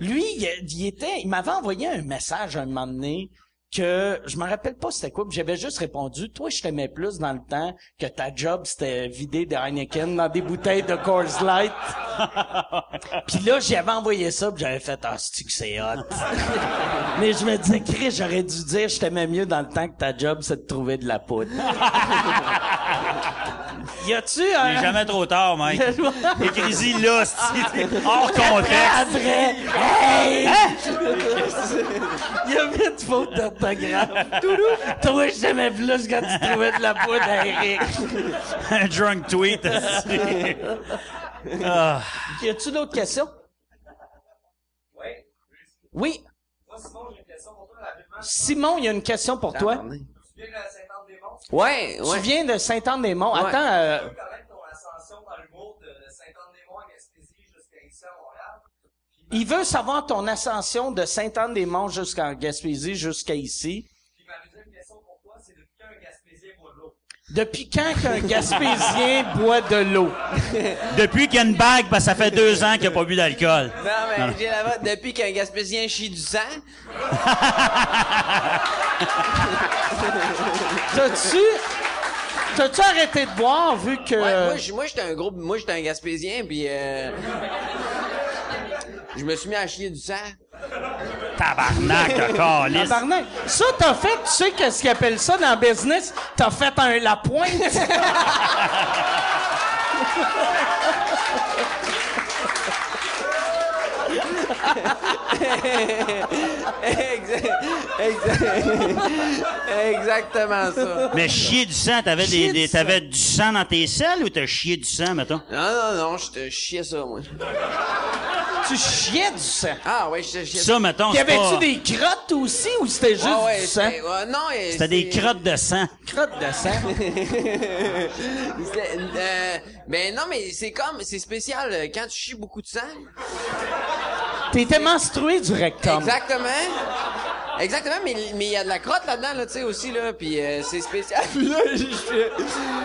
B: lui, il, il était, il m'avait envoyé un message un moment donné que je me rappelle pas c'était quoi, j'avais juste répondu toi je t'aimais plus dans le temps que ta job c'était vider des Heineken dans des bouteilles de Coors Light. puis là j'y avais envoyé ça, puis j'avais fait ah c'est que c'est hot? Mais je me disais Chris, j'aurais dû dire je t'aimais mieux dans le temps que ta job c'est de trouver de la poudre. y a-tu
C: Il
B: un
C: est jamais trop tard, Mike. Écris-y là, c'est hors contexte.
B: Après, hey! Il y a mis de fautes d'orthographe. Toulou. Toi, je t'aimais plus quand tu trouvais de la poudre à Eric.
C: Un drunk tweet. ah.
B: Y a-tu d'autres questions?
G: Oui.
B: Oui.
G: Moi, Simon, j'ai une question pour toi rapidement.
B: Simon, il y a une question pour toi.
G: Tu viens de Saint-Anne-des-Monts?
D: Ouais, ouais.
B: Tu viens de Saint-Anne-des-Monts.
D: Ouais.
B: Attends, euh?
G: Puis,
B: il veut savoir ton ascension de Saint-Anne-des-Monts jusqu'en Gaspésie, jusqu'à ici.
G: puis ma deuxième question pour toi, c'est depuis quand un Gaspésien boit de l'eau?
B: Depuis quand qu'un Gaspésien boit de l'eau?
C: Depuis qu'il y a une bague, parce que ça fait deux ans qu'il n'a pas bu d'alcool.
D: Non, mais
C: Non.
D: j'ai la voix, depuis qu'un Gaspésien chie du sang,
B: T'as-tu... T'as-tu arrêté de boire vu que...
D: Ouais, moi, j'étais un gros, moi, j'étais un Gaspésien, puis euh, je me suis mis à chier du sang.
C: Tabarnak calice.
B: Tabarnak. Ça, t'as fait, tu sais qu'est-ce qu'ils appellent ça dans le business? T'as fait un la pointe.
D: Exact, exact, exactement ça.
C: Mais chier du sang, t'avais des, des-
B: du
C: t'avais du sang dans tes selles ou t'as chié du sang, mettons?
D: Non, non, non, je te chiais ça, moi.
B: tu chiais du sang?
D: Ah ouais, je te chiais
C: Ça, mettons,
B: Y
C: c'est
B: avait-tu
C: pas...
B: des crottes aussi ou c'était juste
D: Ah ouais,
B: du sang?
D: c'était- ouais, non,
C: C'était des
D: c'est-
C: crottes de sang.
B: Crottes de sang?
D: C'était- euh, ben non, mais c'est comme, c'est spécial euh, quand tu chies beaucoup de sang.
B: T'étais menstrué du rectum.
D: Exactement. Exactement, mais il y a de la crotte là-dedans, là, tu sais aussi là, puis euh, c'est spécial. Là,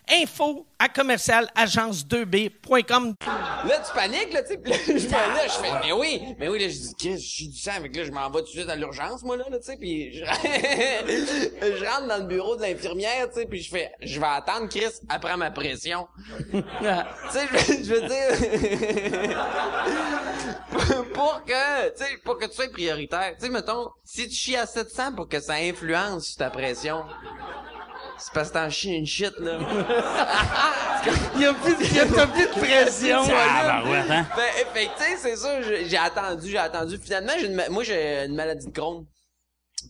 E: info à commercial agence2b.com.
D: Là, tu paniques, là, tu sais. Je fais, mais oui, mais oui, là, je dis, Chris, je suis du sang, avec là, je m'en vais tout de suite à l'urgence, moi, là, là, tu sais, puis je... je rentre dans le bureau de l'infirmière, tu sais, puis je fais, je vais attendre Chris après ma pression. tu sais, je, veux- dire, pour que, tu sais, pour que tu sois prioritaire. Tu sais, mettons, si tu chies à 700 pour que ça influence ta pression, c'est parce que t'en chies une shit, là.
B: Il y a plus, il y a plus de pression.
C: Ah, ben ouais, hein?
D: Ben, fait tu sais, c'est ça, j'ai attendu, j'ai attendu. Finalement, j'ai une, moi, j'ai une maladie de Crohn.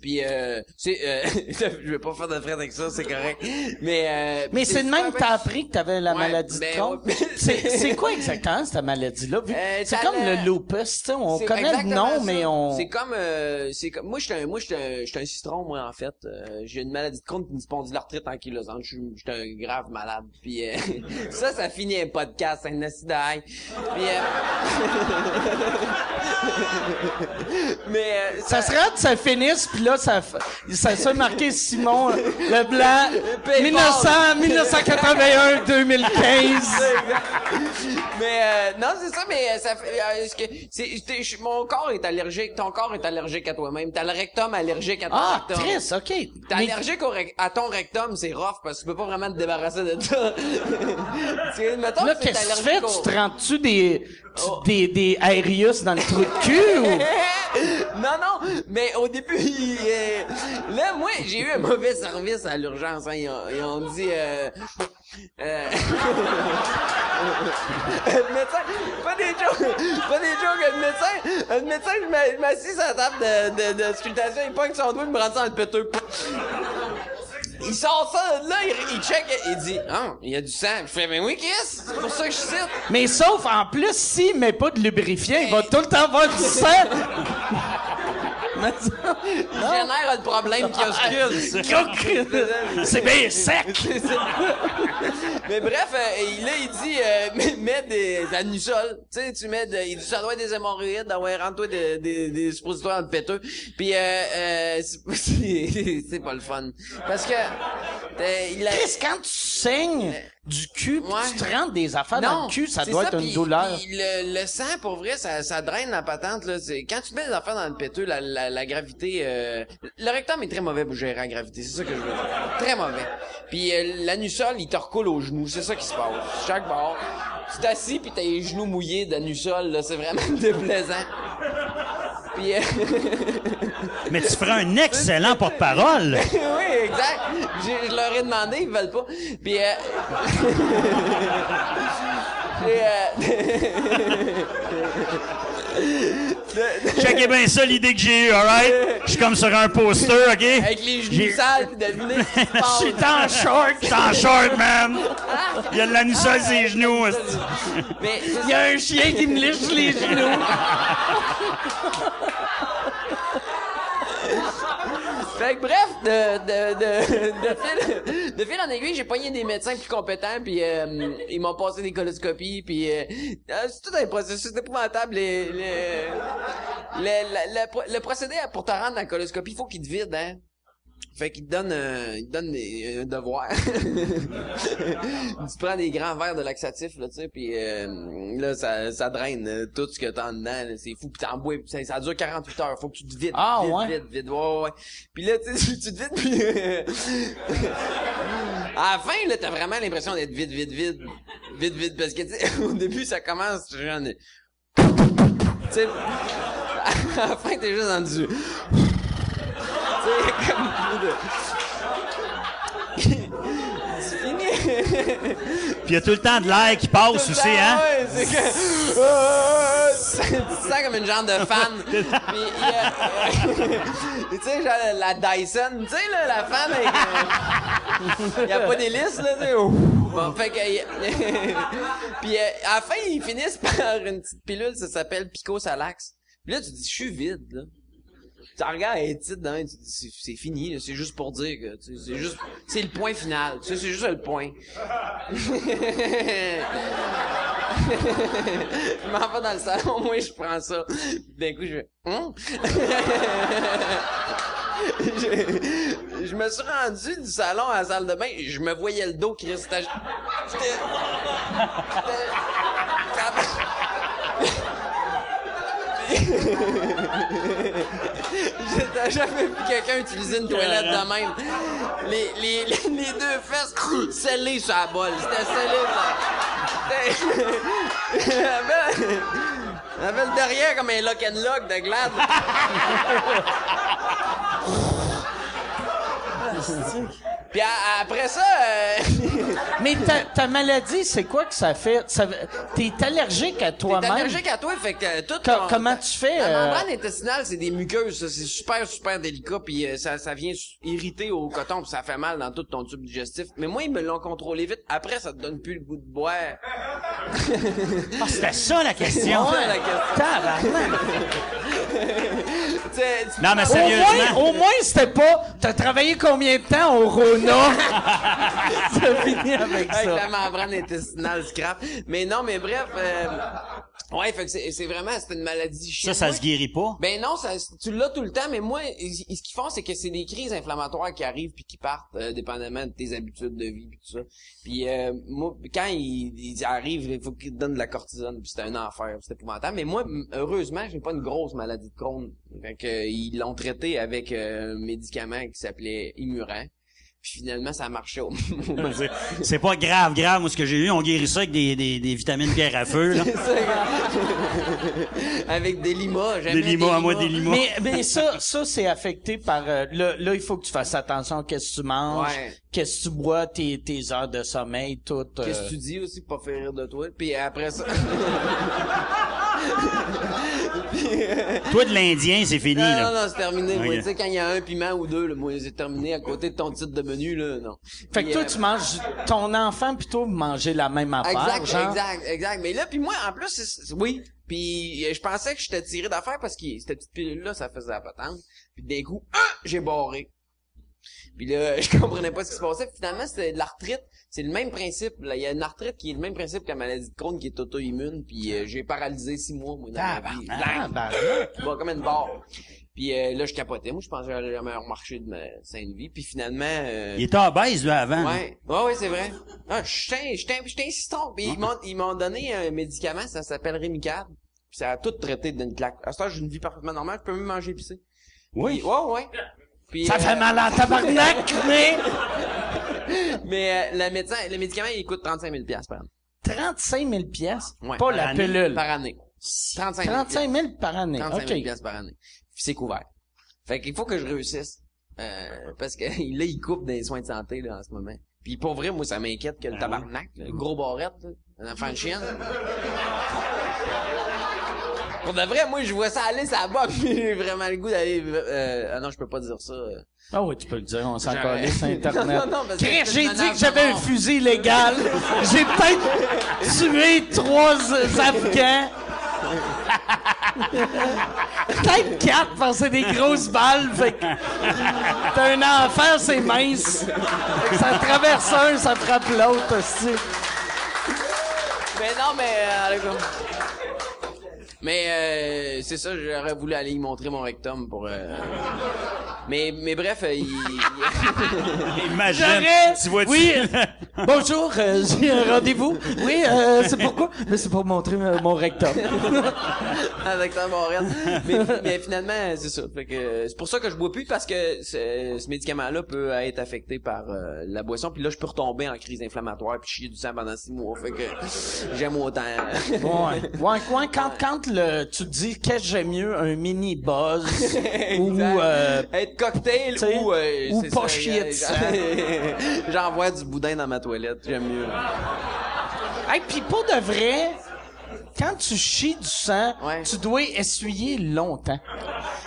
D: Puis, euh, c'est, euh, je vais pas faire de frais avec ça, c'est correct. Mais, euh,
B: Mais c'est de même que t'as appris que t'avais la
D: Ouais,
B: maladie de Crohn.
D: ouais.
B: C'est, c'est quoi exactement cette maladie-là?
D: Euh,
B: c'est comme le lupus, tu sais, on connaît le nom,
D: ça.
B: mais on...
D: C'est comme, euh, c'est comme, moi, j'étais un, moi, j'étais un, un citron, moi, en fait. Euh, j'ai une maladie de Crohn pis une spondylarthrite ankylosante. Je suis, j'étais un grave malade. Puis, euh, ça, ça finit un podcast, un. Puis, euh, mais, euh,
B: Ça serait que ça finisse, puis là, ça, ça soit marqué Simon Leblanc, 1900, 1981, 2015.
D: mais euh, non, c'est ça, mais euh, ça fait. euh, que c'est, mon corps est allergique, ton corps est allergique à toi-même. T'as le rectum allergique à ton
B: Ah,
D: rectum.
B: OK.
D: T'es
B: Mais-
D: allergique au à ton rectum, c'est rough parce que tu peux pas vraiment te débarrasser de ça. Mettons
B: Là, qu'est-ce que tu fais?
D: allergique
B: Tu te rends-tu des,
D: Oh.
B: des, des Aerius dans le trou de cul ou?
D: non, non, mais au début, il, euh, là, moi, j'ai eu un mauvais service à l'urgence. Hein. Ils, ont, ils ont dit... Euh, euh, le médecin, pas des jokes, pas des jokes, le médecin, le médecin, je m'a- je m'assis à la table de, de, de sculptation, il pogne son doigt, il me rend ça dans le péteux. Il sort ça, là, il, il check, il dit, ah, il y a du sang. Je fais, ben oui, qu'est-ce? C'est pour ça que je cite.
B: Mais sauf, en plus, s'il met pas de lubrifiant, il va tout le temps avoir du sang.
D: Il génère le problème kioscule.
B: C'est bien sec.
D: Mais bref, euh, là, il dit, euh, mets, mets des annusols. Tu sais, tu mets de, il dit, ça doit être des hémorroïdes, ah ouais, rentre-toi des, des, des suppositoires dans le péteux. Puis, euh, euh, c'est- pas le fun. Parce que, il a...
B: Chris, quand tu saignes du cul, pis
D: Ouais.
B: tu te rentres des affaires dans le cul, ça doit être une
D: puis-
B: douleur.
D: le, le sang, pour vrai, ça, ça draine la patente. Là. Quand tu mets des affaires dans le péteux, la, la, la gravité... euh, Le rectum est très mauvais pour gérer la gravité. C'est ça que je veux dire. Très mauvais. Puis euh, l'anusol, il te recoule aux genoux. C'est ça qui se passe. Chaque bord. Tu t'assis puis t'as les genoux mouillés d'anusol. C'est vraiment déplaisant. Puis, euh,
C: Mais tu ferais un excellent porte-parole.
D: oui, exact. Je leur ai demandé, ils veulent pas. Puis, euh... Euh,
C: Checkez bien ça, l'idée que j'ai eue, alright? Je suis comme sur un poster, OK?
D: Avec les genoux sales, devinez se
C: Je suis en short! Je suis en short, man! Il y a de la nussole sur les genoux.
D: Mais
B: Il y a un chien qui me lèche les genoux.
D: Fait que bref, de, de, de, de, fil, en aiguille, j'ai pogné des médecins plus compétents, puis euh, ils m'ont passé des coloscopies, puis euh, euh, c'est tout un processus épouvantable. Le, le, le procédé pour te rendre dans la coloscopie, il faut qu'il te vide, hein. Fait qu'il te donne, euh, il te donne des- un devoir. tu prends des grands verres de laxatif, là, tu sais, puis euh, là, ça, ça draine euh, tout ce que t'as en dedans, c'est fou, puis t'en bois, puis ça, ça dure 48 heures, faut que tu te vides,
B: Ah,
D: vite,
B: ouais?
D: vite, vite, ouais, ouais. Puis là, tu sais, tu te vides, puis... euh, à la fin, là, t'as vraiment l'impression d'être vide, vide, vide, vide, vide, parce que, tu sais, au début, ça commence, genre... Tu sais, à la fin, t'es juste dans du... Tu sais, comme...
C: Puis il y a tout le temps de l'air qui passe aussi, hein?
D: Ouais, c'est que... Euh, tu te sens comme une genre de fan. Puis, a- tu sais, genre la Dyson, tu sais, là, la fan avec... Il y a pas d'hélice, là, tu sais. Bon, fait que... Puis euh, à la fin, ils finissent par une petite pilule, ça s'appelle Pico Salax. Puis là, tu dis, je suis vide, là. Tu regardes les titres, hein, c'est fini, c'est juste pour dire que, c'est juste, c'est le point final, tu c'est juste le point. je m'en vais dans le salon, moi, je prends ça. D'un coup, je Hum? je, je me suis rendu du salon à la salle de bain, je me voyais le dos, Chris. C'était... C'était... J'ai jamais vu quelqu'un utiliser une toilette de même. Les, les, les, les deux fesses scellées sur la bolle. C'était scellé, ça. Elle avait le derrière comme un lock and lock de glade. Puis après ça, euh,
B: Mais ta, ta maladie, c'est quoi que ça fait? Ça, t'es allergique à
D: t'es
B: toi-même?
D: allergique à toi, fait que euh, tout
B: Co-
D: ton-
B: comment tu fais,
D: La
B: euh,
D: membrane intestinale, c'est des muqueuses, ça, c'est super, super délicat, puis euh, ça, ça vient irriter au coton, puis ça fait mal dans tout ton tube digestif. Mais moi, ils me l'ont contrôlé vite. Après, ça te donne plus le goût de boire.
C: Ah, c'était ça la question.
D: La question.
C: Non, mais
B: Au
C: sérieusement.
B: moins, au moins, c'était pas, t'as travaillé combien de temps au Rona? Ça finit avec
D: avec la
B: ça.
D: membrane intestinale scrap. Mais non, mais bref, euh, ouais, fait que c'est c'est vraiment, c'est une maladie
C: Ça,
D: chiante.
C: ça
D: Moi,
C: se guérit pas?
D: Ben non, ça, tu l'as tout le temps, mais moi, ils- ce qu'ils font, c'est que c'est des crises inflammatoires qui arrivent puis qui partent, euh, dépendamment de tes habitudes de vie puis tout ça. Puis euh, moi, quand ils, ils arrivent, il faut qu'ils te donnent de la cortisone, puis c'est un enfer, c'est épouvantable. Mais moi, heureusement, j'ai pas une grosse maladie de Crohn. Fait que, euh, ils l'ont traité avec euh, un médicament qui s'appelait Imuran. Puis finalement, ça marchait au
C: C'est- C'est pas grave, grave. Moi, ce que j'ai eu, on guérit ça avec des, des, des vitamines pierre à feu, là.
D: avec des limas.
C: Des limas, à moi, des limas.
B: Mais, mais ça, ça, c'est affecté par, euh, là, là, il faut que tu fasses attention à qu'est-ce que tu manges,
D: Ouais.
B: qu'est-ce que tu bois, tes, tes heures de sommeil, tout. euh,
D: Qu'est-ce que tu dis aussi pour pas faire rire de toi? Puis après ça...
C: Toi, de l'Indien, c'est fini,
D: Non, non,
C: là.
D: non, c'est terminé. moi. Tu sais, quand il y a un piment ou deux, là, moi, c'est terminé à côté de ton titre de menu, là, non.
B: Fait que
D: Puis,
B: toi,
D: euh,
B: tu manges, ton enfant plutôt manger la même affaire,
D: Exact,
B: genre?
D: exact, exact. Mais là, puis moi, en plus, oui. Puis euh, je pensais que j'étais tiré d'affaire parce que cette petite pilule-là, ça faisait la patente. Puis d'un coup, ah, j'ai barré. Puis là, je comprenais pas ce qui se passait. Finalement, c'était de l'arthrite. C'est le même principe. Là, il y a une arthrite qui est le même principe que la maladie de Crohn qui est auto-immune. Puis euh, j'ai paralysé six mois, moi, dans ma vie.
B: Ah, ben,
D: Bon, comme une barre. Puis euh, là, je capotais. Moi, je pensais que j'allais jamais remarcher de ma sainte vie. Puis finalement... euh,
C: Il était obèse, lui, avant.
D: Ouais, ouais, ouais, c'est vrai. Ah, j'étais, j'étais, insistant. Puis ils m'ont, ils m'ont donné un médicament, ça s'appelle Remicade. Puis ça a tout traité d'une claque. À ce temps, j'ai une vie parfaitement normale, je peux même manger épicé.
C: Oui.
D: Puis, ouais, ouais. Puis,
B: Ça
D: euh,
B: fait mal à tabarnak, mais
D: Mais euh, le médecin, le médicament, il coûte 35 000 par année.
B: 35 000 pièces,
D: Ouais,
B: pas la
C: année.
B: pilule.
D: Par année. 35 000.
B: 35 000 par année.
D: 35 000
B: OK.
D: piastres par année. Puis c'est couvert. Fait qu'il faut que je réussisse. Euh, parce que là, il coupe des soins de santé, là, en ce moment. Puis pour vrai, moi, ça m'inquiète que le tabarnak, là, le gros barrette, là, un enfant de chienne. Pour de vrai, moi, je vois ça aller, ça va, puis j'ai vraiment le goût d'aller... Euh, ah non, je peux pas dire ça. euh.
B: Ah oui, tu peux le dire, on s'en sur Internet.
D: Non, non, parce que
B: Chris, j'ai dit que j'avais un fusil illégal. j'ai peut-être tué trois Afghans. peut-être quatre, parce que c'est des grosses balles. Fait que t'as un enfant, c'est mince. Fait que ça traverse un, ça frappe l'autre, aussi.
D: Mais non, mais... euh. Mais euh, c'est ça, j'aurais voulu aller y montrer mon rectum pour... euh, Mais, mais bref, euh, il...
C: Imagine.
B: J'aurais-
C: Tu vois
B: Oui. Bonjour, euh, j'ai un rendez-vous. Oui, euh, c'est pourquoi? Mais c'est pour montrer euh, mon rectum.
D: avec ta Montréal. Mais, mais finalement, c'est ça. Fait que c'est pour ça que je bois plus parce que ce, ce médicament-là peut être affecté par euh, la boisson. Puis là, je peux retomber en crise inflammatoire puis chier du sang pendant six mois. Fait que j'aime autant.
B: Ouais. Ouais, ouais, quand, quand le, tu te dis qu'est-ce que j'aime mieux, un mini buzz ou euh,
D: être cocktail ou euh,
B: ou pas
D: ça,
B: chier de.
D: J'envoie du boudin dans ma toilette. J'aime mieux.
B: hey, puis pour de vrai, quand tu chies du sang,
D: Ouais.
B: tu dois essuyer longtemps.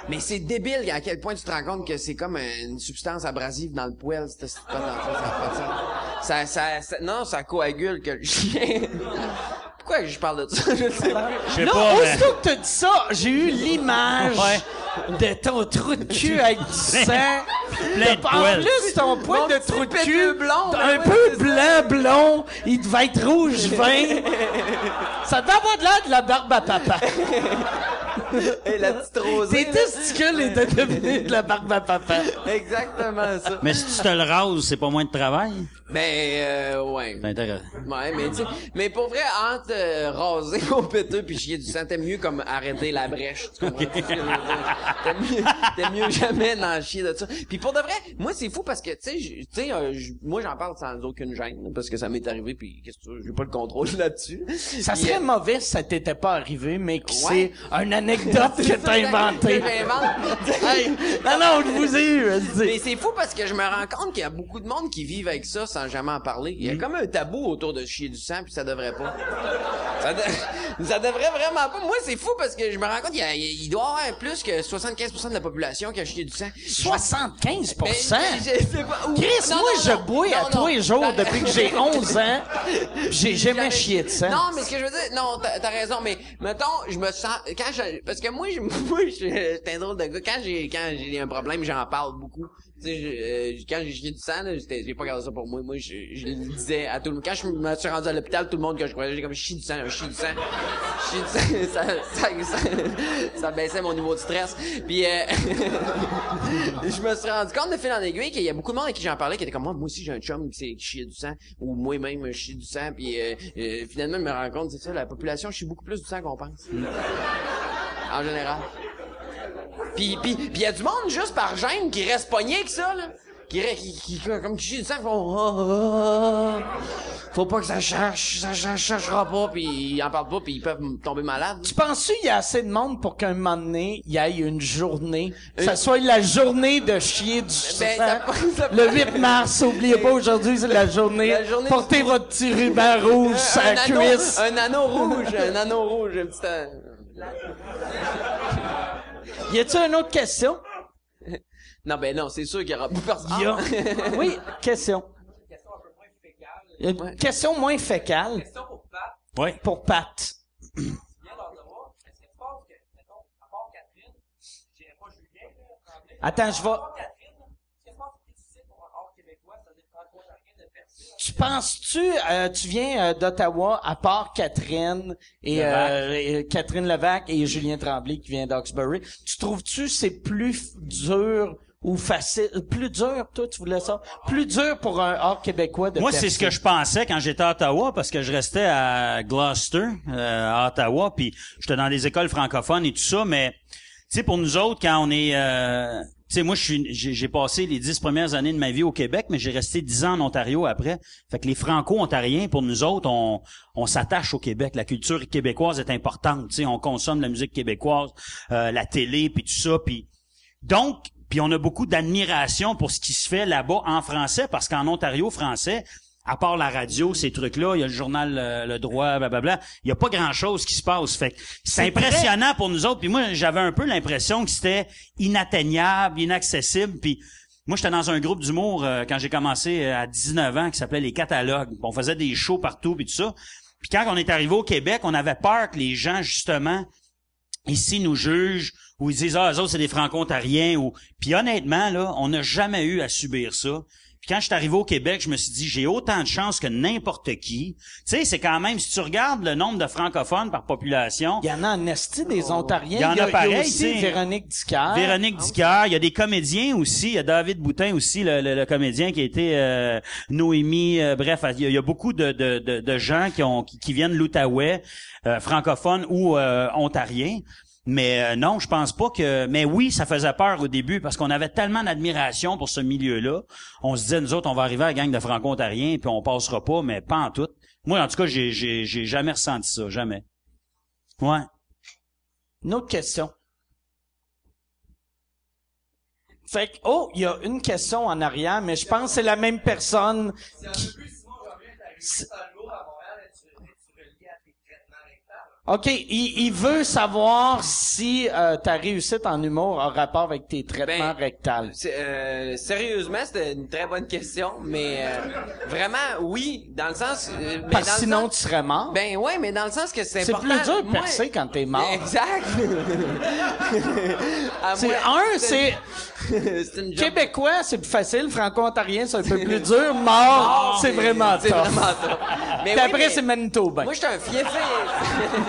D: Mais c'est débile à quel point tu te rends compte que c'est comme une substance abrasive dans le poêle. pas pas ça, ça- non, ça coagule que le chien. Pourquoi je parle de ça? Je sais pas.
C: Je sais
B: Là,
C: pas, mais...
B: aussitôt que t'as dit ça, j'ai eu l'image de ton trou de cul avec du sang.
C: Plein de
B: en plus, ton poil de trou de cul,
D: blond,
B: un
D: ouais,
B: peu blanc, blond, il devait être rouge vin. ça devait avoir de l'air de la barbe à papa.
D: Et la petite rosée.
B: Tes
D: là.
B: testicules étaient devenus de la barbe à papa.
D: Exactement ça.
C: Mais si tu te le rases, c'est pas moins de travail.
D: Ben, euh, ouais.
C: C'est intéressant.
D: Ouais, mais tu sais, mais pour vrai, entre euh, raser mon péteux puis chier du sang, t'aimes mieux comme arrêter la brèche, tu comprends? T'aimes mieux, jamais d'en chier de ça. Puis pour de vrai, moi c'est fou parce que, tu sais, tu sais, euh, moi j'en parle sans aucune gêne, parce que ça m'est arrivé puis qu'est-ce que tu veux, j'ai pas le contrôle là-dessus.
B: Ça serait
D: euh,
B: mauvais si ça t'était pas arrivé, mais que
D: Ouais.
B: c'est une anecdote que
D: c'est
B: t'as inventée.
D: que.
B: Hey, non, non, je vous ai eu.
D: Mais c'est fou parce que je me rends compte qu'il y a beaucoup de monde qui vivent avec ça sans jamais en parler. Il y a comme un tabou autour de chier du sang puis ça devrait pas. Ça, de- ça devrait vraiment pas. Moi, c'est fou parce que je me rends compte qu'il y a- il doit y avoir plus que 75% de la population qui a chié du sang.
B: 75
D: Ben, je sais pas. Ou-
B: Chris,
D: Non,
B: moi,
D: non,
B: je bois à
D: Non,
B: tous les jours depuis que j'ai 11 ans. J'ai jamais chié de sang.
D: Non, mais ce que je veux dire, non, t'as t'as raison, mais mettons, je me sens, quand je, parce que moi, je, moi, je j'étais un drôle de gars. Quand j'ai, quand j'ai un problème, j'en parle beaucoup. Tu sais, je- euh, quand j'ai chié du sang, là, j'étais- j'ai pas gardé ça pour moi. Moi, je, je le disais à tout le monde. Quand je me suis rendu à l'hôpital, tout le monde que je croisais, j'ai comme, je chie du sang, je chie du sang. Je chie du sang. Ça, ça, ça, ça baissait mon niveau de stress. Puis, euh, je me suis rendu compte de fil en aiguille qu'il y a beaucoup de monde à qui j'en parlais qui était comme moi, moi aussi j'ai un chum qui, qui chiait du sang ou moi-même je chie du sang puis euh, euh, finalement je me rends compte c'est ça la population chie beaucoup plus du sang qu'on pense. En général. Puis puis il y a du monde juste par gêne qui reste pogné avec ça là. Qui, qui, qui, comme qui chie du sang, ils font ah, ah. faut pas que ça cherche, ça cherche, cherchera pas, puis ils en parlent pas, puis ils peuvent tomber malades.
B: Tu penses-tu qu'il y a assez de monde pour qu'un moment donné, il y ait une journée, que ça soit la journée de chier du
D: Ben,
B: sang?
D: ça- ça-
B: Le 8 mars, oubliez pas, aujourd'hui, c'est la journée.
D: La journée
B: Portez
D: du-
B: votre petit ruban rouge
D: un anneau,
B: cuisse.
D: un anneau rouge, un anneau rouge, un petit.
B: Y a-tu une autre question?
D: Non, ben non, c'est sûr qu'il y aura plus personne.
B: Y a-
D: Ah.
B: Oui, question. Y a Une
D: Ouais.
B: question moins fécale
G: Question pour Pat.
C: Oui.
B: pour Pat.
G: Viens d'Ottawa. Est-ce Tu
B: penses-tu, euh, tu viens euh, d'Ottawa, à part Catherine et,
C: Levac.
B: euh, et Catherine Levac et Julien Tremblay qui vient d'Oxbury, tu trouves-tu c'est plus dur ou facile, plus dur, toi, tu voulais ça, plus dur pour un hors québécois de
C: Moi, c'est ce que je pensais quand j'étais à Ottawa, parce que je restais à Gloucester, euh, à Ottawa, puis j'étais dans des écoles francophones et tout ça, mais tu sais, pour nous autres, quand on est, euh, sais, moi, j'ai passé les dix premières années de ma vie au Québec, mais j'ai resté dix ans en Ontario après. Fait que les Franco-Ontariens, pour nous autres, on, on s'attache au Québec. La culture québécoise est importante. Tu sais, on consomme la musique québécoise, euh, la télé, puis tout ça. Puis donc, puis on a beaucoup d'admiration pour ce qui se fait là-bas en français, parce qu'en Ontario français, à part la radio, ces trucs-là, il y a le journal euh, Le Droit, blablabla, il y a pas grand-chose qui se passe. Fait c'est impressionnant pour nous autres. Puis moi, j'avais un peu l'impression que c'était inatteignable, inaccessible. Puis moi, j'étais dans un groupe d'humour euh, quand j'ai commencé euh, à 19 ans qui s'appelait Les Catalogues. On faisait des shows partout, puis tout ça. Puis quand on est arrivé au Québec, on avait peur que les gens, justement, ici nous jugent ou ils disent ah eux autres c'est des franco-ontariens ou puis honnêtement là on n'a jamais eu à subir ça puis quand je suis arrivé au Québec, je me suis dit, j'ai autant de chance que n'importe qui. Tu sais, c'est quand même, si tu regardes le nombre de francophones par population,
B: Il y en a en esti des Ontariens.
C: Il y en a
B: Il y a
C: pareil,
B: aussi. Véronique Dicard.
C: Véronique Dicker, il y a des comédiens aussi, il y a David Boutin aussi, le, le- le comédien qui a été euh, Noémie, euh, bref, il y, a, il y a beaucoup de, de, de, de gens qui, ont, qui, qui viennent de l'Outaouais, euh, francophones ou euh, ontariens. Mais euh, non, je pense pas que. Mais oui, ça faisait peur au début parce qu'on avait tellement d'admiration pour ce milieu-là. On se disait nous autres, on va arriver à la gang de franco-ontariens puis on passera pas, mais pas en tout. Moi, en tout cas, j'ai j'ai j'ai jamais ressenti ça, jamais. Ouais.
B: Une autre question. Fait que, oh, il y a une question en arrière, mais je pense que c'est la même personne.
G: C'est un peu plus Simon Jobin, t'as réussi à l'eau à Montréal, es-tu es-tu relié à tes traitements rectales?
B: OK, il, il veut savoir si euh, ta réussite en humour a rapport avec tes traitements
D: Ben,
B: rectals.
D: C'est, euh, sérieusement, c'était une très bonne question, mais euh, vraiment, oui, dans le sens... euh, mais
B: Parce
D: dans
B: que
D: le
B: sinon,
D: sens-
B: tu serais mort.
D: Ben ouais, mais dans le sens que c'est
B: c'est
D: important.
B: plus dur de
D: Moi-
B: percer quand t'es mort.
D: Exact.
B: C'est un, c'est
D: c'est
B: québécois, c'est plus facile. Franco-ontarien, c'est un peu plus dur. Mort, c'est vraiment
D: C'est
B: tough.
D: vraiment ça. Mais oui,
B: après, c'est Manitoba.
D: Moi, j'étais un fiefé.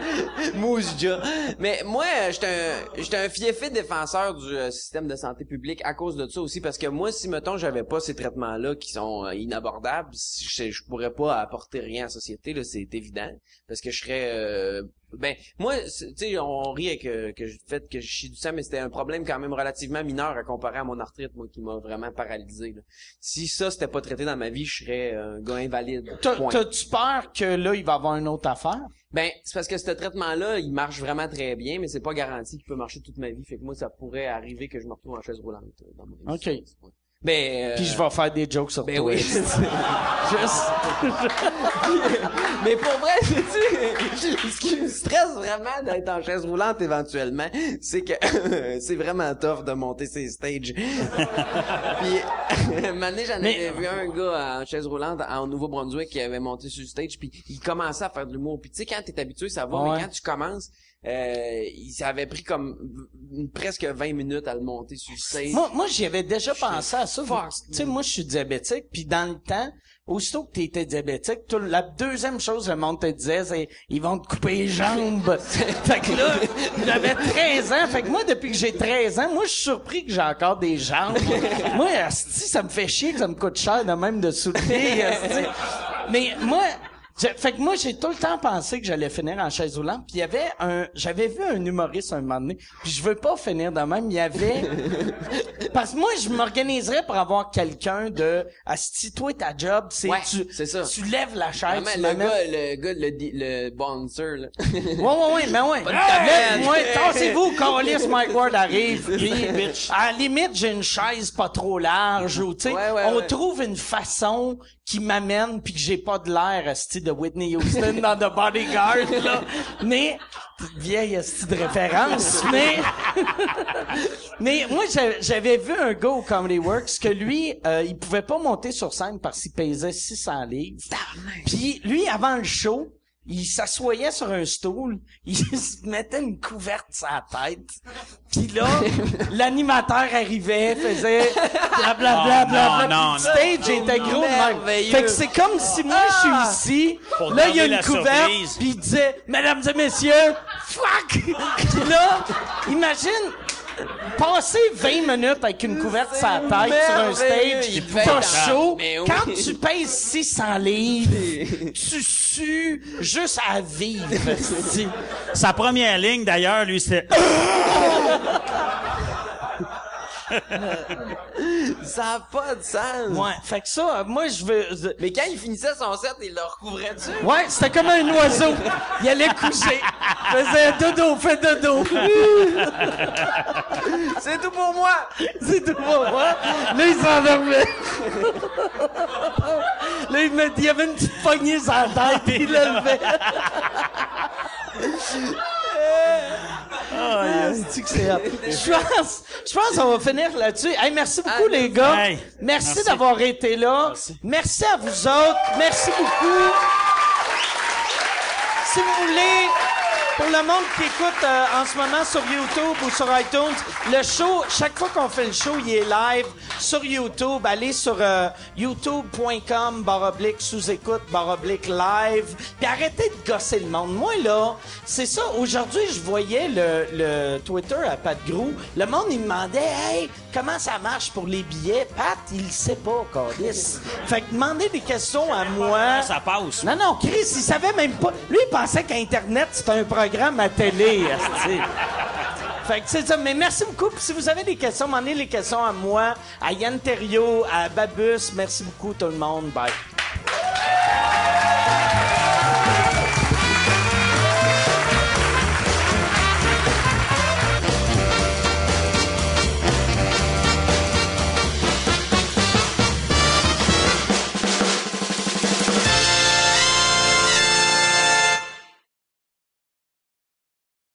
D: Mousse. Mais moi, euh, j'étais un, j'étais un fiefé défenseur du euh, système de santé publique à cause de ça aussi, parce que moi, si mettons, j'avais pas ces traitements-là qui sont euh, inabordables, je, je pourrais pas apporter rien à la société, là, c'est évident, parce que je serais, euh, ben, moi, tu sais, on rit avec euh, que, le fait que je chie du sang, mais c'était un problème quand même relativement mineur à comparer à mon arthrite, moi, qui m'a vraiment paralysé. là. Si ça, c'était pas traité dans ma vie, je serais un gars invalide.
B: T'as-
D: Point.
B: T'as-tu peur que là, il va avoir une autre affaire?
D: Ben, c'est parce que ce traitement-là, il marche vraiment très bien, mais c'est pas garanti qu'il peut marcher toute ma vie. Fait que moi, ça pourrait arriver que je me retrouve en chaise roulante euh, dans mon
B: OK.
D: existence. Ouais. Ben, euh,
B: Puis je vais faire des jokes sur
D: ben
B: toi.
D: oui.
B: Juste...
D: mais pour vrai, sais-tu, ce qui me stresse vraiment d'être en chaise roulante éventuellement, c'est que c'est vraiment tough de monter ces stages. puis, donné, j'en
B: Mais-
D: avais vu un gars en chaise roulante en Nouveau-Brunswick qui avait monté sur le stage, puis il commençait à faire de l'humour. Puis tu sais, quand t'es habitué, ça va,
B: Ouais.
D: mais quand tu commences, euh, il avait pris comme presque 20 minutes à le monter sur le stage.
B: Moi, moi j'y avais déjà pensé à ça. Tu sais, moi, je suis diabétique, puis dans le temps, aussitôt que tu étais diabétique, tout- la deuxième chose que le monde te disait, c'est ils vont te couper les jambes. fait que là, j'avais 13 ans. Fait que moi, depuis que j'ai 13 ans, moi, je suis surpris que j'ai encore des jambes. moi, asti, ça me fait chier que ça me coûte cher de même de soulever. Mais moi, fait que moi, j'ai tout le temps pensé que j'allais finir en chaise roulante. Puis il y avait un, j'avais vu un humoriste un moment donné. Puis je veux pas finir de même. Il y avait, parce que moi, je m'organiserais pour avoir quelqu'un de, asti, toi, ta job, c'est
D: Ouais,
B: tu,
D: c'est ça.
B: tu lèves la chaise, tu
D: le gars, le gars, le, le bouncer, là.
B: Ouais, ouais, ouais, mais ouais.
D: tablette.
B: Moi, tassez-vous, Carlis Mike Ward arrive. Puis, à la limite, j'ai une chaise pas trop large ou, tu sais,
D: Ouais, ouais,
B: on
D: ouais.
B: trouve une façon qui m'amène puis que j'ai pas de l'air, esti, de Whitney Houston dans The Bodyguard, là. Mais, vieille esti de référence, mais, mais moi, j'a- j'avais vu un gars au Comedy Works que lui, euh, il pouvait pas monter sur scène parce qu'il pesait 600 livres. Puis lui, avant le show, il s'assoyait sur un stool, il se mettait une couverte sur la tête. Puis là, l'animateur arrivait, faisait blablabla,
C: Oh,
B: bla, bla, le stage était gros de même. Fait que c'est comme si moi, je suis ici,
C: Pour
B: là, il y a une couverte, puis il disait, mesdames et messieurs, fuck! Puis là, imagine, passer 20 minutes avec une couverte sur la tête sur un stage,
D: dans-
B: chaud, quand tu pèses 600 livres, tu sues juste à vivre.
C: Sa première ligne, d'ailleurs, lui, c'était...
D: Ça a pas de sens.
B: Ouais, fait que ça, moi, je veux...
D: Mais quand il finissait son set, il le recouvrait dessus.
B: Ouais, c'était comme un oiseau. Il allait coucher. Faisait dodo, fait dodo.
D: C'est tout pour moi.
B: C'est tout pour moi. Là, il s'endormait. Là, il, met, il y avait une petite poignée sur la tête, il le levait. Ah, c'est-tu que c'est hot? Je pense, je pense qu'on va finir là-dessus. Hey, merci beaucoup,
D: Ah,
B: les gars.
C: Hey,
B: merci,
C: merci.
B: d'avoir été là. Merci. à vous autres. Merci beaucoup. Si vous voulez, pour le monde qui écoute euh, en ce moment sur YouTube ou sur iTunes, le show, chaque fois qu'on fait le show, il est live sur YouTube. Allez sur euh, youtube.com baroblique sous-écoute baroblique live. Puis arrêtez de gosser le monde. Moi, là, c'est ça. Aujourd'hui, je voyais le, le Twitter à Pat Grou. Le monde, il me demandait, hey, comment ça marche pour les billets? Pat, il le sait pas, Cordis. Fait que demandez des questions à moi.
C: Ça passe?
B: Non, non, Chris, il savait même pas. Lui, il pensait qu'Internet, c'était un programme à télé. Fait que c'est ça. Mais merci beaucoup. Puis si vous avez des questions, demandez les questions à moi, à Yann Terriot, à Babus. Merci beaucoup, tout le monde. Bye.